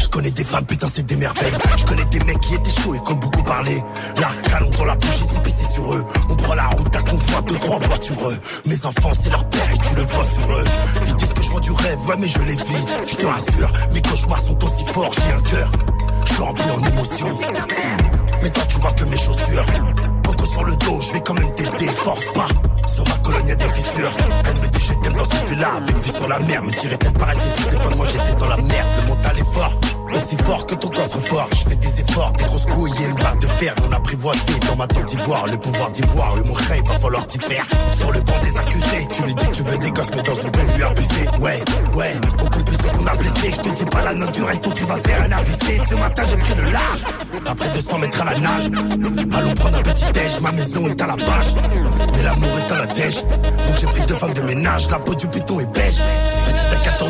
Je connais des femmes, putain, c'est des merveilles. Je connais des mecs qui étaient chauds et qui ont beaucoup parlé. Là, calons dans la bouche, ils ont pissé sur eux. On prend la route d'un convoi de trois voitureux. Mes enfants, c'est leur père et tu le vois sur eux. Ils disent que je vois du rêve, ouais, mais je les vis. Je te rassure, mes cauchemars sont aussi forts, j'ai un cœur. Je suis rempli en émotion. Mais toi, tu vois que mes chaussures. Beaucoup sur le dos, je vais quand même t'aider, force pas. Sur ma colonne, y a des fissures. Elle me dit, je t'aime dans ce villa, avec vue sur la mer. Me paraissait toutes les fois, moi j'étais dans la merde. Le mental est fort. Aussi fort que ton coffre fort, je fais des efforts, des grosses couilles et une barre de fer non apprivoisée dans ma tente d'ivoire, le pouvoir d'ivoire, mon rêve va falloir t'y faire. Sur le banc des accusés, tu lui dis que tu veux des gosses, mais dans son peine lui abuser. Ouais, ouais, compte plus ce qu'on a blessé, je te dis pas la note du reste où tu vas faire un AVC. Ce matin j'ai pris le large, après 200 mètres à la nage. Allons prendre un petit déj, ma maison est à la page, mais l'amour est à la dèche. Donc j'ai pris deux femmes de ménage, la peau du béton est beige.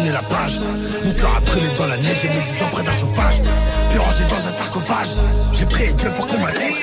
La page, mon cœur a brûlé dans la neige, j'ai mis 10 ans près d'un chauffage, puis rangé dans un sarcophage. J'ai prié Dieu pour qu'on m'allège.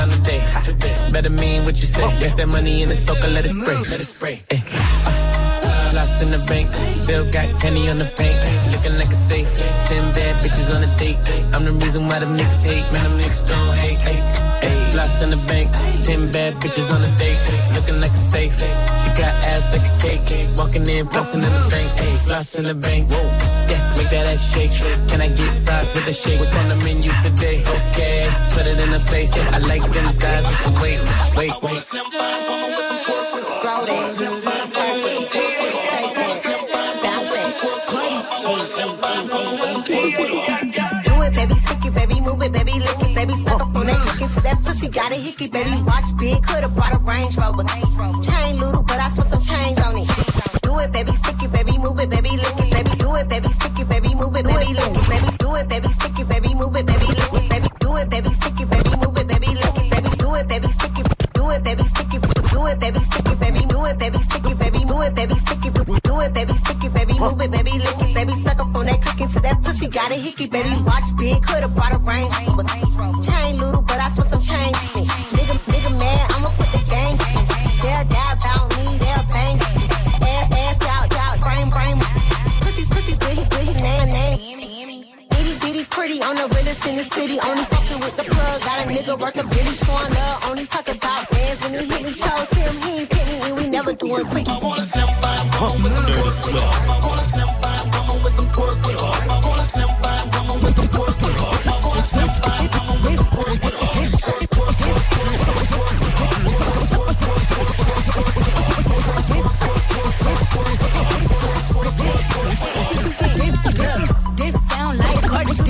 time today. Better mean what you say. Yes, that money in the soaker, let it spray, let it spray. Eh. floss in the bank. Bill got penny on the bank. Looking like a safe. Ten bad bitches on a date. I'm the reason why them niggas hate. Man, them niggas gon' hate. Floss in the bank. Ten bad bitches on a date. Looking like a safe. She got ass like a cake. Walking in, flossing in the bank. Hey, floss in the bank. Whoa. Yeah, make that ass shake. Can I get fries with a shake? What's on the menu today? Okay, put it in the face. I like them guys with the wait, wait, wait. Do it, baby, stick it, baby, move it, baby, on that, pussy, got a hickey, baby, watch big, coulda brought a Range Rover. Chain little, but I spent some change on it. Do it, baby, stick it, baby, move it, baby, lick it, baby, do it, baby, stick it, baby, move it, baby, lick it, baby, do it, baby, stick it, baby, move it, baby, lick it, baby, do it, baby, stick baby, move it, baby, lick it, baby, do it, baby, stick it, do it, baby, stick it, do it, baby, stick it, baby, do it, baby, stick it, baby, do it, baby, stick it, it, baby, stick it, baby, move it, baby, lick it, baby, suck up on that, click into that pussy, got a hickey, baby, watch big, coulda brought a Range Rover. Chain little, but I spent some change. Nigga, nigga mad, I'ma put the gang. They'll die pretty on the realest in the city. Only fucking with the plug. Got a nigga worth a really showing love. Only talk about bands when he hit me. Chose him, he ain't pick me, and we never doing quickie. I wanna slim by, Dirty mm. Swift. I wanna slim by, woman with some pork with her.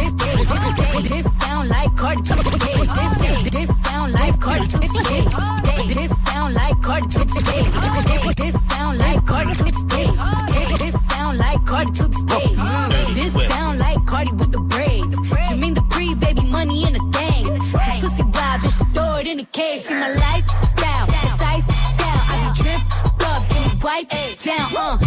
This, this, this, sound like Cardi. This, this, this sound like Cardi. This, this, this sound like Cardi. This, this, this sound like Cardi. This, this, this sound like Cardi the. This sound like Cardi with the braids. Jermaine the pre baby money in a thing. This pussy wild, bitch stored in a case. See my lifestyle, it's ice down. I be drip up, then wipe down. Uh,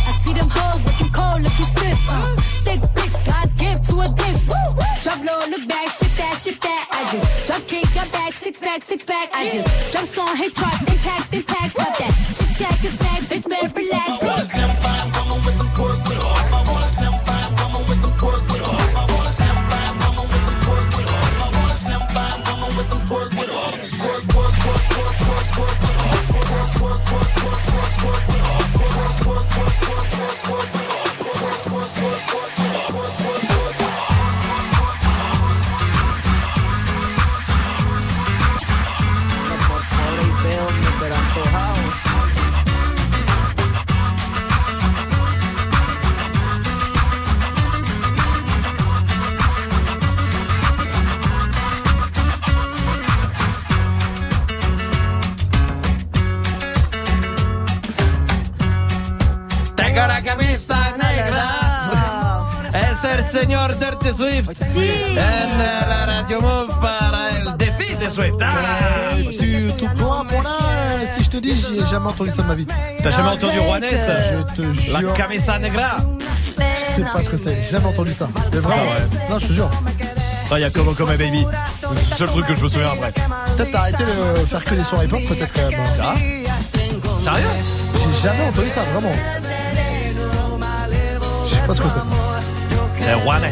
shit that, shit that. I just drop kick, your back, six pack, six pack. I just drop song, hit charts, impact, impact, stop that. Shit check is back, bitch, better relax. I wanna slim by, with some pork with her. Señor Dirty Swift. Sí. En la Radio Move para el défi de Swift. Ah. Tu, tu pourras pour là, si je te dis, j'ai jamais entendu ça de ma vie. T'as jamais entendu Juanes Je te La jure. camisa negra. Je sais pas ce que c'est, j'ai jamais entendu ça. Mais vraiment, non, je te jure. Ah, il y a Como Como Baby. C'est le seul truc que je me souviens après. Peut-être t'as arrêté de faire que des soirées pop, peut-être quand même. Ça Sérieux J'ai jamais entendu ça, vraiment. Je sais pas ce que c'est. Eh, Juanes.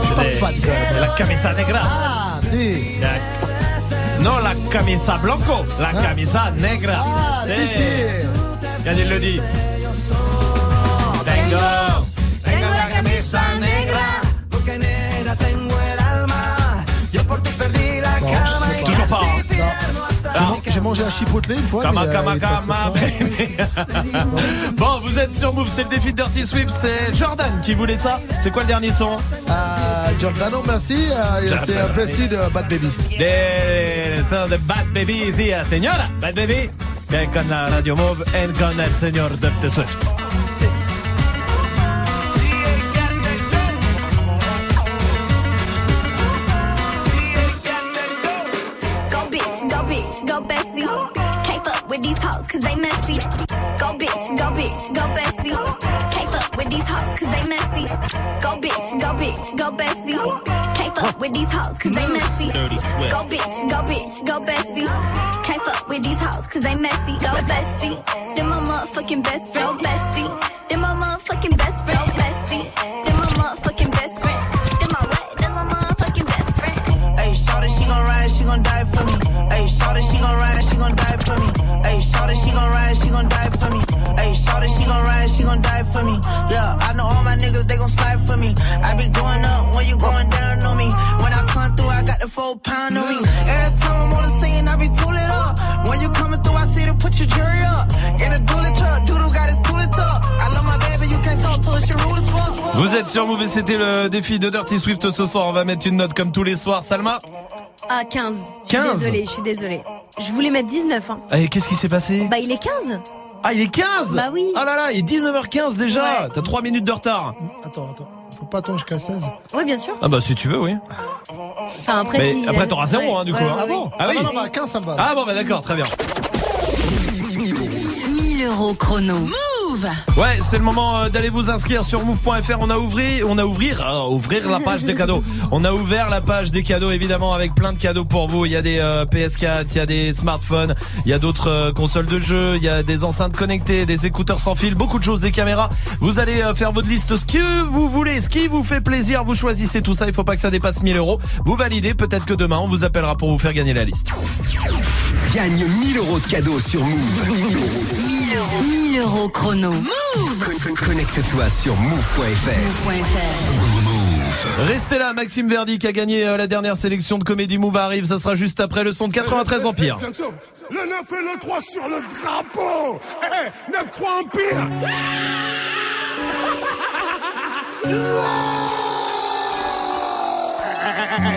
Je suis pas fan quand même. La camisa negra. Ah, des. La- Non, la camisa blanco. La camisa negra. Ah, Eh. des. Regarde, il le dit. Tengo. Tengo J'ai man- J'ai mangé un chipotle une fois. Kama, euh, kama, kama. Bon, vous êtes sur Move, c'est le défi de Dirty Swift, c'est Jordan qui voulait ça. C'est quoi le dernier son? Euh, Giordano, merci. Euh, c'est un bestie de Bad Baby. de, de Bad Baby, dia señora. Bad Baby, bien con la Radio Move et con el señor Dirty Swift. bitch, go bitch, go bestie. Can't fuck with these hoes cause they messy. Go bitch, go bitch, go bestie. Can't fuck with these hoes cause they messy. Go bestie. Then my motherfucking best friend, bestie. Then my motherfucking best friend, bestie. Then my motherfucking best friend. Then my what? Then my motherfucking best friend. Hey, shorty, she gon' ride, she gon' die for me. Hey, shorty, she gon' ride, she gon' die for me. Hey, shorty, she gon' ride, she gon' die for me. Yeah, I know all my niggas, they gon' slide for me. I be going up when you going down on me. When I come through, I got the full pound on me. Every time I'm on the scene, I be tooling up. When you coming through, I see to put your jury up. In a dually truck, Doodle got his tooling up. I love my baby, you can't talk to her, she rude as fuck. Vous êtes sur Move et c'était le défi de Dirty Swift ce soir. On va mettre une note comme tous les soirs. Salma Ah, 15. Je suis 15. désolée, je suis désolée. Je voulais mettre 19, hein. Et qu'est-ce qui s'est passé? Bah, il est 15. Ah, il est 15 Bah oui. Ah là là, il est 19h15 déjà T'as 3 minutes de retard. Attends, attends. Faut pas attendre jusqu'à 16. Oui, bien sûr. Ah bah si tu veux, oui. Enfin, après, Mais si, après t'auras 0 ouais, hein, du ouais, coup. ouais, hein. ouais. Ah oui non, non, bah, 15, ça me va. Ah bon bah d'accord, très bien. 1000 euros chrono. Move Ouais, c'est le moment euh, d'aller vous inscrire sur move.fr. On a ouvert, on a ouvrir, euh, ouvrir la page des cadeaux. On a ouvert la page des cadeaux évidemment avec plein de cadeaux pour vous. Il y a des euh, PS4, il y a des smartphones, il y a d'autres euh, consoles de jeux, il y a des enceintes connectées, des écouteurs sans fil, beaucoup de choses, des caméras. Vous allez euh, faire votre liste, ce que vous voulez, ce qui vous fait plaisir. Vous choisissez tout ça. Il faut pas que ça dépasse 1000 euros. Vous validez. Peut-être que demain on vous appellera pour vous faire gagner la liste. Gagne 1000 euros de cadeaux sur Move. 1000 euros. 1000 euros chrono. Move Con- Connecte-toi sur move.fr. Restez là, Maxime Verdi qui a gagné euh, la dernière sélection de Comédie Move arrive. Ça sera juste après le son de 93 Empire. Le 9 et le 3 sur le drapeau Eh, 9-3 Empire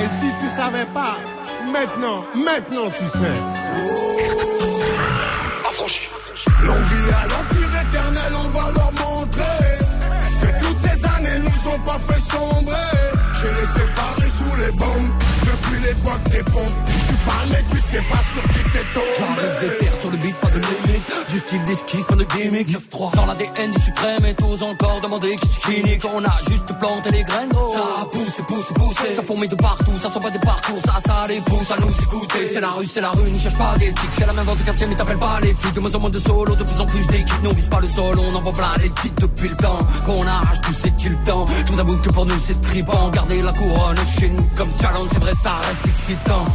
si tu savais pas, maintenant, maintenant tu sais. Séparés sous les bombes Tu parles mais tu sais pas sur qui t'es tombé. J'enlève des terres sur le beat, pas de limite. Du style d'esquisse, pas de gimmick. 9-3 Dans l'ADN du suprême et tous encore demander qui c'est qui nique On a juste planté les graines. Ça pousse, pousse, poussé Ça fourmille de partout, ça sent pas des parcours. Ça, ça les pousse à nous écouter. C'est la rue, c'est la rue, n'y cherche pas d'éthique. C'est la même vente du quartier mais t'appelles pas les flics. De moins en moins de solo, de plus en plus d'équipes. Nous on vise pas le sol, on envoie plein les titres depuis le temps Qu'on arrache tout c'est-il le temps Tout d'abord que pour nous c'est tripant Garder la couronne chez nous comme challenge C'est vrai ça reste excitant.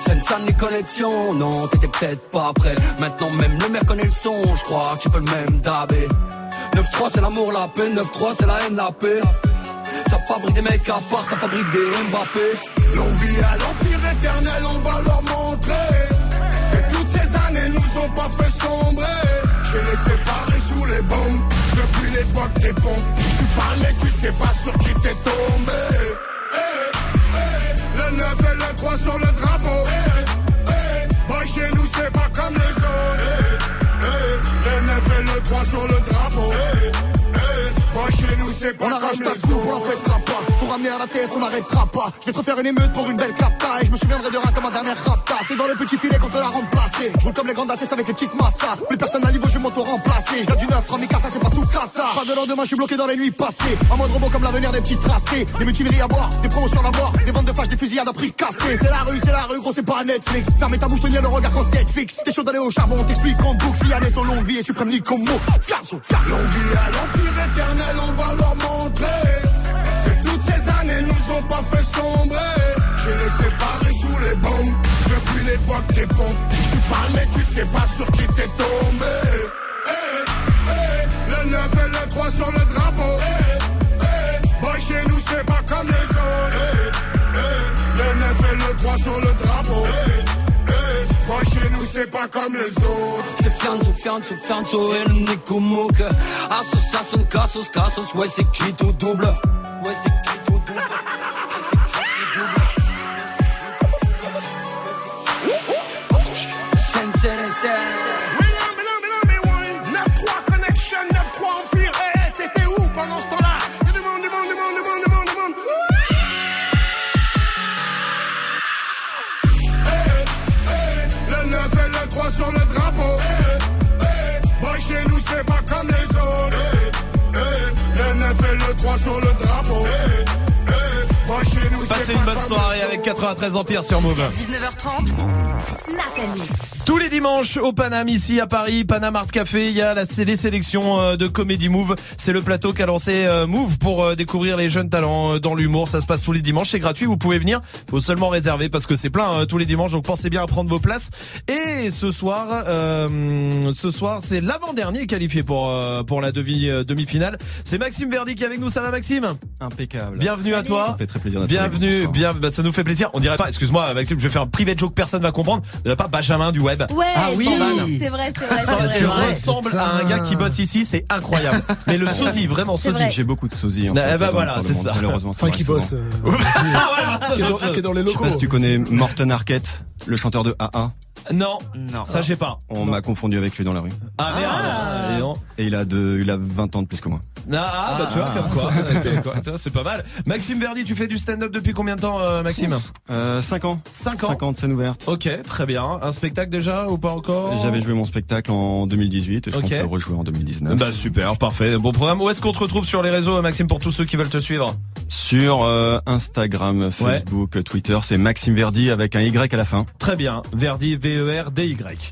Sensan les connexions, non t'étais peut-être pas prêt. Maintenant même le maire connaît le son. Je crois que tu peux le même daber 9-3 c'est l'amour, la paix. 9-3 c'est la haine, la paix. Ça fabrique des mecs à part, ça fabrique des Mbappé. L'envie à l'empire éternel, on va leur montrer Que toutes ces années nous ont pas fait sombrer. J'ai les séparés sous les bombes. Depuis l'époque des pompes Tu parles mais tu sais pas sur qui t'es tombé Le 9 et le 3 sur le drapeau. Eh, eh, Boy chez nous c'est pas comme les autres. Eh, eh, Le 9 et le 3 sur le drapeau. Eh, eh, Boy chez nous c'est pas On comme arrache les ta coupe, on autres. pas. La on n'arrêtera pas. Je vais te refaire une émeute pour une belle capta. Et je me souviendrai de rien comme ma dernière rapta. C'est dans le petit filet qu'on te l'a remplacé. Je roule comme les grandes ATS avec les petites massas. Plus personne à niveau, je vais m'auto-remplacer. Je du neuf, Ramikasa, c'est pas tout ça. Pas de lendemain, je suis bloqué dans les nuits passées. En mode robot comme l'avenir des petits tracés. Des mutineries à boire, des promotions à mort. Des ventes de fâches, des fusillades à prix cassés. C'est la rue, c'est la rue, gros, c'est pas Netflix. Fermez ta bouche, tenir le regard quand fixe. T'es chaud d'aller au charbon, on t'explique en boucle. Fiané, son longue vie et suprême comme mot. Fianso, L'envie à l'empire éternel, on va leur ces années nous ont pas fait sombrer. J'ai les séparés sous les bombes. Depuis l'époque des pompes Tu parles mais tu sais pas sur qui t'es tombé. Eh, eh, Le 9 et le 3 sur le drapeau. Eh, eh, Boy chez nous c'est pas comme les autres. Le 9 et le 3 sur le drapeau c'est pas comme les autres. C'est Fianzo, Fianzo, Fianzo et le Nico Mouk Association, Cassos, Cassos, ouais c'est qui tout double? Ouais c'est qui tout double? Sur le Passez une bonne soirée avec 93 Empire sur Move. 19h30, Snap and Mix. Tous les dimanches au Paname ici à Paris, Paname Art Café, il y a la, c'est les sélections euh, de Comedy Move. C'est le plateau qu'a lancé euh, Move pour euh, découvrir les jeunes talents dans l'humour. Ça se passe tous les dimanches, c'est gratuit, vous pouvez venir. Faut seulement réserver parce que c'est plein tous les dimanches, donc pensez bien à prendre vos places. Et ce soir, euh, ce soir c'est l'avant-dernier qualifié pour euh, pour la demi euh, demi-finale. C'est Maxime Verdi qui est avec nous. Ça va Maxime? Impeccable. Bienvenue à toi. Ça fait très plaisir ce Bienvenue, soir. bien, bah, ça nous fait plaisir. On dirait pas, excuse-moi Maxime, je vais faire un privé joke, personne va comprendre. On dirait pas Benjamin du web. Ouais, ah oui, c'est vrai, c'est vrai, c'est Ça, vrai. tu ressembles à un gars qui bosse ici, c'est incroyable. Mais le sosie, vraiment sosie. vrai. J'ai beaucoup de sosies. En fait, ben dans- voilà, c'est ça. Malheureusement, Enfin, qui bosse. euh, qui, est dans, qui est dans les Je sais locaux. pas si tu connais Morten Arquette, le chanteur de AA. Non, non, ça j'ai pas. On m'a confondu avec lui dans la rue. Ah merde. dis donc. Et il a de, il a 20 ans de plus que moi. Ah, bah tu vois comme quoi, Comme quoi, c'est pas mal. Maxime Verdi, tu fais du stand-up depuis combien de temps, euh, Maxime Euh, 5 ans. 5 ans. 5 ans de scène ouverte. Ok, très bien. Un spectacle déjà ou pas encore J'avais joué mon spectacle en 2018 et je Ok. compte le rejouer en 2019. Bah super, parfait. Bon programme. Où est-ce qu'on te retrouve sur les réseaux, Maxime, pour tous ceux qui veulent te suivre? Sur euh, Instagram, Facebook, Twitter, c'est Maxime Verdi avec un Y à la fin. Très bien. Verdi, E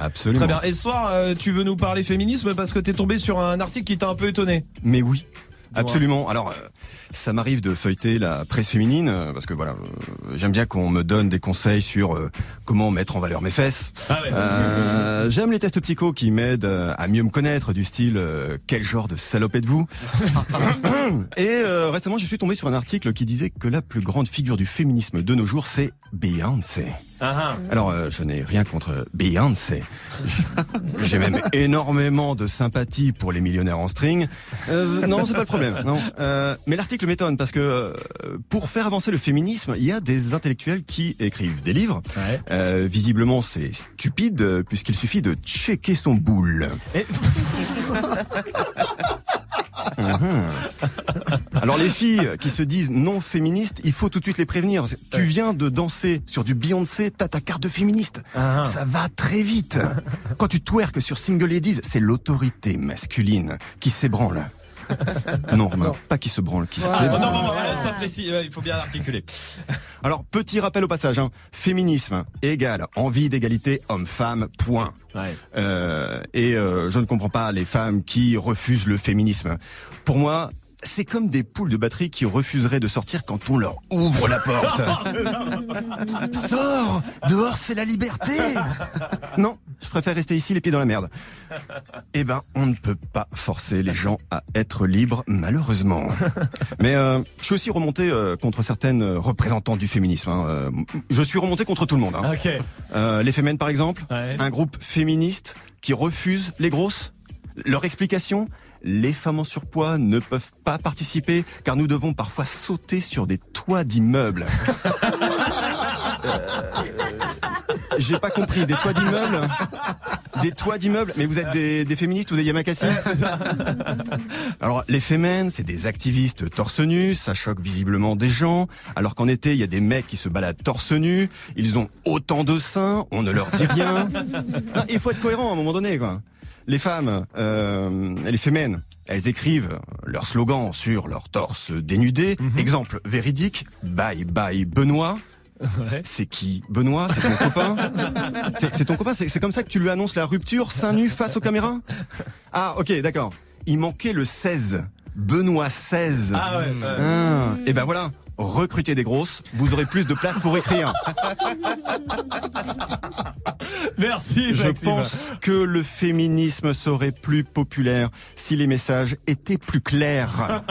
Absolument. Très bien. Et ce soir, euh, tu veux nous parler féminisme parce que t'es tombé sur un article qui t'a un peu étonné. Mais oui. Absolument. Alors, euh, ça m'arrive de feuilleter la presse féminine euh, parce que voilà, euh, j'aime bien qu'on me donne des conseils sur comment mettre en valeur mes fesses. Ah ouais. J'aime les tests psycho qui m'aident à mieux me connaître, du style quel genre de salope êtes-vous? Et récemment, je suis tombé sur un article qui disait que la plus grande figure du féminisme de nos jours, c'est Beyoncé. Ah, Alors, euh, je n'ai rien contre Beyoncé. J'ai même énormément de sympathie pour les millionnaires en string. Euh, non, c'est pas le problème. Non. Euh, mais l'article m'étonne parce que euh, pour faire avancer le féminisme, il y a des intellectuels qui écrivent des livres. Euh, visiblement, c'est stupide puisqu'il suffit de checker son boule. Alors les filles qui se disent non féministes, il faut tout de suite les prévenir. Tu viens de danser sur du Beyoncé, t'as ta carte de féministe. Ah. Ça va très vite. Quand tu twerks sur Single Ladies, c'est l'autorité masculine qui s'ébranle. Non, Romain, pas qui se branle, qui Ah, s'ébranle. non, non, non, précis, ouais, il faut bien l'articuler. Alors, petit rappel au passage, hein. féminisme égale envie d'égalité homme-femme, point. Euh, et euh, je ne comprends pas les femmes qui refusent le féminisme. Pour moi, c'est comme des poules de batterie qui refuseraient de sortir quand on leur ouvre la porte. Sors Dehors, c'est la liberté Non, je préfère rester ici les pieds dans la merde. Eh ben, on ne peut pas forcer les gens à être libres, malheureusement. Mais euh, je suis aussi remonté euh, contre certaines représentantes du féminisme. hein. Euh, je suis remonté contre tout le monde. hein. Ok. Euh, les Femmes, par exemple, un groupe féministe qui refuse les grosses? Leur explication? Les femmes en surpoids ne peuvent pas participer car nous devons parfois sauter sur des toits d'immeubles. Euh, J'ai pas compris, des toits d'immeubles? Des toits d'immeubles? Mais vous êtes des, des féministes ou des Yamakasi? Alors, les fémènes, c'est des activistes torse nu, ça choque visiblement des gens, alors qu'en été, il y a des mecs qui se baladent torse nu, ils ont autant de seins, on ne leur dit rien. Il faut être cohérent à un moment donné, quoi. Les femmes, euh, les fémènes, elles écrivent leur slogan sur leur torse dénudé. Exemple véridique, bye bye Benoît. C'est qui Benoît? C'est ton copain? C'est ton copain? C'est comme ça que tu lui annonces la rupture, seins nus face aux caméras? Ah, ok, d'accord. Il manquait le 16. Benoît 16. Ah ouais, ouais. et ben voilà. Recrutez des grosses, vous aurez plus de place pour écrire. Merci, Je Maxime. pense que le féminisme serait plus populaire si les messages étaient plus clairs.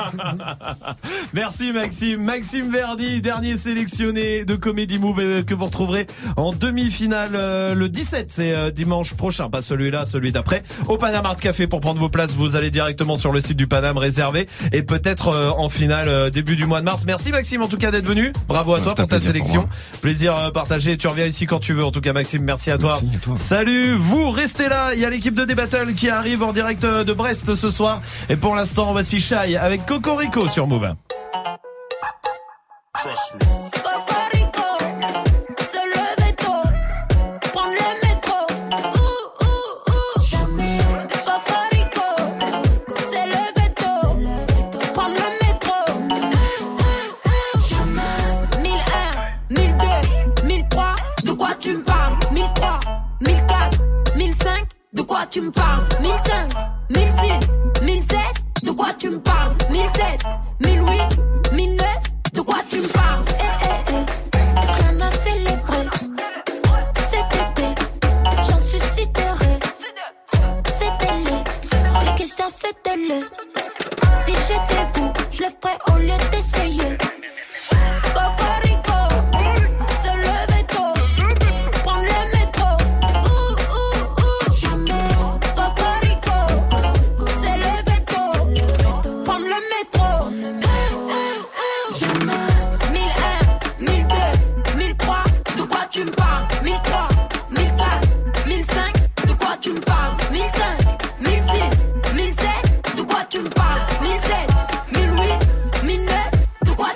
Merci Maxime. Maxime Verdi, dernier sélectionné de Comedy Move que vous retrouverez en demi-finale euh, le 17, c'est euh, dimanche prochain, pas celui-là, celui d'après. Au Panama Art Café pour prendre vos places, vous allez directement sur le site du Paname réservé et peut-être euh, en finale début du mois de mars. Merci Maxime en tout cas d'être venu. Bravo à toi C'est un pour ta pour sélection. Plaisir euh, partagé. Tu reviens ici quand tu veux. En tout cas Maxime, merci à toi. À toi. Salut, vous restez là. Il y a l'équipe de Débattle qui arrive en direct euh, de Brest ce soir. Et pour l'instant, voici Shai avec Cocorico sur Move. Cocorico, quoi tu me parles? 1005, 1006, 1007, de quoi tu me parles? 1007, 1008, 1009, de quoi tu me parles? Eh, eh, eh. Rien à célébrer. Cet été, j'en suis si heureux. C'est délé, le que je Si j'étais vous, je le ferais au lieu d'essayer.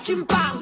tu me parles.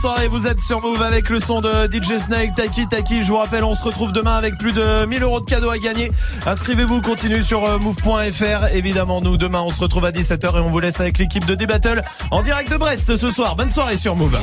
Soirée, vous êtes sur Move avec le son de DJ Snake, Taki Taki. Je vous rappelle, on se retrouve demain avec plus de 1000 euros de cadeaux à gagner. Inscrivez-vous, continuez sur euh, move.fr. Évidemment, nous, demain, on se retrouve à 17h et on vous laisse avec l'équipe de D-Battle en direct de Brest ce soir. Bonne soirée sur Move.